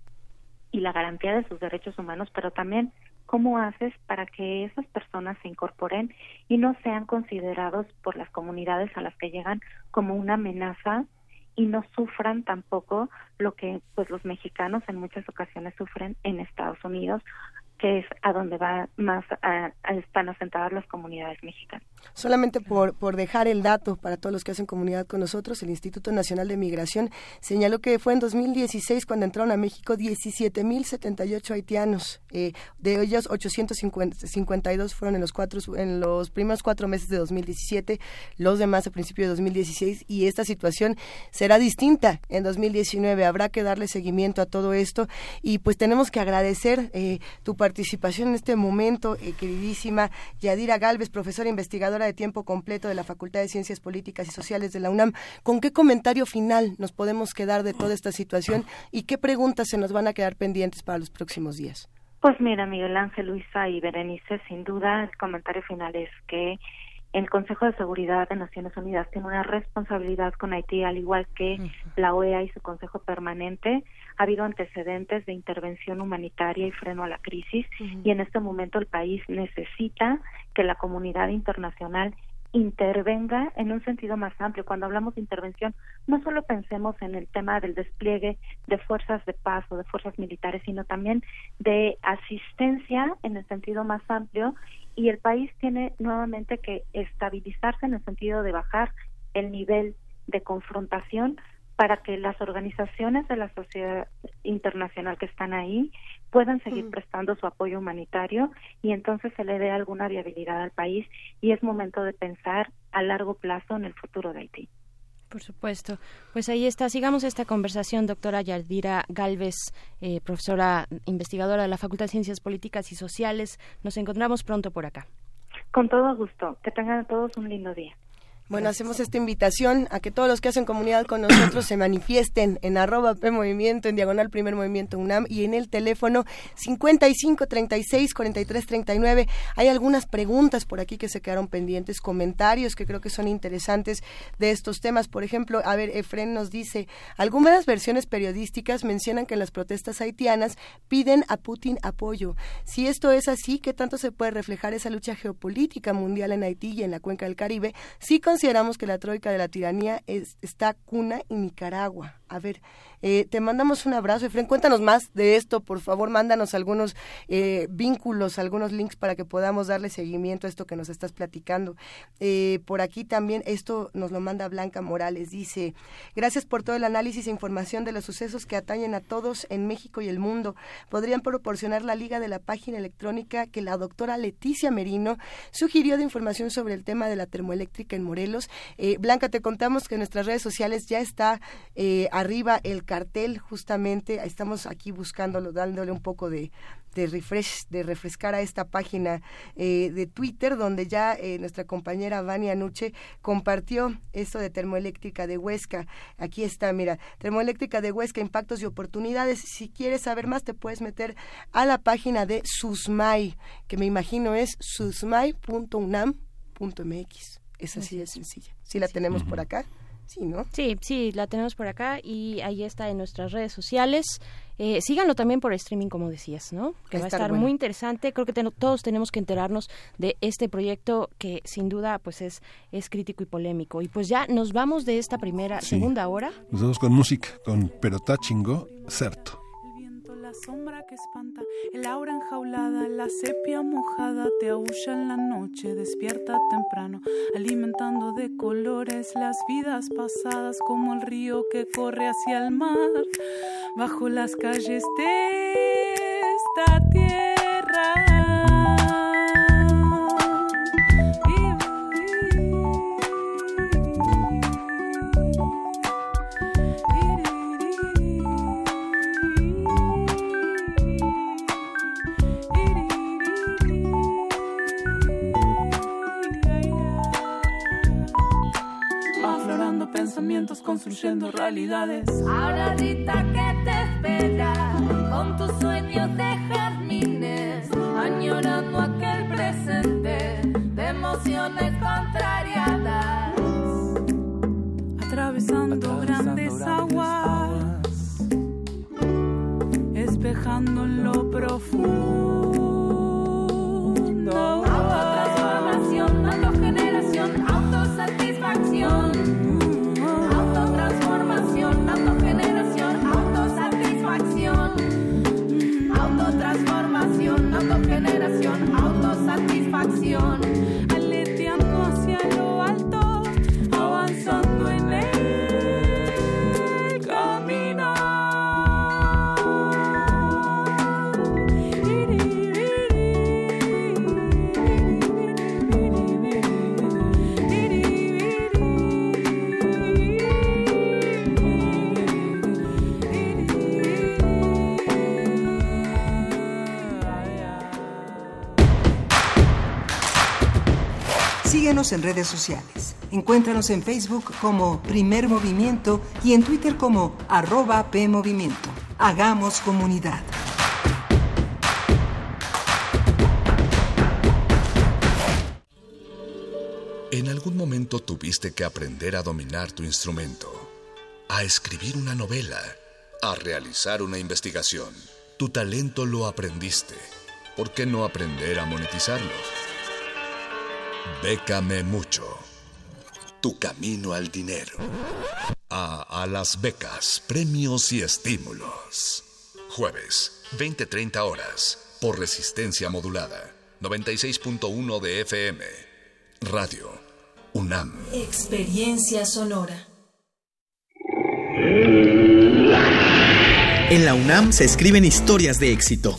[SPEAKER 16] y la garantía de sus derechos humanos, pero también cómo haces para que esas personas se incorporen y no sean considerados por las comunidades a las que llegan como una amenaza y no sufran tampoco lo que pues los mexicanos en muchas ocasiones sufren en Estados Unidos que es a donde va más están asentadas las comunidades mexicanas.
[SPEAKER 3] Solamente por, por dejar el dato para todos los que hacen comunidad con nosotros, el Instituto Nacional de Migración señaló que fue en 2016 cuando entraron a México 17.078 haitianos. Eh, de ellos, 852 fueron en los, cuatro, en los primeros cuatro meses de 2017, los demás a principio de 2016, y esta situación será distinta en 2019. Habrá que darle seguimiento a todo esto y pues tenemos que agradecer eh, tu participación en este momento, eh, queridísima Yadira Galvez, profesora investigadora de tiempo completo de la Facultad de Ciencias Políticas y Sociales de la UNAM. ¿Con qué comentario final nos podemos quedar de toda esta situación y qué preguntas se nos van a quedar pendientes para los próximos días?
[SPEAKER 16] Pues mira, Miguel Ángel, Luisa y Berenice, sin duda el comentario final es que el Consejo de Seguridad de Naciones Unidas tiene una responsabilidad con Haití, al igual que la OEA y su Consejo Permanente. Ha habido antecedentes de intervención humanitaria y freno a la crisis y en este momento el país necesita que la comunidad internacional intervenga en un sentido más amplio. Cuando hablamos de intervención, no solo pensemos en el tema del despliegue de fuerzas de paz o de fuerzas militares, sino también de asistencia en el sentido más amplio y el país tiene nuevamente que estabilizarse en el sentido de bajar el nivel de confrontación para que las organizaciones de la sociedad internacional que están ahí puedan seguir prestando su apoyo humanitario y entonces se le dé alguna viabilidad al país y es momento de pensar a largo plazo en el futuro de Haití.
[SPEAKER 2] Por supuesto. Pues ahí está. Sigamos esta conversación, doctora Yardira Galvez, eh, profesora investigadora de la Facultad de Ciencias Políticas y Sociales. Nos encontramos pronto por acá.
[SPEAKER 16] Con todo gusto. Que tengan todos un lindo día.
[SPEAKER 3] Bueno, hacemos esta invitación a que todos los que hacen comunidad con nosotros se manifiesten en arroba P Movimiento, en diagonal Primer Movimiento UNAM y en el teléfono 55 36 43 39. Hay algunas preguntas por aquí que se quedaron pendientes, comentarios que creo que son interesantes de estos temas. Por ejemplo, a ver, Efren nos dice, algunas versiones periodísticas mencionan que en las protestas haitianas piden a Putin apoyo. Si esto es así, ¿qué tanto se puede reflejar esa lucha geopolítica mundial en Haití y en la cuenca del Caribe? Sí, consideramos que la troika de la tiranía es, está cuna en Nicaragua. A ver, eh, te mandamos un abrazo, Efren. Cuéntanos más de esto, por favor, mándanos algunos eh, vínculos, algunos links para que podamos darle seguimiento a esto que nos estás platicando. Eh, por aquí también, esto nos lo manda Blanca Morales, dice, gracias por todo el análisis e información de los sucesos que atañen a todos en México y el mundo. ¿Podrían proporcionar la liga de la página electrónica que la doctora Leticia Merino sugirió de información sobre el tema de la termoeléctrica en Morelos? Blanca, te contamos que en nuestras redes sociales ya está arriba el cartel, justamente, estamos aquí buscándolo, dándole un poco de, de refresh, de refrescar a esta página eh, de Twitter, donde ya nuestra compañera Vania Nuche compartió esto de termoeléctrica de Huesca. Aquí está, mira, termoeléctrica de Huesca, impactos y oportunidades. Si quieres saber más, te puedes meter a la página de SUSMAI, que me imagino es susmai.unam.mx. Es así de sencilla. Sí la tenemos por acá. Sí, ¿no?
[SPEAKER 2] Sí, sí, la tenemos por acá y ahí está en nuestras redes sociales. Eh, síganlo también por streaming, como decías, ¿no? Que va a estar, muy interesante. Creo que todos tenemos que enterarnos de este proyecto que sin duda pues es, es crítico y polémico. Y pues ya nos vamos de esta primera, segunda hora.
[SPEAKER 1] Nos vamos con música, con Perotá Chingo, Certo
[SPEAKER 17] sombra que espanta, el aura enjaulada, la sepia mojada te aúlla en la noche, despierta temprano, alimentando de colores las vidas pasadas como el río que corre hacia el mar, bajo las calles de esta tierra. Construyendo realidades.
[SPEAKER 18] Ahora Rita que te espera con tus sueños de jardines, añorando aquel presente de emociones contrariadas.
[SPEAKER 17] Atravesando, grandes, aguas, espejando en lo profundo. En
[SPEAKER 6] redes sociales. Encuéntranos en Facebook como Primer Movimiento y en Twitter como arroba PMovimiento. Hagamos comunidad.
[SPEAKER 19] En algún momento tuviste que aprender a dominar tu instrumento, a escribir una novela, a realizar una investigación. Tu talento lo aprendiste. ¿Por qué no aprender a monetizarlo? Bécame mucho. Tu camino al dinero. A, a las becas, premios y estímulos. Jueves, 20-30 horas, por resistencia modulada. 96.1 de FM. Radio UNAM.
[SPEAKER 10] Experiencia sonora.
[SPEAKER 20] En la UNAM se escriben historias de éxito.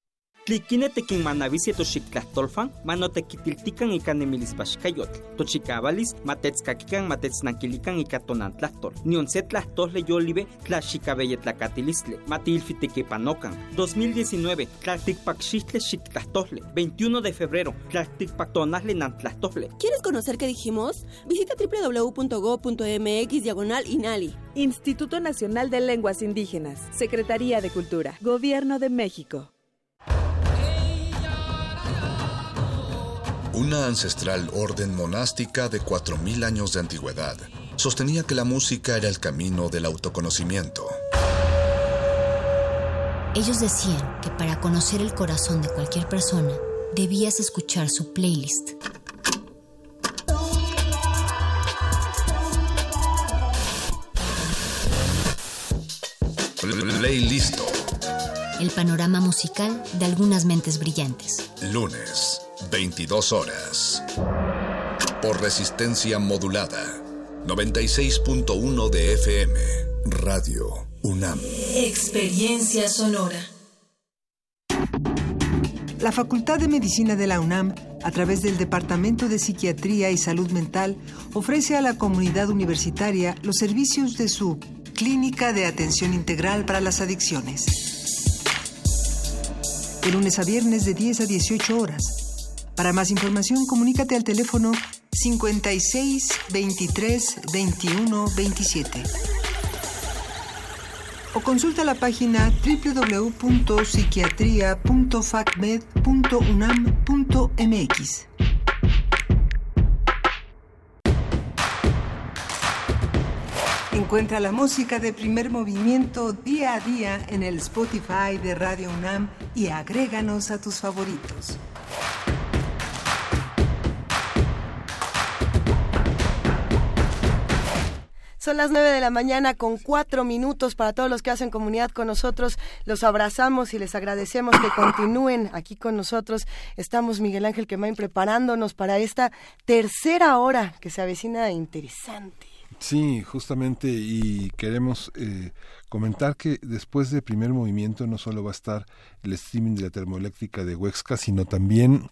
[SPEAKER 21] Tliquine tequinmanavisi toxictlahtolfan, manotequitiltican ika nemilispaxcayotl, tochicavalis matetskakikan matetsnankilikan ika tonantlahtol, nion se tlahtole yolive tlaxicabeyetlacatilistli, matilfitequipanocan. 2019, tlalticpaxixtle xictlahtole, 21 de febrero, tlalticpactonasle nantlahtole.
[SPEAKER 22] ¿Quieres conocer qué dijimos? Visita www.go.mx diagonal INALI.
[SPEAKER 23] Instituto Nacional de Lenguas Indígenas, Secretaría de Cultura, Gobierno de México.
[SPEAKER 19] Una ancestral orden monástica de 4.000 años de antigüedad sostenía que la música era el camino del autoconocimiento.
[SPEAKER 24] Ellos decían que para conocer el corazón de cualquier persona, debías escuchar su playlist.
[SPEAKER 19] Playlisto.
[SPEAKER 24] El panorama musical de algunas mentes brillantes.
[SPEAKER 19] Lunes, 22 horas. Por resistencia modulada. 96.1 de FM. Radio UNAM.
[SPEAKER 10] Experiencia sonora.
[SPEAKER 6] La Facultad de Medicina de la UNAM, a través del Departamento de Psiquiatría y Salud Mental, ofrece a la comunidad universitaria los servicios de su Clínica de Atención Integral para las Adicciones. De lunes a viernes de 10 a 18 horas. Para más información, comunícate al teléfono 56 23 21 27 o consulta la página www.psiquiatria.facmed.unam.mx. Encuentra la música de primer movimiento día a día en el Spotify de Radio UNAM y agréganos a tus favoritos.
[SPEAKER 3] Son las 9 de la mañana con cuatro minutos para todos los que hacen comunidad con nosotros. Los abrazamos y les agradecemos que continúen aquí con nosotros. Estamos Miguel Ángel Quemain preparándonos para esta tercera hora que se avecina interesante.
[SPEAKER 1] Sí, justamente, y queremos eh, Comentar que después del primer movimiento no solo va a estar el streaming de la termoeléctrica de Huexca, sino también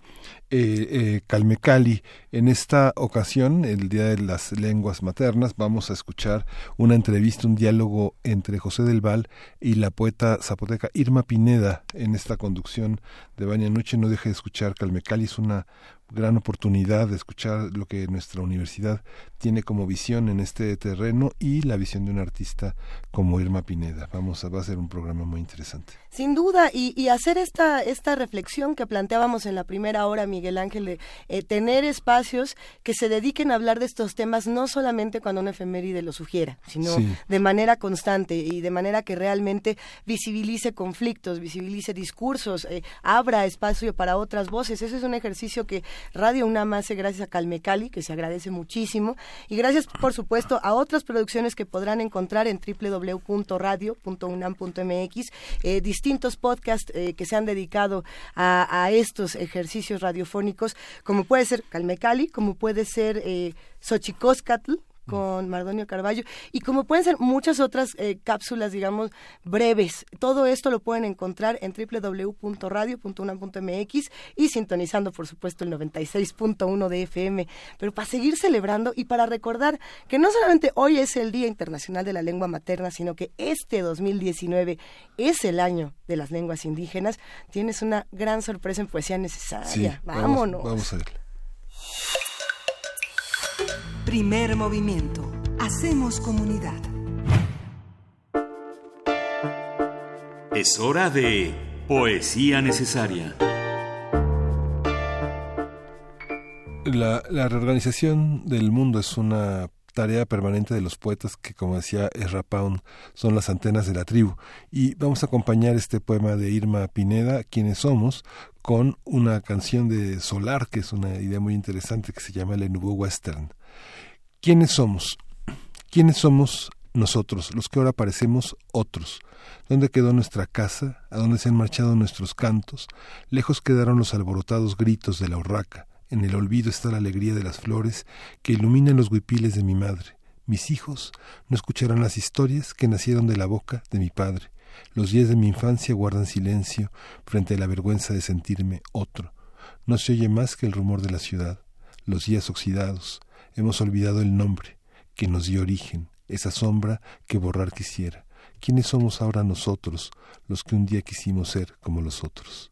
[SPEAKER 1] eh, eh, Calmecali. En esta ocasión, el Día de las Lenguas Maternas, vamos a escuchar una entrevista, un diálogo entre José del Val y la poeta zapoteca Irma Pineda en esta conducción de Baña Noche. No deje de escuchar Calmecali, es una gran oportunidad de escuchar lo que nuestra universidad tiene como visión en este terreno y la visión de un artista como Irma Pineda. Vamos a, va a ser un programa muy interesante.
[SPEAKER 3] Sin duda, y, y hacer esta, esta reflexión que planteábamos en la primera hora, Miguel Ángel, de eh, tener espacios que se dediquen a hablar de estos temas no solamente cuando una efeméride lo sugiera, sino
[SPEAKER 1] Sí.
[SPEAKER 3] de manera constante y de manera que realmente visibilice conflictos, visibilice discursos, eh, abra espacio para otras voces. Ese es un ejercicio que Radio UNAM hace gracias a Calmecali, que se agradece muchísimo, y gracias, por supuesto, a otras producciones que podrán encontrar en www.radio.unam.mx, eh, distintos podcasts eh, que se han dedicado a, estos ejercicios radiofónicos, como puede ser Calmecali, como puede ser eh, con Mardonio Carballo y como pueden ser muchas otras eh, cápsulas, digamos, breves. Todo esto lo pueden encontrar en www.radio.unam.mx y sintonizando, por supuesto, el 96.1 de FM. Pero para seguir celebrando y para recordar que no solamente hoy es el Día Internacional de la Lengua Materna, sino que este 2019 es el año de las lenguas indígenas, tienes una gran sorpresa en Poesía Necesaria. Vámonos.
[SPEAKER 1] Vamos a ver.
[SPEAKER 6] Primer movimiento. Hacemos comunidad.
[SPEAKER 25] Es hora de Poesía Necesaria.
[SPEAKER 1] La, la reorganización del mundo es una tarea permanente de los poetas que, como decía Ezra Pound, son las antenas de la tribu. Y vamos a acompañar este poema de Irma Pineda, Quienes somos, con una canción de Solar, que es una idea muy interesante que se llama Le Nouveau Western. ¿Quiénes somos? ¿Quiénes somos nosotros, los que ahora parecemos otros? ¿Dónde quedó nuestra casa? ¿A dónde se han marchado nuestros cantos? Lejos quedaron los alborotados gritos de la urraca. En el olvido está la alegría de las flores que iluminan los huipiles de mi madre. Mis hijos no escucharán las historias que nacieron de la boca de mi padre. Los días de mi infancia guardan silencio frente a la vergüenza de sentirme otro. No se oye más que el rumor de la ciudad, los días oxidados. Hemos olvidado el nombre que nos dio origen, esa sombra que borrar quisiera. ¿Quiénes somos ahora nosotros, los que un día quisimos ser como los otros?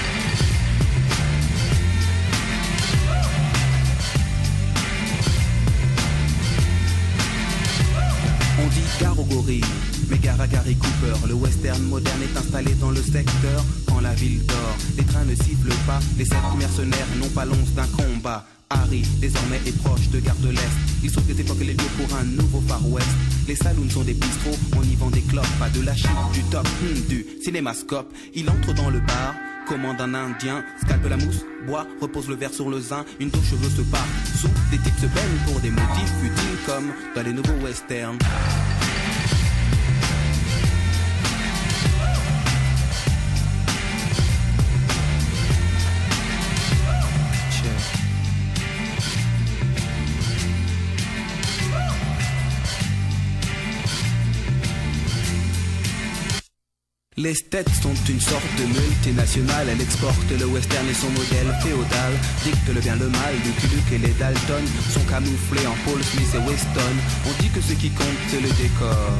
[SPEAKER 26] Dit gorilles, mais gare à Gary Cooper. Le western moderne est installé dans le secteur quand la ville dort. Les trains ne sifflent pas, les sept mercenaires n'ont pas l'once d'un combat. Harry, désormais, est proche de Gare de l'Est. Il sauve des époques les lieux pour un nouveau Far West. Les saloons sont des bistrots, on y vend des clopes, pas de la chip, du top, hmm, du cinémascope. Il entre dans le bar, commande un indien, scalpe la mousse, boit, repose le verre sur le zin, une touche cheveux se part. Sous, des types se baignent pour des motifs utiles comme dans les nouveaux westerns. Les States sont une sorte de multinationale, elle exporte le western et son modèle féodal, dicte le bien le mal, Lucky Luke et les Dalton sont camouflés en Paul Smith et Weston. On dit que ce qui compte c'est le décor,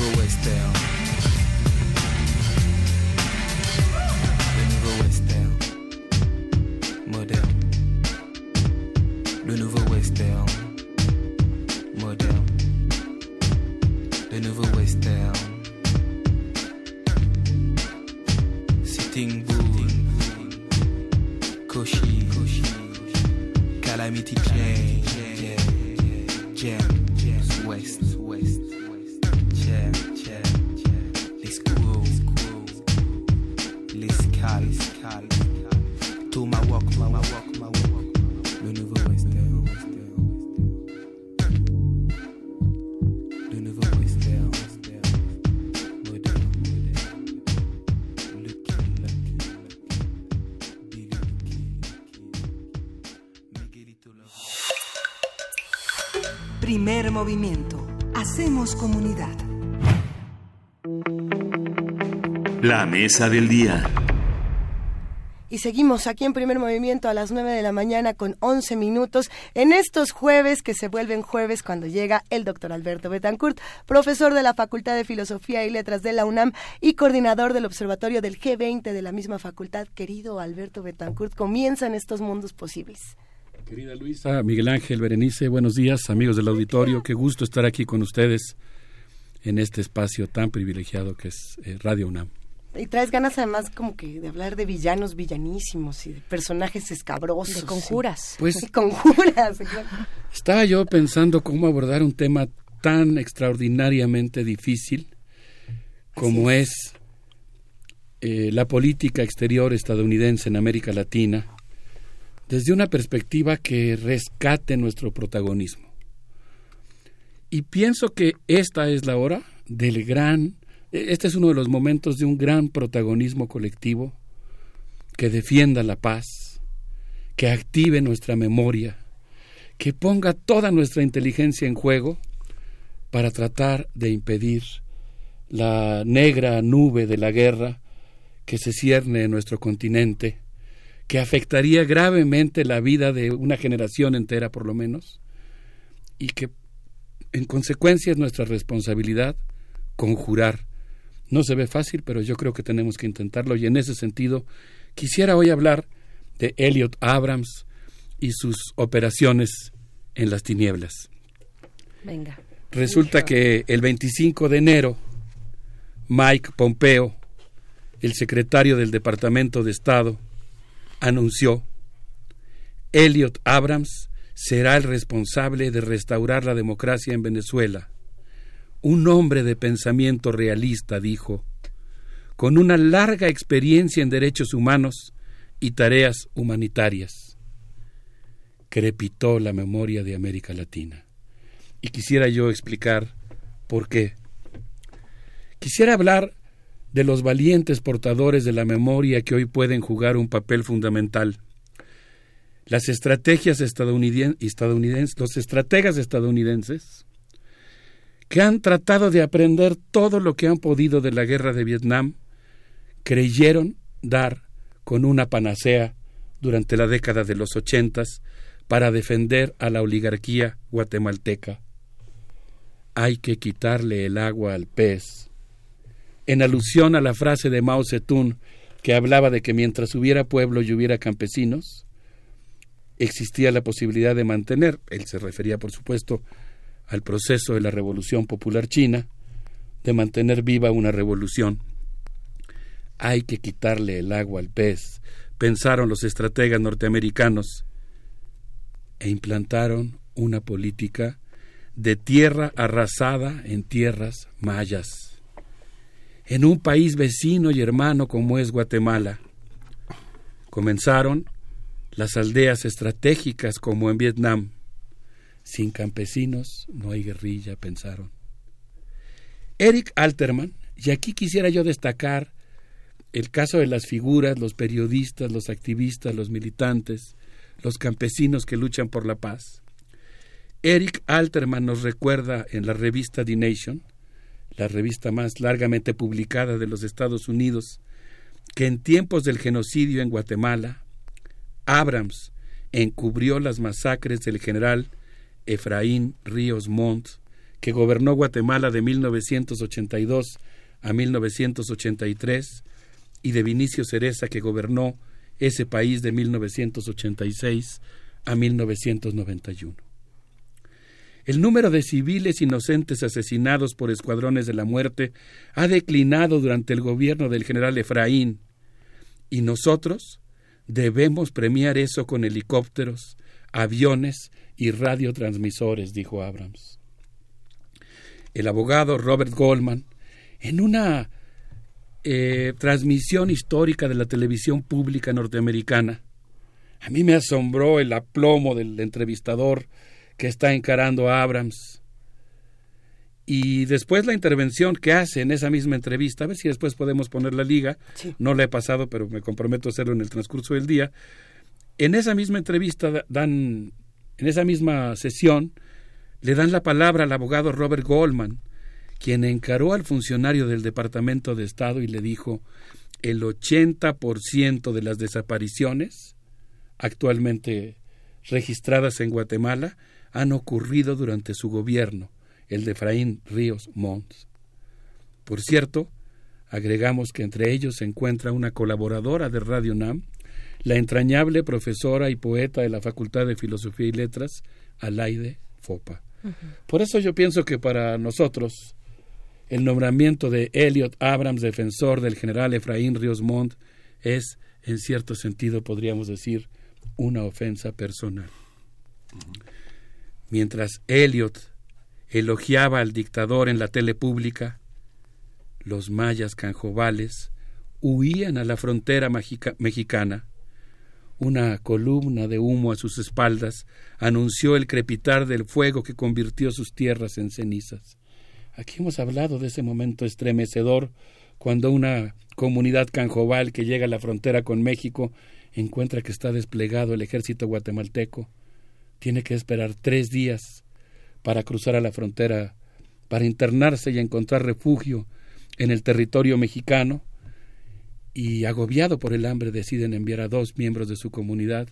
[SPEAKER 26] Le nouveau
[SPEAKER 6] comunidad.
[SPEAKER 25] La mesa del día.
[SPEAKER 3] Y seguimos aquí en primer movimiento a las 9 de la mañana con 11 minutos en estos jueves que se vuelven jueves cuando llega el doctor Alberto Betancourt, profesor de la Facultad de Filosofía y Letras de la UNAM y coordinador del Observatorio del G20 de la misma facultad. Querido Alberto Betancourt, comienzan estos mundos posibles.
[SPEAKER 27] Querida Luisa, Miguel Ángel, Berenice, buenos días, amigos del auditorio. Qué gusto estar aquí con ustedes en este espacio tan privilegiado que es eh, Radio UNAM.
[SPEAKER 3] Y traes ganas además como que de hablar de villanos villanísimos y de personajes escabrosos.
[SPEAKER 2] De conjuras.
[SPEAKER 27] Pues-
[SPEAKER 3] Y conjuras.
[SPEAKER 27] Estaba yo pensando cómo abordar un tema tan extraordinariamente difícil como es eh, la política exterior estadounidense en América Latina desde una perspectiva que rescate nuestro protagonismo. Y pienso que esta es la hora del gran, este es uno de los momentos de un gran protagonismo colectivo que defienda la paz, que active nuestra memoria, que ponga toda nuestra inteligencia en juego para tratar de impedir la negra nube de la guerra que se cierne en nuestro continente, que afectaría gravemente la vida de una generación entera por lo menos, y que en consecuencia es nuestra responsabilidad conjurar. No se ve fácil, pero yo creo que tenemos que intentarlo y en ese sentido quisiera hoy hablar de Elliot Abrams y sus operaciones en las tinieblas.
[SPEAKER 2] Venga.
[SPEAKER 27] Resulta que el 25 de enero, Mike Pompeo, el secretario del Departamento de Estado, anunció, Elliot Abrams será el responsable de restaurar la democracia en Venezuela. Un hombre de pensamiento realista, dijo, con una larga experiencia en derechos humanos y tareas humanitarias. Crepitó la memoria de América Latina. Y quisiera yo explicar por qué. Quisiera hablar de los valientes portadores de la memoria que hoy pueden jugar un papel fundamental. Las estrategias estadounidenses, los estrategas estadounidenses, que han tratado de aprender todo lo que han podido de la guerra de Vietnam, creyeron dar con una panacea durante la década de los ochentas para defender a la oligarquía guatemalteca. Hay que quitarle el agua al pez. En alusión a la frase de Mao Zedong que hablaba de que mientras hubiera pueblo y hubiera campesinos, existía la posibilidad de mantener, él se refería por supuesto al proceso de la Revolución Popular China, de mantener viva una revolución. Hay que quitarle el agua al pez, pensaron los estrategas norteamericanos, e implantaron una política de tierra arrasada en tierras mayas. En un país vecino y hermano como es Guatemala, comenzaron las aldeas estratégicas como en Vietnam. Sin campesinos no hay guerrilla, pensaron. Eric Alterman, y aquí quisiera yo destacar el caso de las figuras, los periodistas, los activistas, los militantes, los campesinos que luchan por la paz. Eric Alterman nos recuerda en la revista The Nation, la revista más largamente publicada de los Estados Unidos, que en tiempos del genocidio en Guatemala, Abrams encubrió las masacres del general Efraín Ríos Montt, que gobernó Guatemala de 1982 a 1983, y de Vinicio Cereza, que gobernó ese país de 1986 a 1991. El número de civiles inocentes asesinados por escuadrones de la muerte ha declinado durante el gobierno del general Efraín, y nosotros debemos premiar eso con helicópteros, aviones y radiotransmisores, dijo Abrams. El abogado Robert Goldman, en una eh, transmisión histórica de la televisión pública norteamericana, a mí me asombró el aplomo del entrevistador que está encarando a Abrams. Y después la intervención que hace en esa misma entrevista, a ver si después podemos poner la liga, no la he pasado, pero me comprometo a hacerlo en el transcurso del día. En esa misma entrevista dan, en esa misma sesión, le dan la palabra al abogado Robert Goldman, quien encaró al funcionario del Departamento de Estado y le dijo, el 80% de las desapariciones actualmente registradas en Guatemala han ocurrido durante su gobierno, el de Efraín Ríos Montt. Por cierto, agregamos que entre ellos se encuentra una colaboradora de Radio NAM, la entrañable profesora y poeta de la Facultad de Filosofía y Letras, Alaide Fopa. Por eso yo pienso que para nosotros el nombramiento de Elliot Abrams, defensor del general Efraín Ríos Montt, es, en cierto sentido, podríamos decir, una ofensa personal. Mientras Elliot elogiaba al dictador en la tele pública, los mayas canjobales huían a la frontera mexicana. Una columna de humo a sus espaldas anunció el crepitar del fuego que convirtió sus tierras en cenizas. Aquí hemos hablado de ese momento estremecedor cuando una comunidad canjobal que llega a la frontera con México encuentra que está desplegado el ejército guatemalteco tiene que esperar tres días para cruzar a la frontera, para internarse y encontrar refugio en el territorio mexicano, y agobiado por el hambre deciden enviar a dos miembros de su comunidad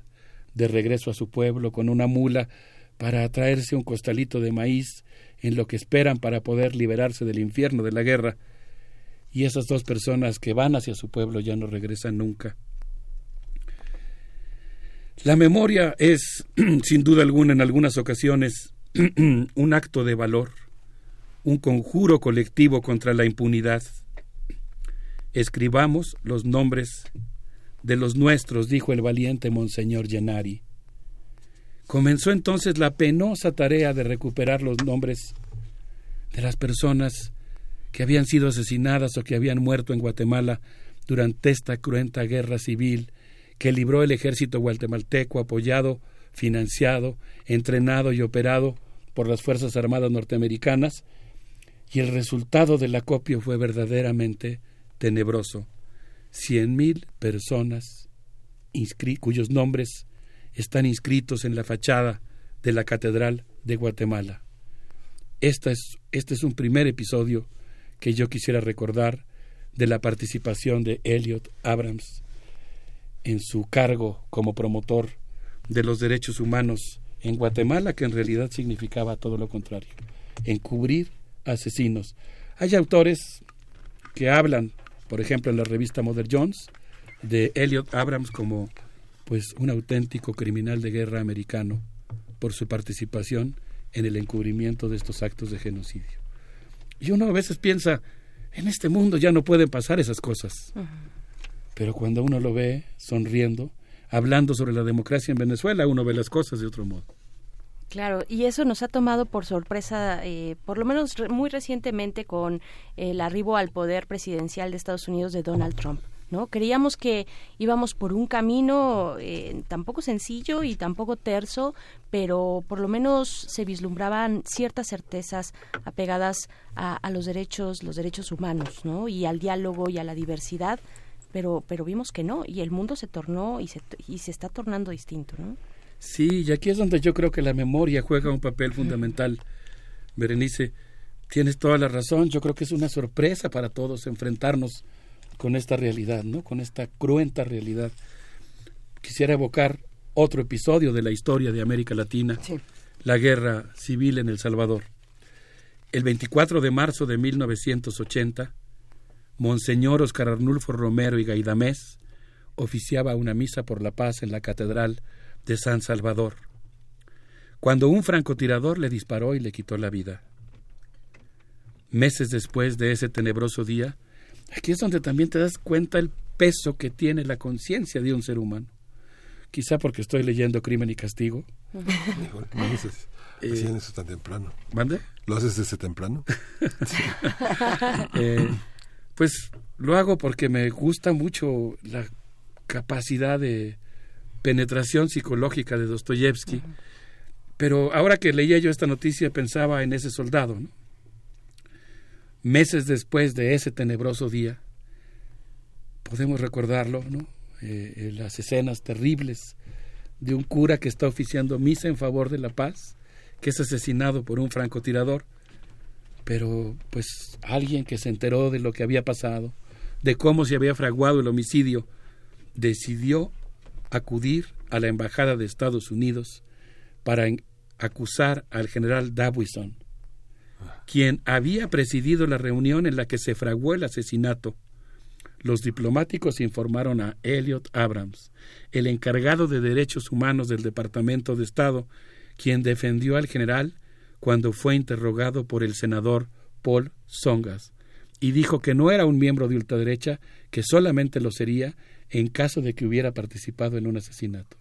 [SPEAKER 27] de regreso a su pueblo con una mula para traerse un costalito de maíz en lo que esperan para poder liberarse del infierno de la guerra. Y esas dos personas que van hacia su pueblo ya no regresan nunca. La memoria es, sin duda alguna, en algunas ocasiones, un acto de valor, un conjuro colectivo contra la impunidad. Escribamos los nombres de los nuestros, dijo el valiente Monseñor Llenari. Comenzó entonces la penosa tarea de recuperar los nombres de las personas que habían sido asesinadas o que habían muerto en Guatemala durante esta cruenta guerra civil que libró el ejército guatemalteco apoyado, financiado, entrenado y operado por las Fuerzas Armadas norteamericanas, y el resultado del acopio fue verdaderamente tenebroso. Cien mil personas cuyos nombres están inscritos en la fachada de la Catedral de Guatemala. Esta es, este es un primer episodio que yo quisiera recordar de la participación de Elliot Abrams en su cargo como promotor de los derechos humanos en Guatemala, que en realidad significaba todo lo contrario, encubrir asesinos. Hay autores que hablan, por ejemplo, en la revista Mother Jones, de Elliot Abrams como pues un auténtico criminal de guerra americano por su participación en el encubrimiento de estos actos de genocidio. Y uno a veces piensa, en este mundo ya no pueden pasar esas cosas pero cuando uno lo ve sonriendo, hablando sobre la democracia en Venezuela, uno ve las cosas de otro modo.
[SPEAKER 2] Claro, y eso nos ha tomado por sorpresa, eh, por lo menos muy recientemente, con el arribo al poder presidencial de Estados Unidos de Donald Trump. ¿no? Creíamos que íbamos por un camino eh, tampoco sencillo y tampoco terso, pero por lo menos se vislumbraban ciertas certezas apegadas a, los derechos, los derechos humanos, ¿no? Y al diálogo y a la diversidad, pero, pero vimos que no, y el mundo se tornó y se, y se está tornando distinto, ¿no?
[SPEAKER 27] Sí, y aquí es donde yo creo que la memoria juega un papel fundamental. Berenice, tienes toda la razón, yo creo que es una sorpresa para todos enfrentarnos con esta realidad, ¿no? Con esta cruenta realidad. Quisiera evocar otro episodio de la historia de América Latina, la guerra civil en El Salvador. El 24 de marzo de 1980, Monseñor Oscar Arnulfo Romero y Gaidamés oficiaba una misa por la paz en la Catedral de San Salvador, cuando un francotirador le disparó y le quitó la vida. Meses después de ese tenebroso día, aquí es donde también te das cuenta el peso que tiene la conciencia de un ser humano. Quizá porque estoy leyendo Crimen y Castigo.
[SPEAKER 1] ¿No haces eh, eso tan temprano?
[SPEAKER 27] ¿Mande?
[SPEAKER 1] ¿Lo haces desde temprano?
[SPEAKER 27] Eh, pues lo hago porque me gusta mucho la capacidad de penetración psicológica de Dostoyevsky. Pero ahora que leía yo esta noticia pensaba en ese soldado. Meses después de ese tenebroso día, podemos recordarlo, ¿no? Eh, eh, las escenas terribles de un cura que está oficiando misa en favor de la paz, que es asesinado por un francotirador, pero pues alguien que se enteró de lo que había pasado, de cómo se había fraguado el homicidio, decidió acudir a la Embajada de Estados Unidos para acusar al general Davison, quien había presidido la reunión en la que se fraguó el asesinato. Los diplomáticos informaron a Elliot Abrams, el encargado de derechos humanos del Departamento de Estado, quien defendió al general cuando fue interrogado por el senador Paul Songas, y dijo que no era un miembro de ultraderecha, que solamente lo sería en caso de que hubiera participado en un asesinato.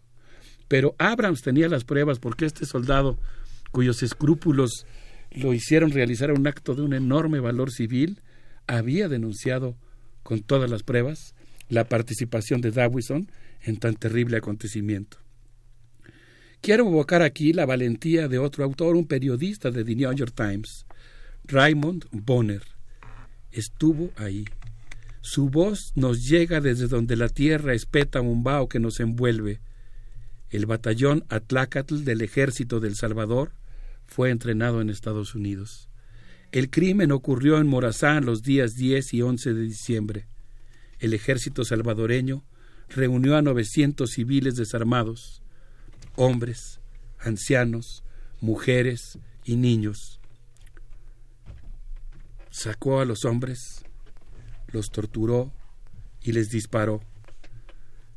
[SPEAKER 27] Pero Abrams tenía las pruebas porque este soldado, cuyos escrúpulos lo hicieron realizar un acto de un enorme valor civil, había denunciado con todas las pruebas la participación de Dawison en tan terrible acontecimiento. Quiero evocar aquí la valentía de otro autor, un periodista de The New York Times, Raymond Bonner. Estuvo ahí su voz nos llega desde donde la tierra espeta un vaho que nos envuelve. El batallón Atlacatl del ejército del Salvador fue entrenado en Estados Unidos. El crimen ocurrió en Morazán los días 10 y 11 de diciembre. El ejército salvadoreño reunió a 900 civiles desarmados, hombres, ancianos, mujeres y niños. Sacó a los hombres, los torturó y les disparó.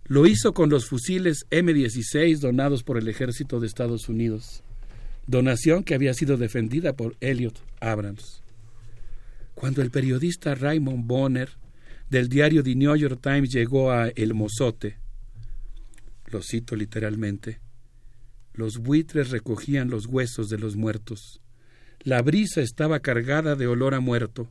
[SPEAKER 27] Lo hizo con los fusiles M16 donados por el ejército de Estados Unidos, donación que había sido defendida por Elliot Abrams. Cuando el periodista Raymond Bonner del diario The New York Times llegó a El Mozote, lo cito literalmente, los buitres recogían los huesos de los muertos. La brisa estaba cargada de olor a muerto.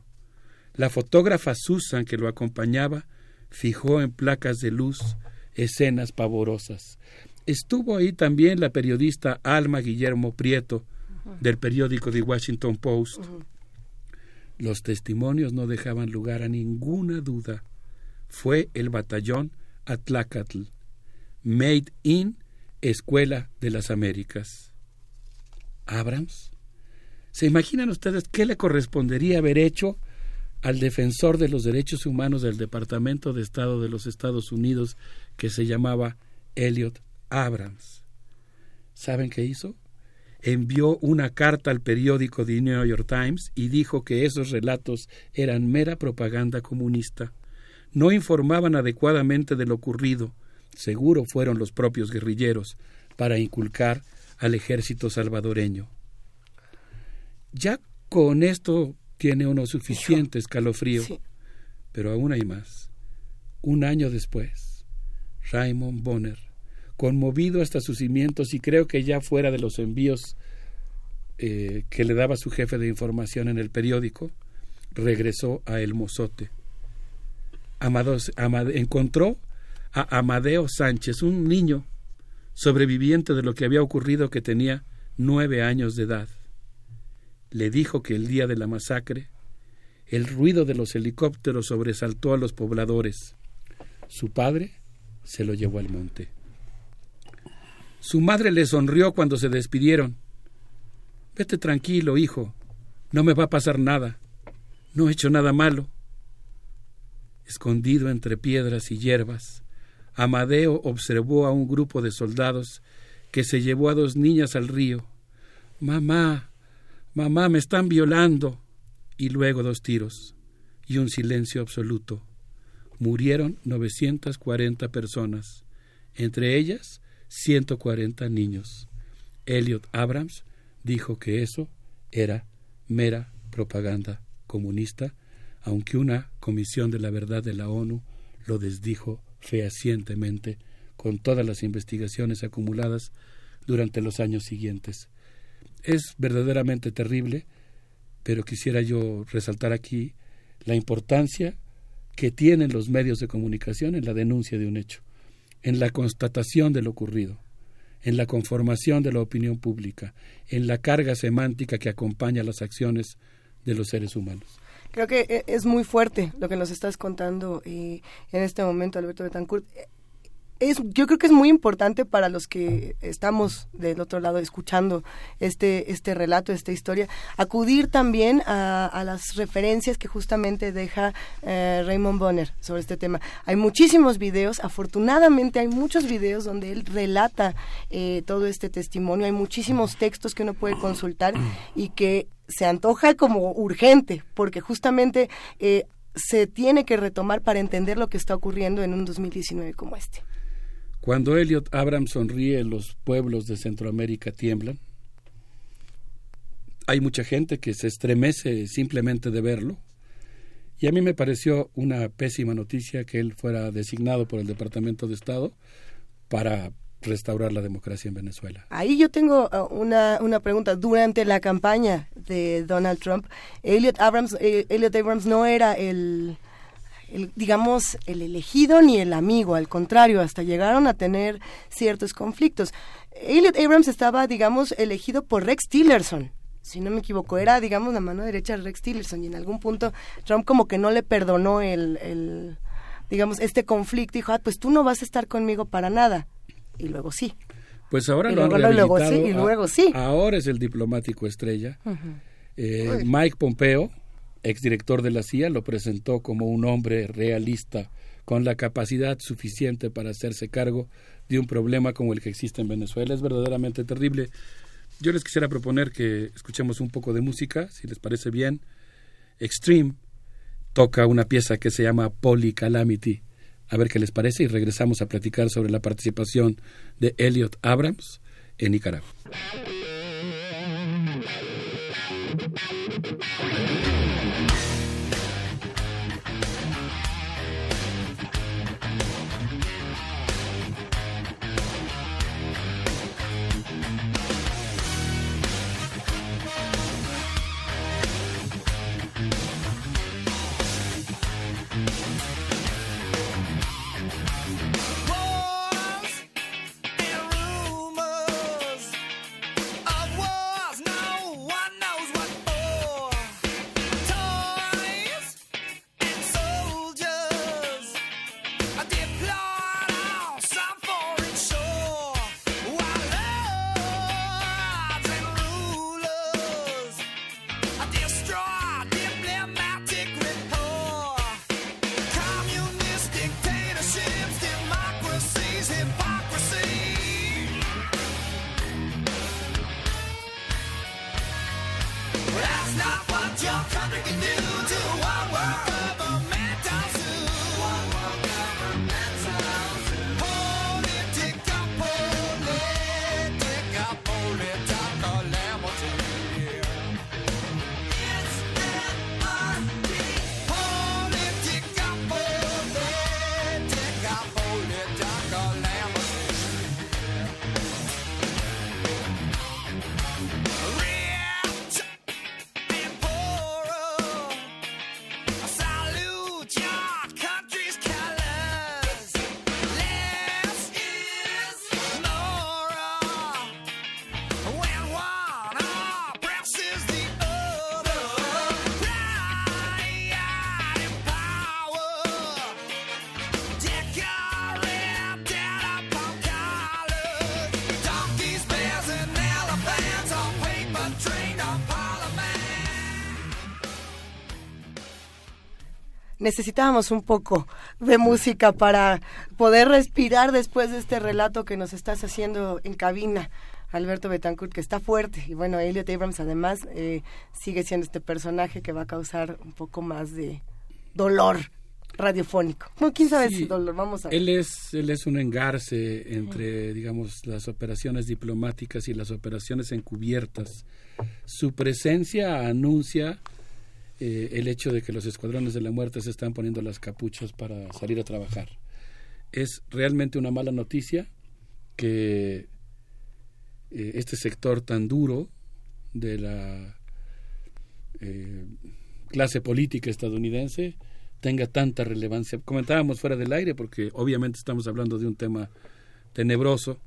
[SPEAKER 27] La fotógrafa Susan que lo acompañaba fijó en placas de luz escenas pavorosas. Estuvo ahí también la periodista Alma Guillermo Prieto del periódico The Washington Post. Los testimonios no dejaban lugar a ninguna duda. Fue el batallón Atlacatl, Made in Escuela de las Américas. Abrams. ¿Se imaginan ustedes qué le correspondería haber hecho al defensor de los derechos humanos del Departamento de Estado de los Estados Unidos que se llamaba Elliot Abrams. ¿Saben qué hizo? Envió una carta al periódico The New York Times y dijo que esos relatos eran mera propaganda comunista. No informaban adecuadamente de lo ocurrido, seguro fueron los propios guerrilleros, para inculcar al ejército salvadoreño. Ya con esto tiene uno suficiente escalofrío. Pero aún hay más. Un año después, Raymond Bonner, conmovido hasta sus cimientos y creo que ya fuera de los envíos eh, que le daba su jefe de información en el periódico, regresó a El Mozote. Amados, encontró a Amadeo Sánchez, un niño sobreviviente de lo que había ocurrido que tenía nueve años de edad. Le dijo que el día de la masacre el ruido de los helicópteros sobresaltó a los pobladores. Su padre se lo llevó al monte. Su madre le sonrió cuando se despidieron. Vete tranquilo, hijo. No me va a pasar nada. No he hecho nada malo. Escondido entre piedras y hierbas, Amadeo observó a un grupo de soldados que se llevó a dos niñas al río. Mamá, mamá, me están violando. Y luego dos tiros y un silencio absoluto. Murieron 940 personas, entre ellas 140 niños. Elliot Abrams dijo que eso era mera propaganda comunista, aunque una comisión de la verdad de la ONU lo desdijo fehacientemente con todas las investigaciones acumuladas durante los años siguientes. Es verdaderamente terrible, pero quisiera yo resaltar aquí la importancia que tienen los medios de comunicación en la denuncia de un hecho, en la constatación de lo ocurrido, en la conformación de la opinión pública, en la carga semántica que acompaña las acciones de los seres humanos.
[SPEAKER 3] Creo que e- es muy fuerte lo que nos estás contando eh, en este momento, Alberto Betancourt. Es, yo creo que es muy importante para los que estamos del otro lado escuchando este, este relato, esta historia, acudir también a, a las referencias que justamente deja eh, Raymond Bonner sobre este tema. Hay muchísimos videos, afortunadamente hay muchos videos donde él relata eh, todo este testimonio, hay muchísimos textos que uno puede consultar y que se antoja como urgente, porque justamente eh, se tiene que retomar para entender lo que está ocurriendo en un 2019 como este.
[SPEAKER 27] Cuando Elliot Abrams sonríe, los pueblos de Centroamérica tiemblan. Hay mucha gente que se estremece simplemente de verlo. Y a mí me pareció una pésima noticia que él fuera designado por el Departamento de Estado para restaurar la democracia en Venezuela.
[SPEAKER 3] Ahí yo tengo uh, una, una pregunta. Durante la campaña de Donald Trump, Elliot Abrams, eh, Elliot Abrams no era el, el, digamos, el elegido ni el amigo, al contrario, hasta llegaron a tener ciertos conflictos. Elliot Abrams estaba, digamos, elegido por Rex Tillerson. Si no me equivoco, era, digamos, la mano derecha de Rex Tillerson y en algún punto Trump como que no le perdonó el, el digamos, este conflicto. Dijo, ah, pues tú no vas a estar conmigo para nada. Y luego sí.
[SPEAKER 27] Pues ahora
[SPEAKER 3] Y
[SPEAKER 27] lo han
[SPEAKER 3] luego, luego sí, y luego sí.
[SPEAKER 27] Ahora es el diplomático estrella. Eh,
[SPEAKER 3] Uy.
[SPEAKER 27] Mike Pompeo, exdirector de la CIA, lo presentó como un hombre realista con la capacidad suficiente para hacerse cargo de un problema como el que existe en Venezuela. Es verdaderamente terrible. Yo les quisiera proponer que escuchemos un poco de música, si les parece bien. Extreme toca una pieza que se llama Poly Calamity. A ver qué les parece y regresamos a platicar sobre la participación de Elliot Abrams en Nicaragua.
[SPEAKER 3] Necesitábamos un poco de música para poder respirar después de este relato que nos estás haciendo en cabina. Alberto Betancourt, que está fuerte. Y bueno, Elliot Abrams además eh, sigue siendo este personaje que va a causar un poco más de dolor radiofónico. No, quién sabe si dolor, vamos a ver.
[SPEAKER 27] Él es, él es un engarce entre, digamos, las operaciones diplomáticas y las operaciones encubiertas. Su presencia anuncia eh, el hecho de que los escuadrones de la muerte se están poniendo las capuchas para salir a trabajar. Es realmente una mala noticia que eh, este sector tan duro de la eh, clase política estadounidense tenga tanta relevancia. Comentábamos fuera del aire porque obviamente estamos hablando de un tema tenebroso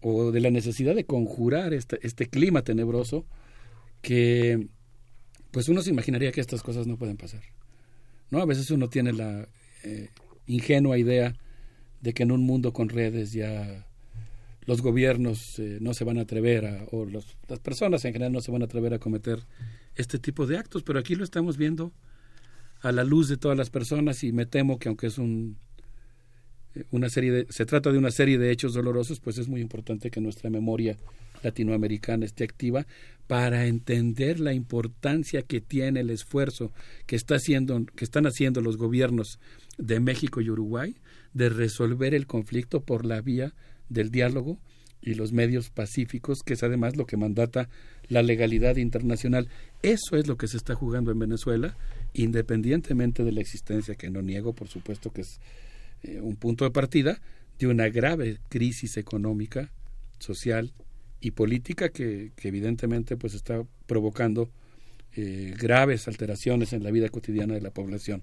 [SPEAKER 27] o de la necesidad de conjurar este, este clima tenebroso que pues uno se imaginaría que estas cosas no pueden pasar. ¿no? A veces uno tiene la ingenua idea de que en un mundo con redes ya los gobiernos eh, no se van a atrever a, o las personas en general no se van a atrever a cometer este tipo de actos, pero aquí lo estamos viendo a la luz de todas las personas y me temo que aunque es un eh, una serie de, se trata de una serie de hechos dolorosos, pues es muy importante que nuestra memoria latinoamericana esté activa para entender la importancia que tiene el esfuerzo que está haciendo que están haciendo los gobiernos de México y Uruguay de resolver el conflicto por la vía del diálogo y los medios pacíficos, que es además lo que mandata la legalidad internacional. Eso es lo que se está jugando en Venezuela, independientemente de la existencia, que no niego, por supuesto que es eh, un punto de partida, de una grave crisis económica, social y política que, evidentemente pues está provocando eh, graves alteraciones en la vida cotidiana de la población.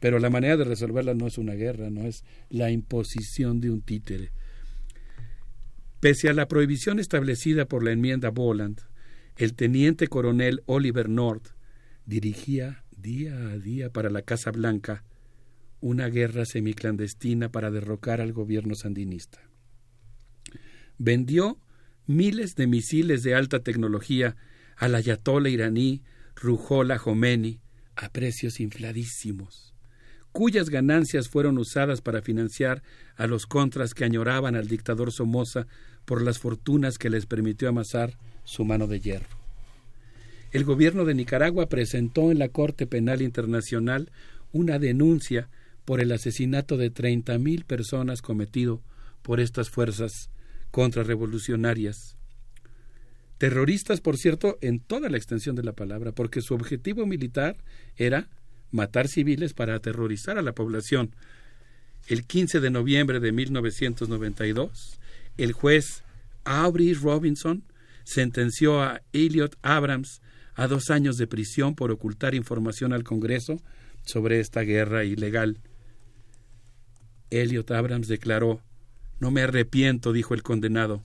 [SPEAKER 27] Pero la manera de resolverla no es una guerra, no es la imposición de un títere Pese a la prohibición establecida por la enmienda Boland, el teniente coronel Oliver North dirigía día a día para la Casa Blanca una guerra semiclandestina para derrocar al gobierno sandinista. Vendió miles de misiles de alta tecnología al ayatollah iraní Ruhollah Khomeini a precios infladísimos cuyas ganancias fueron usadas para financiar a los contras que añoraban al dictador Somoza por las fortunas que les permitió amasar su mano de hierro. El gobierno de Nicaragua presentó en la Corte Penal Internacional una denuncia por el asesinato de treinta mil personas cometido por estas fuerzas contrarrevolucionarias. Terroristas, por cierto, en toda la extensión de la palabra, porque su objetivo militar era matar civiles para aterrorizar a la población. El 15 de noviembre de 1992, el juez Aubrey Robinson sentenció a Elliot Abrams a dos años de prisión por ocultar información al Congreso sobre esta guerra ilegal. Elliot Abrams declaró No me arrepiento, dijo el condenado.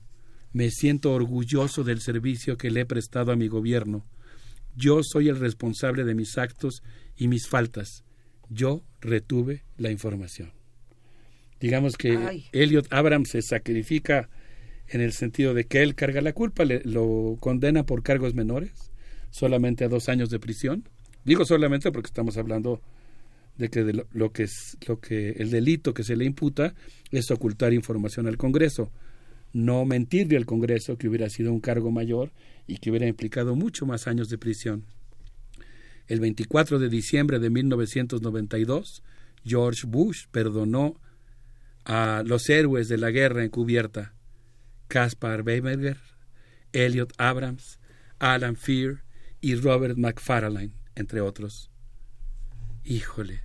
[SPEAKER 27] Me siento orgulloso del servicio que le he prestado a mi gobierno. Yo soy el responsable de mis actos y mis faltas. Yo retuve la información. Digamos que Elliot Abrams se sacrifica en el sentido de que él carga la culpa, le, lo condena por cargos menores, solamente a dos años de prisión. Digo solamente porque estamos hablando de que lo, que es lo que el delito que se le imputa es ocultar información al Congreso, no mentirle al Congreso que hubiera sido un cargo mayor y que hubiera implicado mucho más años de prisión. El 24 de diciembre de 1992, George Bush perdonó a los héroes de la guerra encubierta, Caspar Weinberger, Elliot Abrams, Alan Fear y Robert McFarlane, entre otros. Híjole,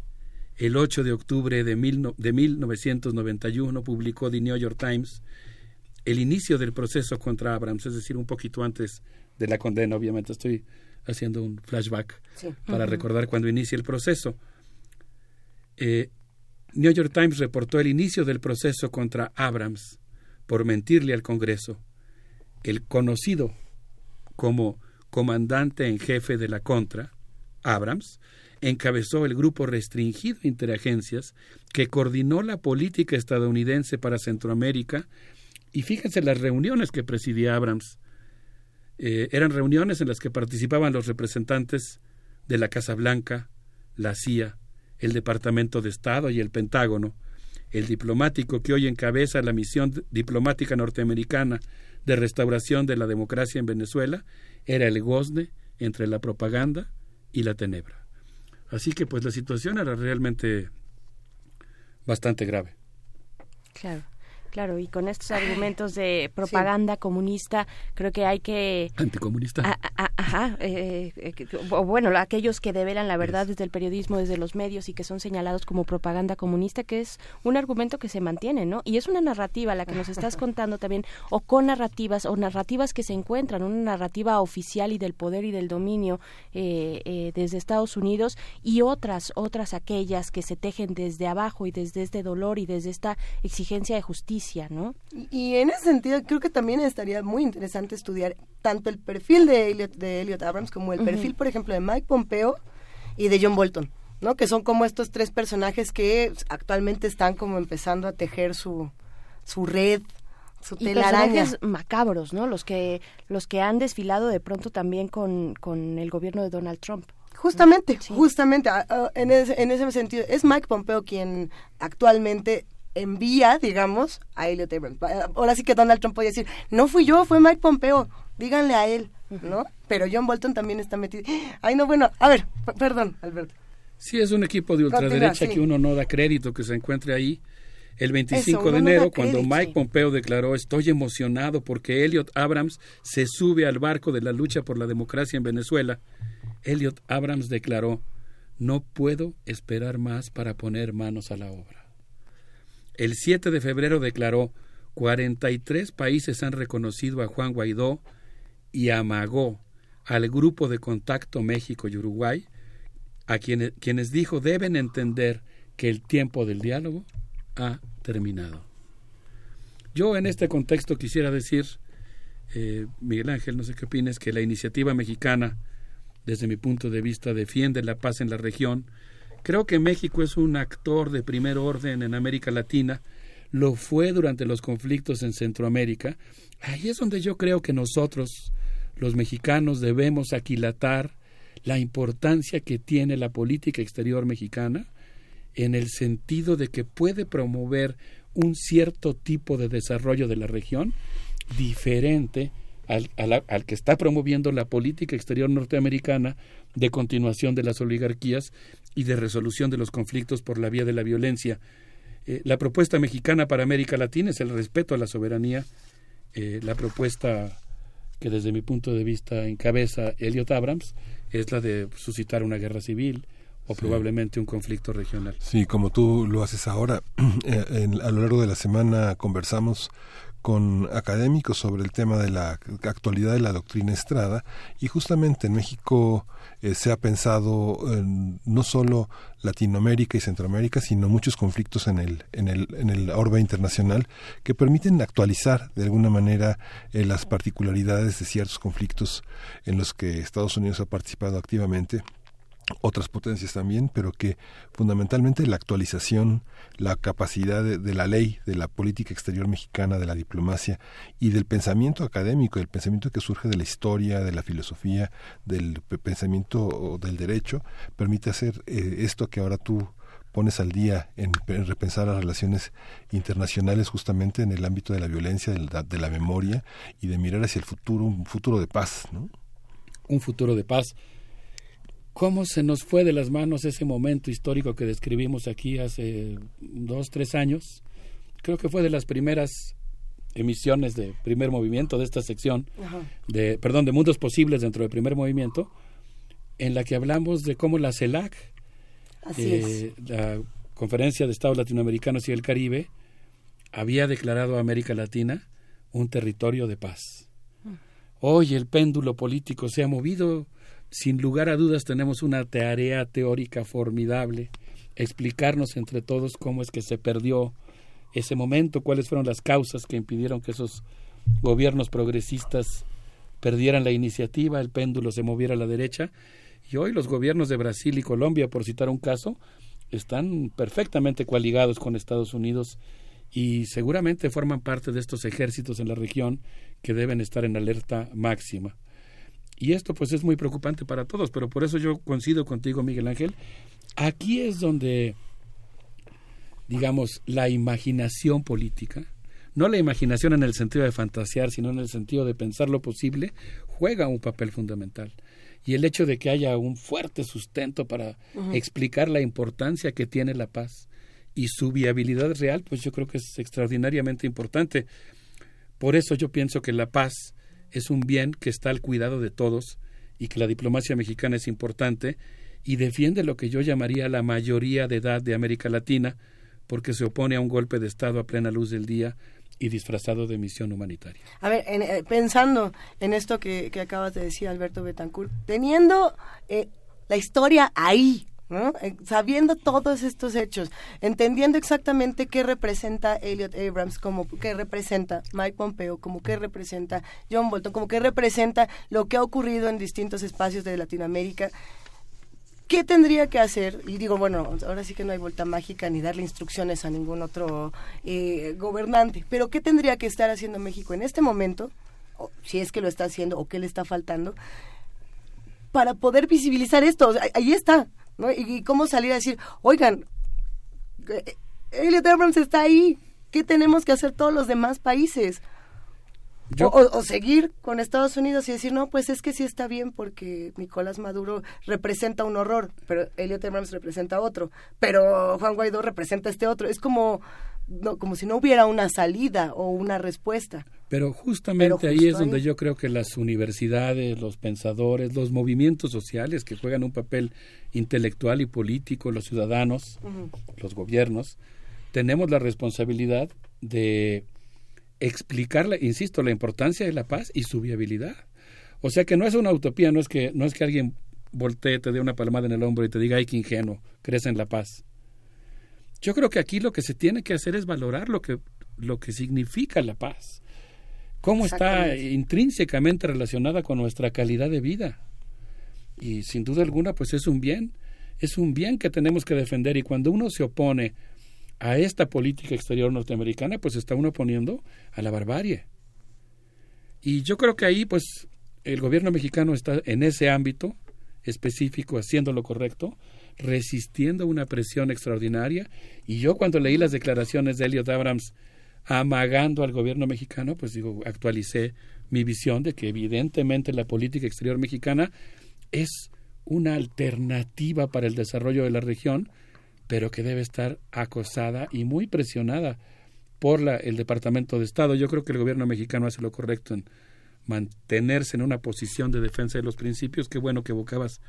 [SPEAKER 27] el 8 de octubre de, de 1991 publicó The New York Times el inicio del proceso contra Abrams, es decir, un poquito antes de la condena, obviamente estoy haciendo un flashback para recordar cuando inicia el proceso. Eh, New York Times reportó el inicio del proceso contra Abrams por mentirle al Congreso. El conocido como comandante en jefe de la Contra, Abrams, encabezó el grupo restringido interagencias que coordinó la política estadounidense para Centroamérica y fíjense las reuniones que presidía Abrams eh, eran reuniones en las que participaban los representantes de la Casa Blanca, la CIA el Departamento de Estado y el Pentágono. El diplomático que hoy encabeza la misión diplomática norteamericana de restauración de la democracia en Venezuela era el gozne entre la propaganda y la tenebra. Así que pues la situación era realmente bastante grave.
[SPEAKER 2] Claro. Claro, y con estos argumentos de propaganda comunista, creo que hay que...
[SPEAKER 27] Anticomunista.
[SPEAKER 2] Ajá, eh, eh, o bueno, aquellos que develan la verdad desde el periodismo, desde los medios y que son señalados como propaganda comunista, que es un argumento que se mantiene, ¿no? Y es una narrativa la que nos estás contando también, o con narrativas, o narrativas que se encuentran, una narrativa oficial y del poder y del dominio eh, desde Estados Unidos, y otras, otras aquellas que se tejen desde abajo y desde este dolor y desde esta exigencia de justicia ¿no?
[SPEAKER 3] Y, en ese sentido creo que también estaría muy interesante estudiar tanto el perfil de Elliot, de Elliot Abrams como el perfil, por ejemplo, de Mike Pompeo y de John Bolton, ¿no? Que son como estos tres personajes que actualmente están como empezando a tejer su, su red su
[SPEAKER 2] y personajes macabros, ¿no? Los que los que han desfilado de pronto también con, con el gobierno de Donald Trump.
[SPEAKER 3] Justamente, justamente, en ese, en ese sentido, es Mike Pompeo quien actualmente envía, digamos, a Elliot Abrams. Ahora sí que Donald Trump podía decir, no fui yo, fue Mike Pompeo, díganle a él, ¿no? Pero John Bolton también está metido. Ay, no, bueno, a ver, perdón, Alberto.
[SPEAKER 27] Sí, es un equipo de ultraderecha que uno no da crédito que se encuentre ahí. El 25 de enero, cuando Mike Pompeo declaró, estoy emocionado porque Elliot Abrams se sube al barco de la lucha por la democracia en Venezuela, Elliot Abrams declaró, no puedo esperar más para poner manos a la obra. El 7 de febrero declaró 43 países han reconocido a Juan Guaidó y amagó al grupo de contacto México y Uruguay, a quienes, quienes dijo deben entender que el tiempo del diálogo ha terminado. Yo en este contexto quisiera decir, eh, Miguel Ángel, no sé qué opinas, que la iniciativa mexicana, desde mi punto de vista, defiende la paz en la región Creo que México es un actor de primer orden en América Latina, lo fue durante los conflictos en Centroamérica. Ahí es donde yo creo que nosotros, los mexicanos, debemos aquilatar la importancia que tiene la política exterior mexicana en el sentido de que puede promover un cierto tipo de desarrollo de la región diferente al, al, que está promoviendo la política exterior norteamericana de continuación de las oligarquías y de resolución de los conflictos por la vía de la violencia. Eh, la propuesta mexicana para América Latina es el respeto a la soberanía. Eh, la propuesta que desde mi punto de vista encabeza Elliot Abrams es la de suscitar una guerra civil o probablemente un conflicto regional.
[SPEAKER 1] Sí, como tú lo haces ahora, eh, a lo largo de la semana conversamos con académicos sobre el tema de la actualidad de la doctrina Estrada y justamente en México eh, se ha pensado en no solo Latinoamérica y Centroamérica, sino muchos conflictos en el, en el, en el orbe internacional que permiten actualizar de alguna manera eh, las particularidades de ciertos conflictos en los que Estados Unidos ha participado activamente otras potencias también, pero que fundamentalmente la actualización, la capacidad de, la ley, de la política exterior mexicana, de la diplomacia y del pensamiento académico, del pensamiento que surge de la historia, de la filosofía, del pensamiento del derecho, permite hacer eh, esto que ahora tú pones al día en, repensar las relaciones internacionales justamente en el ámbito de la violencia, de la, de la memoria y de mirar hacia el futuro, un futuro de paz, ¿no?
[SPEAKER 27] Un futuro de paz cómo se nos fue de las manos ese momento histórico que describimos aquí hace dos, tres años. Creo que fue de las primeras emisiones de primer movimiento de esta sección, de, perdón, de Mundos Posibles dentro del primer movimiento, en la que hablamos de cómo la CELAC, eh, la Conferencia de Estados Latinoamericanos y el Caribe, había declarado a América Latina un territorio de paz. Mm. Hoy el péndulo político se ha movido sin lugar a dudas tenemos una tarea teórica formidable, explicarnos entre todos cómo es que se perdió ese momento, cuáles fueron las causas que impidieron que esos gobiernos progresistas perdieran la iniciativa, el péndulo se moviera a la derecha, y hoy los gobiernos de Brasil y Colombia, por citar un caso, están perfectamente coaligados con Estados Unidos y seguramente forman parte de estos ejércitos en la región que deben estar en alerta máxima Y esto pues es muy preocupante para todos, pero por eso yo coincido contigo, Miguel Ángel. Aquí es donde, digamos, la imaginación política, no la imaginación en el sentido de fantasear, sino en el sentido de pensar lo posible, juega un papel fundamental. Y el hecho de que haya un fuerte sustento para explicar la importancia que tiene la paz y su viabilidad real, pues yo creo que es extraordinariamente importante. Por eso yo pienso que la paz es un bien que está al cuidado de todos y que la diplomacia mexicana es importante y defiende lo que yo llamaría la mayoría de edad de América Latina porque se opone a un golpe de Estado a plena luz del día y disfrazado de misión humanitaria.
[SPEAKER 3] A ver, en, eh, pensando en esto que, que acabas de decir, Alberto Betancourt, teniendo eh, la historia ahí, Eh, sabiendo todos estos hechos, entendiendo exactamente qué representa Elliot Abrams, como qué representa Mike Pompeo, como qué representa John Bolton, como qué representa lo que ha ocurrido en distintos espacios de Latinoamérica. ¿Qué tendría que hacer? Y digo, bueno, ahora sí que no hay vuelta mágica ni darle instrucciones a ningún otro eh, gobernante, pero ¿qué tendría que estar haciendo México en este momento, o si es que lo está haciendo o qué le está faltando, para poder visibilizar esto? Ahí está, ¿no? Y, y cómo salir a decir, oigan, eh, Elliot Abrams está ahí, ¿qué tenemos que hacer todos los demás países?
[SPEAKER 27] Yo-
[SPEAKER 3] o- o seguir con Estados Unidos y decir, no, pues es que sí está bien porque Nicolás Maduro representa un horror, pero Elliot Abrams representa otro, pero Juan Guaidó representa este otro. Es como, no, como si no hubiera una salida o una respuesta.
[SPEAKER 27] Pero justamente
[SPEAKER 3] Pero
[SPEAKER 27] ahí es donde yo creo que las universidades, los pensadores, los movimientos sociales que juegan un papel intelectual y político, los ciudadanos, los gobiernos, tenemos la responsabilidad de explicar, insisto, la importancia de la paz y su viabilidad. O sea que no es una utopía, no es que, no es que alguien voltee, te dé una palmada en el hombro y te diga, ay, qué ingenuo, crees en la paz. Yo creo que aquí lo que se tiene que hacer es valorar lo que, lo que significa la paz. Cómo está intrínsecamente relacionada con nuestra calidad de vida. Y sin duda alguna, pues es un bien, es un bien que tenemos que defender. Y cuando uno se opone a esta política exterior norteamericana, pues está uno oponiendo a la barbarie. Y yo creo que ahí, pues, el gobierno mexicano está en ese ámbito específico, haciendo lo correcto, resistiendo una presión extraordinaria. Y yo cuando leí las declaraciones de Elliot Abrams amagando al gobierno mexicano, pues digo, actualicé mi visión de que evidentemente la política exterior mexicana es una alternativa para el desarrollo de la región, pero que debe estar acosada y muy presionada por la, el Departamento de Estado. Yo creo que el gobierno mexicano hace lo correcto en mantenerse en una posición de defensa de los principios. Qué bueno que evocabas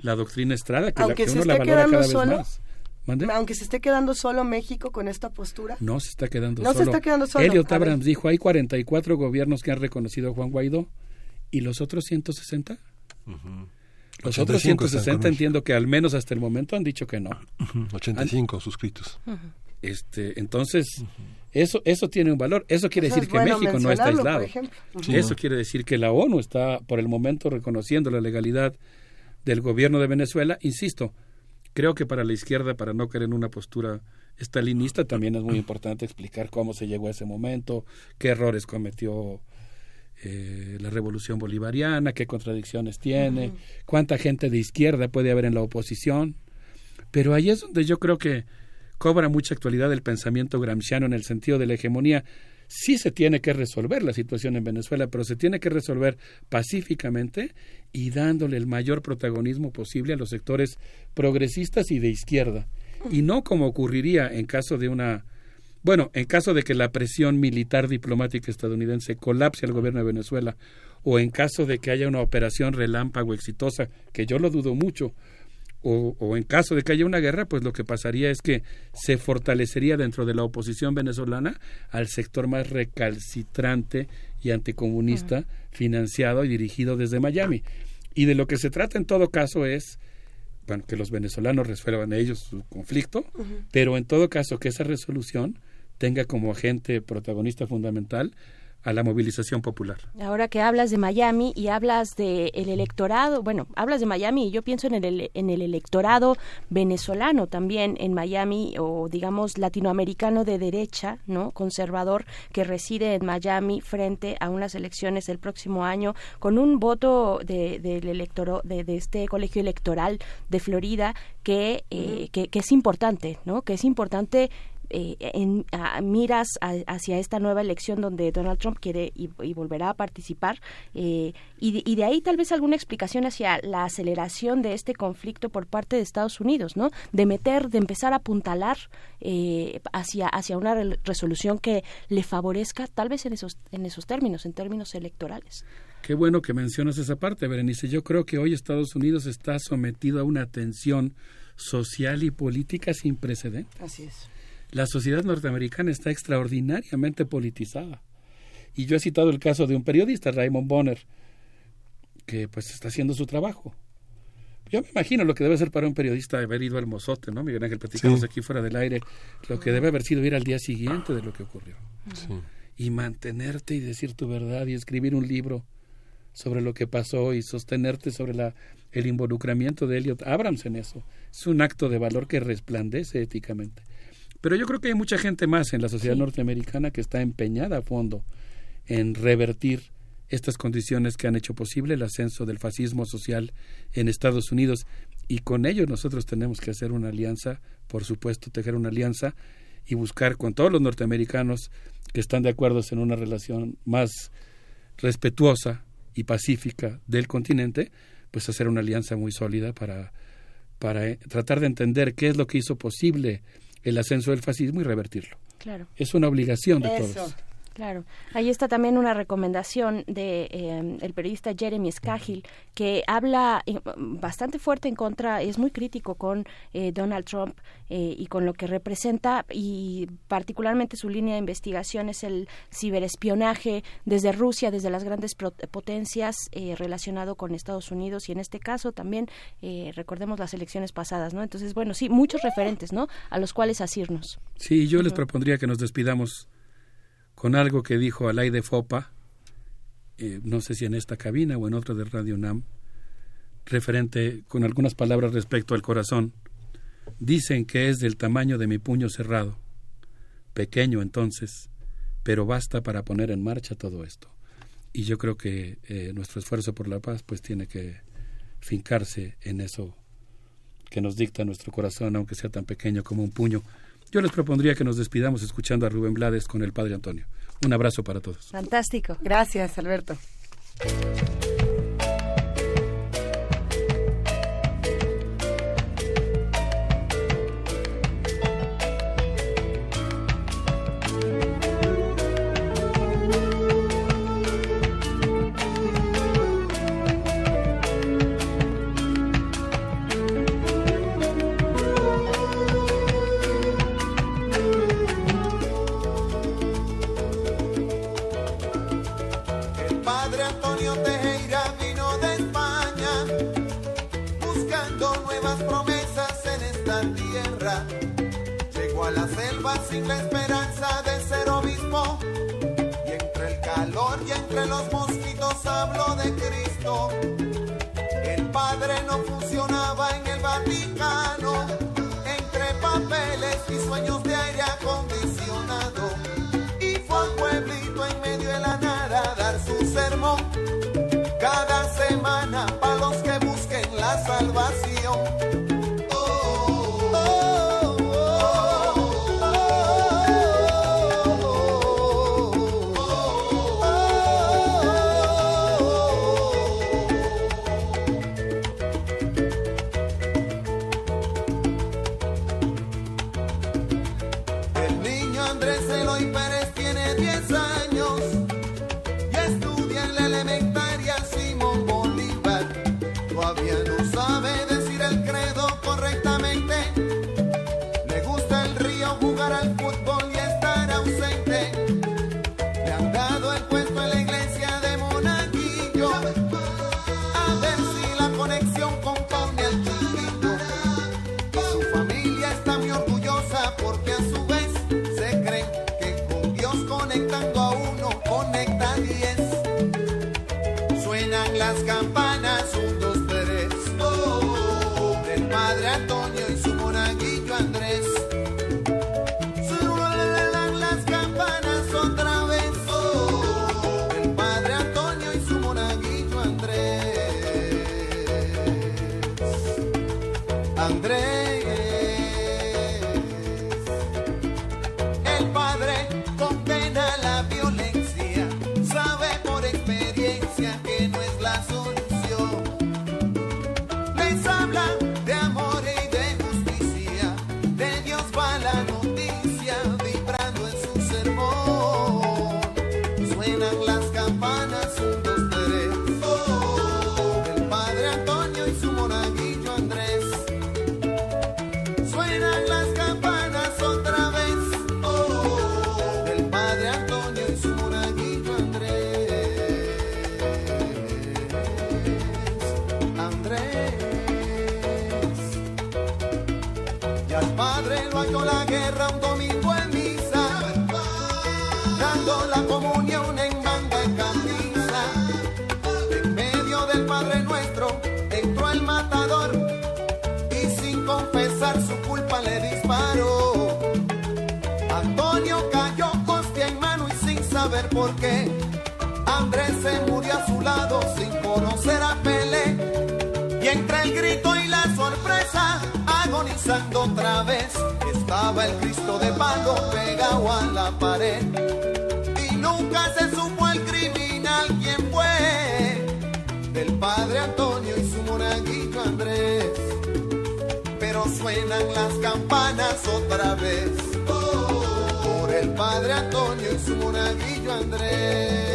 [SPEAKER 27] la doctrina Estrada, que, la,
[SPEAKER 3] Aunque
[SPEAKER 27] que
[SPEAKER 3] se
[SPEAKER 27] uno la
[SPEAKER 3] esté
[SPEAKER 27] valora
[SPEAKER 3] quedando
[SPEAKER 27] cada vez
[SPEAKER 3] solo,
[SPEAKER 27] más. ¿Mande?
[SPEAKER 3] aunque se esté quedando solo México con esta postura.
[SPEAKER 27] No se está quedando
[SPEAKER 3] No se
[SPEAKER 27] solo.
[SPEAKER 3] está quedando solo.
[SPEAKER 27] Elliot
[SPEAKER 3] A ver.
[SPEAKER 27] Abrams dijo, hay 44 gobiernos que han reconocido a Juan Guaidó. ¿Y los otros 160? Los otros
[SPEAKER 1] 85 están
[SPEAKER 27] 160
[SPEAKER 1] con México.
[SPEAKER 27] entiendo que al menos hasta el momento han dicho que no.
[SPEAKER 1] Ujú, 85 suscritos.
[SPEAKER 27] Este, entonces, eso, eso tiene un valor. Eso quiere
[SPEAKER 3] Eso
[SPEAKER 27] decir
[SPEAKER 3] es
[SPEAKER 27] que
[SPEAKER 3] bueno
[SPEAKER 27] México no está aislado.
[SPEAKER 3] ejemplo. Ujú.
[SPEAKER 1] Sí,
[SPEAKER 27] Eso
[SPEAKER 1] no.
[SPEAKER 27] quiere decir que la ONU está por el momento reconociendo la legalidad del gobierno de Venezuela. Insisto, creo que para la izquierda, para no caer en una postura estalinista, también es muy importante explicar cómo se llegó a ese momento, qué errores cometió eh, la revolución bolivariana, qué contradicciones tiene, cuánta gente de izquierda puede haber en la oposición. Pero ahí es donde yo creo que cobra mucha actualidad el pensamiento gramsciano en el sentido de la hegemonía. Sí se tiene que resolver la situación en Venezuela, pero se tiene que resolver pacíficamente y dándole el mayor protagonismo posible a los sectores progresistas y de izquierda. Y no como ocurriría en caso de una bueno, en caso de que la presión militar diplomática estadounidense colapse al gobierno de Venezuela, o en caso de que haya una operación relámpago exitosa, que yo lo dudo mucho, o, o en caso de que haya una guerra, pues lo que pasaría es que se fortalecería dentro de la oposición venezolana al sector más recalcitrante y anticomunista, financiado y dirigido desde Miami. Y de lo que se trata en todo caso es bueno, que los venezolanos resuelvan ellos su conflicto, pero en todo caso que esa resolución tenga como agente protagonista fundamental a la movilización popular.
[SPEAKER 2] Ahora que hablas de Miami y hablas del el electorado, bueno, hablas de Miami y yo pienso en el, en el electorado venezolano también en Miami o digamos latinoamericano de derecha, ¿no? Conservador que reside en Miami frente a unas elecciones el próximo año con un voto de, del electoro, de, de este colegio electoral de Florida que, eh, que, que es importante, ¿no? Que es importante eh, en, a- miras a- hacia esta nueva elección donde Donald Trump quiere y, y volverá a participar eh, y, de- y de ahí tal vez alguna explicación hacia la aceleración de este conflicto por parte de Estados Unidos, ¿no? De meter, de empezar a apuntalar eh, hacia hacia una re- resolución que le favorezca tal vez en esos en esos términos, en términos electorales.
[SPEAKER 27] Qué bueno que mencionas esa parte, Berenice. Yo creo que hoy Estados Unidos está sometido a una tensión social y política sin precedentes.
[SPEAKER 3] Así es.
[SPEAKER 27] La sociedad norteamericana está extraordinariamente politizada. Y yo he citado el caso de un periodista, Raymond Bonner, que pues está haciendo su trabajo. Yo me imagino lo que debe ser para un periodista haber ido al mozote, ¿no? Miguel Ángel, platicamos
[SPEAKER 1] Sí.
[SPEAKER 27] aquí fuera del aire, lo que debe haber sido ir al día siguiente de lo que ocurrió. Y mantenerte y decir tu verdad y escribir un libro sobre lo que pasó y sostenerte sobre la, el involucramiento de Elliot Abrams en eso. Es un acto de valor que resplandece éticamente. Pero yo creo que hay mucha gente más en la sociedad norteamericana que está empeñada a fondo en revertir estas condiciones que han hecho posible el ascenso del fascismo social en Estados Unidos. Y con ello nosotros tenemos que hacer una alianza, por supuesto, tejer una alianza y buscar con todos los norteamericanos que están de acuerdo en una relación más respetuosa y pacífica del continente, pues hacer una alianza muy sólida para, para eh, tratar de entender qué es lo que hizo posible el ascenso del fascismo y revertirlo.
[SPEAKER 2] Claro.
[SPEAKER 27] Es una obligación de
[SPEAKER 2] Eso.
[SPEAKER 27] todos.
[SPEAKER 2] Claro, ahí está también una recomendación de eh, el periodista Jeremy Scahill que habla eh, bastante fuerte en contra, es muy crítico con eh, Donald Trump eh, y con lo que representa y particularmente su línea de investigación es el ciberespionaje desde Rusia, desde las grandes potencias eh, relacionado con Estados Unidos y en este caso también eh, recordemos las elecciones pasadas, ¿no? Entonces bueno sí muchos referentes, ¿no? A los cuales asirnos.
[SPEAKER 27] Sí, yo les propondría que nos despidamos con algo que dijo Alay de Fopa, eh, no sé si en esta cabina o en otra de Radio UNAM, referente con algunas palabras respecto al corazón. Dicen que es del tamaño de mi puño cerrado, pequeño entonces, pero basta para poner en marcha todo esto. Y yo creo que eh, nuestro esfuerzo por la paz pues tiene que fincarse en eso que nos dicta nuestro corazón, aunque sea tan pequeño como un puño. Yo les propondría que nos despidamos escuchando a Rubén Blades con el Padre Antonio. Un abrazo para todos.
[SPEAKER 3] Fantástico. Gracias, Alberto.
[SPEAKER 28] Entre los mosquitos habló de Cristo. El padre no funcionaba en el Vaticano entre papeles y sueños de aire acondicionado y fue a un pueblito en medio de la nada a dar su sermón cada semana para los que busquen la salvación. Tierra un domingo en misa, dando la comunión en manga y camisa. En medio del Padre Nuestro entró el matador y sin confesar su culpa le disparó. Antonio cayó hostia en mano y sin saber por qué. Andrés se murió a su lado sin conocer a Pelé. Y entre el grito y la sorpresa, agonizando otra vez, estaba el Cristo de palo pegado a la pared. Y nunca se supo el criminal quién fue, del padre Antonio y su monaguillo Andrés. Pero suenan las campanas otra vez, por el padre Antonio y su monaguillo Andrés.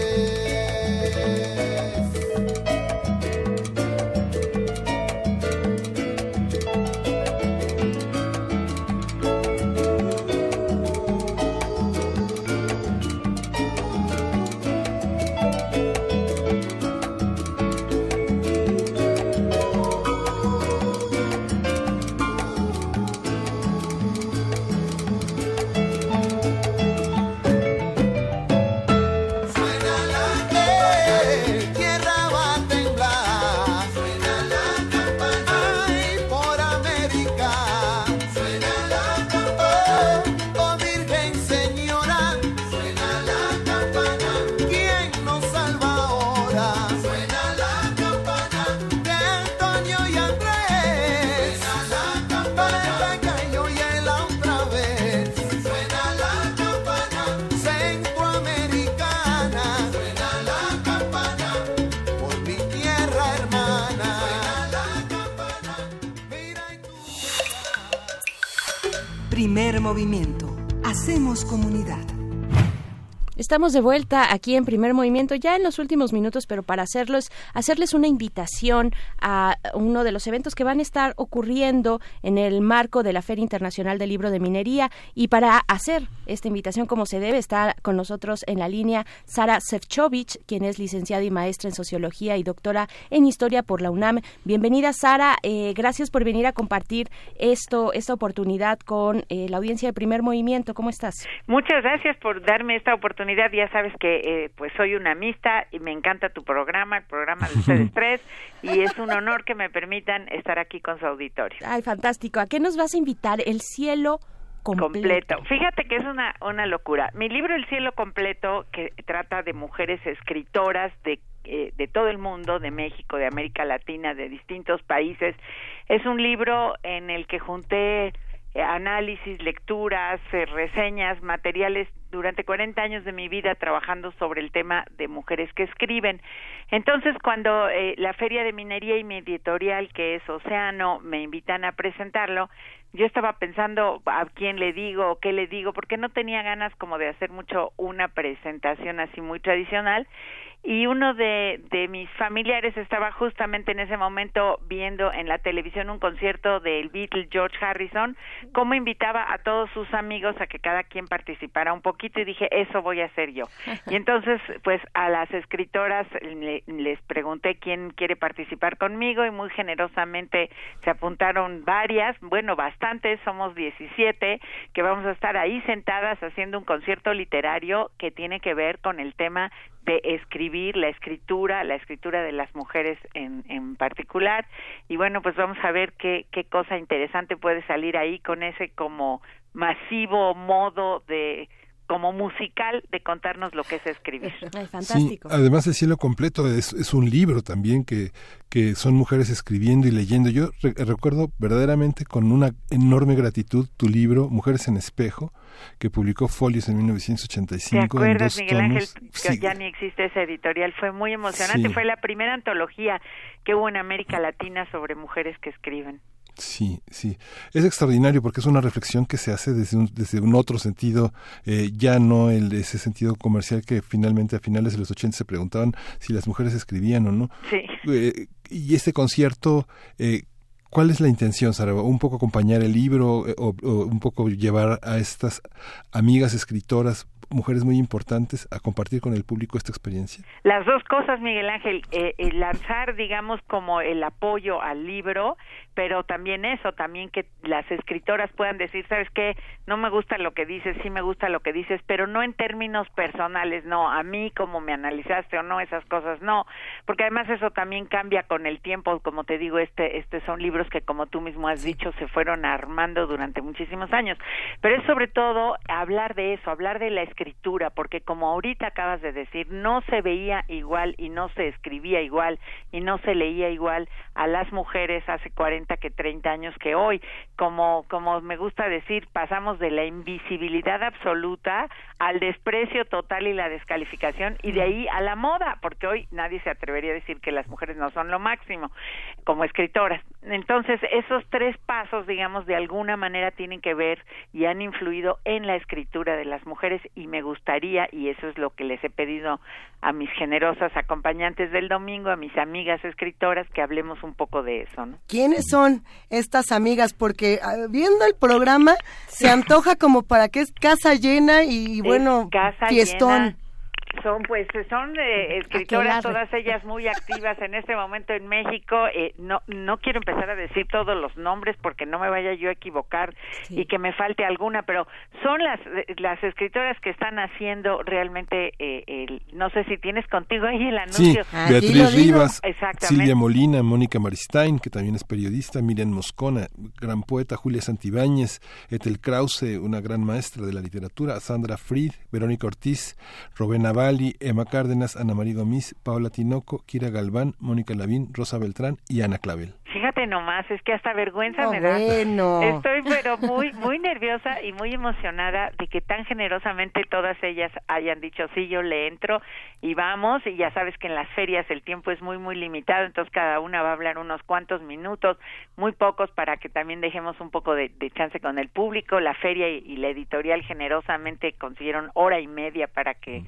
[SPEAKER 6] Movimiento. Hacemos comunidad.
[SPEAKER 2] Estamos de vuelta aquí en Primer Movimiento, ya en los últimos minutos, pero para hacerlos, hacerles una invitación a uno de los eventos que van a estar ocurriendo en el marco de la Feria Internacional del Libro de Minería. Y para hacer esta invitación como se debe, está con nosotros en la línea Sara Sefcovic, quien es licenciada y maestra en Sociología y doctora en Historia por la UNAM. Bienvenida, Sara. Eh, gracias por venir a compartir esto, esta oportunidad con eh, la audiencia de Primer Movimiento. ¿Cómo estás?
[SPEAKER 29] Muchas gracias por darme esta oportunidad. Ya sabes que eh, pues soy una mixta y me encanta tu programa, el programa de ustedes tres, y es un honor que me permitan estar aquí con su auditorio.
[SPEAKER 2] Ay, fantástico. ¿A qué nos vas a invitar? El cielo completo.
[SPEAKER 29] Fíjate que es una, una locura. Mi libro El cielo completo, que trata de mujeres escritoras de, eh, de todo el mundo, de México, de América Latina, de distintos países, es un libro en el que junté análisis, lecturas, eh, reseñas, materiales durante 40 años de mi vida trabajando sobre el tema de mujeres que escriben. Entonces, cuando eh, la Feria de Minería y mi editorial, que es Océano, me invitan a presentarlo, yo estaba pensando a quién le digo, qué le digo, porque no tenía ganas como de hacer mucho una presentación así muy tradicional y uno de, de mis familiares estaba justamente en ese momento viendo en la televisión un concierto del Beatle George Harrison, cómo invitaba a todos sus amigos a que cada quien participara un poquito y dije, eso voy a hacer yo. Y entonces, pues a las escritoras le- les pregunté quién quiere participar conmigo y muy generosamente se apuntaron varias, bueno, bastantes, somos 17, que vamos a estar ahí sentadas haciendo un concierto literario que tiene que ver con el tema de escribir, la escritura, la escritura de las mujeres en, en particular. Y bueno, pues vamos a ver qué, qué cosa interesante puede salir ahí con ese como masivo modo de como musical de contarnos lo que es escribir.
[SPEAKER 1] Sí, además el cielo completo es, es un libro también que, que son mujeres escribiendo y leyendo. Yo re- recuerdo verdaderamente con una enorme gratitud tu libro Mujeres en Espejo, que publicó Folios en
[SPEAKER 29] ¿Te
[SPEAKER 1] 1985 en
[SPEAKER 29] acuerdas,
[SPEAKER 1] dos
[SPEAKER 29] Miguel Ángel,
[SPEAKER 1] tomos.
[SPEAKER 29] que
[SPEAKER 1] Sí,
[SPEAKER 29] ya ni existe esa editorial? Fue muy emocionante.
[SPEAKER 1] Sí.
[SPEAKER 29] Fue la primera antología que hubo en América Latina sobre mujeres que escriben.
[SPEAKER 1] Sí, sí. Es extraordinario porque es una reflexión que se hace desde un, desde un otro sentido, eh, ya no el ese sentido comercial que finalmente a finales de los 80 se preguntaban si las mujeres escribían o no.
[SPEAKER 29] Sí.
[SPEAKER 1] Eh, y este concierto, eh, ¿cuál es la intención, Sara? ¿Un poco acompañar el libro eh, o, o un poco llevar a estas amigas escritoras, mujeres muy importantes, a compartir con el público esta experiencia?
[SPEAKER 29] Las dos cosas, Miguel Ángel, eh, eh, lanzar, digamos, como el apoyo al libro, pero también eso, también que las escritoras puedan decir, ¿sabes qué? No me gusta lo que dices, sí me gusta lo que dices, pero no en términos personales, no, a mí como me analizaste o no, esas cosas no, porque además eso también cambia con el tiempo, como te digo, este, este son libros que como tú mismo has dicho, se fueron armando durante muchísimos años, pero es sobre todo hablar de eso, hablar de la escritura, porque como ahorita acabas de decir, no se veía igual y no se escribía igual y no se leía igual a las mujeres hace 40 que 30 años que hoy, como como me gusta decir, pasamos de la invisibilidad absoluta al desprecio total y la descalificación y de ahí a la moda, porque hoy nadie se atrevería a decir que las mujeres no son lo máximo como escritoras. Entonces, esos tres pasos, digamos, de alguna manera tienen que ver y han influido en la escritura de las mujeres y me gustaría, y eso es lo que les he pedido a mis generosas acompañantes del domingo, a mis amigas escritoras, que hablemos un poco de eso. ¿no?
[SPEAKER 3] ¿Quiénes estas amigas? Porque ah, viendo el programa se antoja como para que es casa llena y, bueno,
[SPEAKER 29] casa
[SPEAKER 3] fiestón.
[SPEAKER 29] llena son pues son eh, escritoras todas ellas muy activas en este momento en México. Eh, no no quiero empezar a decir todos los nombres porque no me vaya yo a equivocar y que me falte alguna pero son las las escritoras que están haciendo realmente eh, el, no sé si tienes contigo ahí el anuncio.
[SPEAKER 1] Sí, Beatriz Rivas. Silvia Molina Mónica Maristain que también es periodista Miriam Moscona gran poeta Julia Santibáñez Ethel Krause una gran maestra de la literatura Sandra Fried Verónica Ortiz Robena Bali, Emma Cárdenas, Ana María Gomis, Paula Tinoco, Kira Galván, Mónica Lavín, Rosa Beltrán y Ana Clavel.
[SPEAKER 29] Fíjate nomás, es que hasta vergüenza
[SPEAKER 3] No,
[SPEAKER 29] me da.
[SPEAKER 3] bueno.
[SPEAKER 29] Estoy pero muy muy nerviosa y muy emocionada de que tan generosamente todas ellas hayan dicho sí, yo le entro y vamos y ya sabes que en las ferias el tiempo es muy muy limitado, entonces cada una va a hablar unos cuantos minutos, muy pocos para que también dejemos un poco de, de chance con el público. La feria y, y la editorial generosamente consiguieron hora y media para que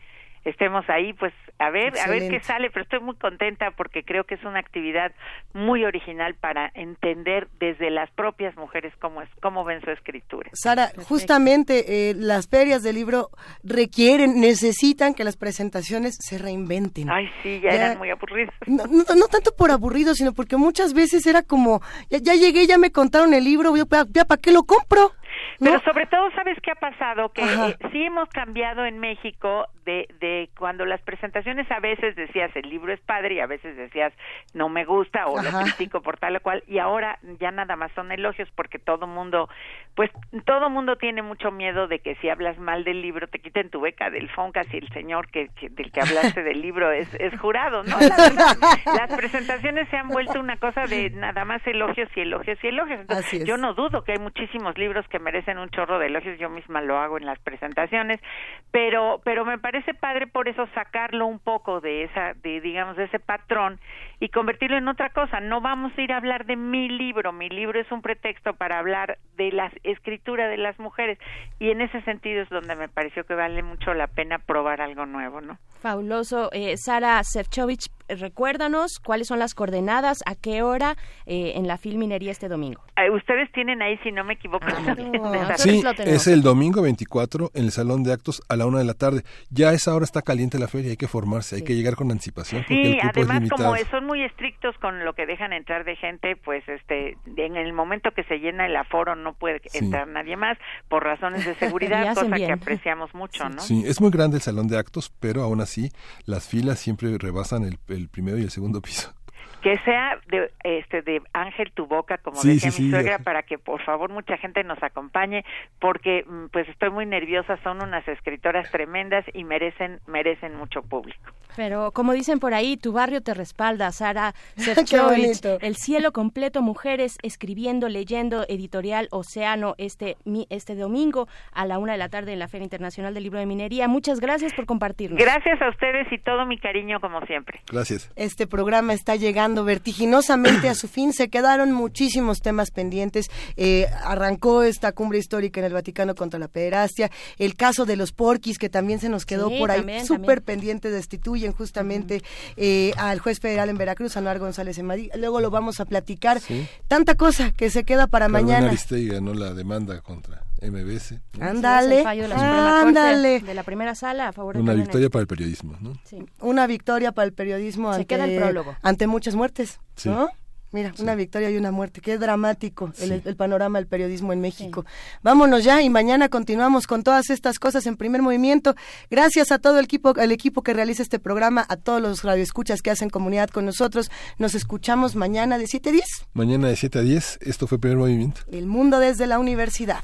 [SPEAKER 29] estemos ahí, pues a ver, a ver qué sale, pero estoy muy contenta porque creo que es una actividad muy original para entender desde las propias mujeres cómo es, cómo ven su escritura.
[SPEAKER 3] Sara, justamente eh, las ferias del libro requieren, necesitan que las presentaciones se reinventen.
[SPEAKER 29] Ay, sí, ya, eran muy aburridas.
[SPEAKER 3] No, no, no tanto por aburrido, sino porque muchas veces era como, ya, ya llegué, ya me contaron el libro, ya, ya para qué lo compro. ¿No?
[SPEAKER 29] Pero sobre todo, ¿sabes qué ha pasado? Que eh, sí hemos cambiado en México de, de cuando las presentaciones a veces decías el libro es padre y a veces decías no me gusta o
[SPEAKER 3] Ajá.
[SPEAKER 29] lo critico por tal o cual y ahora ya nada más son elogios porque todo mundo, pues todo mundo tiene mucho miedo de que si hablas mal del libro te quiten tu beca del Fonca si el señor que, que- del que hablaste del libro es, es jurado, ¿no? La verdad, las presentaciones se han vuelto una cosa de nada más elogios y elogios y elogios. Entonces, yo no dudo que hay muchísimos libros que merecen un chorro de elogios, yo misma lo hago en las presentaciones, pero pero me parece padre por eso sacarlo un poco de esa de digamos de ese patrón y convertirlo en otra cosa. No vamos a ir a hablar de mi libro, mi libro es un pretexto para hablar de la escritura de las mujeres y en ese sentido es donde me pareció que vale mucho la pena probar algo nuevo, ¿no?
[SPEAKER 2] Fabuloso. Eh, Sara Sefcovic, recuérdanos cuáles son las coordenadas, a qué hora eh, en la Filminería este domingo.
[SPEAKER 29] Eh, Ustedes tienen ahí, si no me equivoco,
[SPEAKER 1] Sí, es el domingo 24 en el Salón de Actos a la una de la tarde. Ya a esa hora está caliente la feria, hay que formarse, hay que llegar con anticipación porque
[SPEAKER 29] Sí,
[SPEAKER 1] el cupo es
[SPEAKER 29] además
[SPEAKER 1] limitado.
[SPEAKER 29] como son muy estrictos con lo que dejan entrar de gente, pues este en el momento que se llena el aforo no puede
[SPEAKER 1] Sí.
[SPEAKER 29] entrar nadie más por razones de seguridad, cosa que apreciamos mucho, ¿no?
[SPEAKER 1] Sí, es muy grande el Salón de Actos, pero aún así las filas siempre rebasan el, el primero y el segundo piso.
[SPEAKER 29] Que sea de este de Ángel tu boca, como
[SPEAKER 1] Sí,
[SPEAKER 29] decía
[SPEAKER 1] sí,
[SPEAKER 29] mi
[SPEAKER 1] sí,
[SPEAKER 29] suegra,
[SPEAKER 1] ya.
[SPEAKER 29] para que por favor mucha gente nos acompañe, porque mm, pues estoy muy nerviosa, son unas escritoras tremendas y merecen merecen mucho público.
[SPEAKER 2] Pero como dicen por ahí, tu barrio te respalda, Sara
[SPEAKER 3] bonito.
[SPEAKER 2] El cielo completo, mujeres escribiendo, leyendo, editorial Océano este, mi- este domingo a la una de la tarde en la Feria Internacional del Libro de Minería. Muchas gracias por compartirnos.
[SPEAKER 29] Gracias a ustedes y todo mi cariño como siempre.
[SPEAKER 1] Gracias.
[SPEAKER 3] Este programa está llegando vertiginosamente a su fin. Se quedaron muchísimos temas pendientes. Eh, arrancó esta cumbre histórica en el Vaticano contra la pederastia. El caso de los porquis, que también se nos quedó
[SPEAKER 2] Sí,
[SPEAKER 3] por ahí súper pendiente. Destituyen justamente eh, al juez federal en Veracruz, Anuar González en Madrid. Luego lo vamos a platicar.
[SPEAKER 1] Sí.
[SPEAKER 3] Tanta cosa que se queda para
[SPEAKER 1] Carmen
[SPEAKER 3] mañana.
[SPEAKER 1] Aristegui ganó la demanda contra MBS. ¿no?
[SPEAKER 3] Ándale,
[SPEAKER 2] Sí, de la
[SPEAKER 3] ándale.
[SPEAKER 2] de la primera sala a favor de
[SPEAKER 1] Una victoria para el periodismo, ¿no?
[SPEAKER 2] Sí.
[SPEAKER 3] Una victoria para el periodismo
[SPEAKER 2] Se
[SPEAKER 3] ante,
[SPEAKER 2] queda el prólogo.
[SPEAKER 3] ante muchas muertes,
[SPEAKER 1] Sí.
[SPEAKER 3] ¿no? Mira, una victoria y una muerte. Qué dramático el, panorama del periodismo en México. Vámonos ya y mañana continuamos con todas estas cosas en primer movimiento. Gracias a todo el equipo, el equipo que realiza este programa, a todos los radioescuchas que hacen comunidad con nosotros. Nos escuchamos mañana de 7 a 10.
[SPEAKER 1] Mañana de 7 a 10. Esto fue primer movimiento.
[SPEAKER 3] El mundo desde la universidad.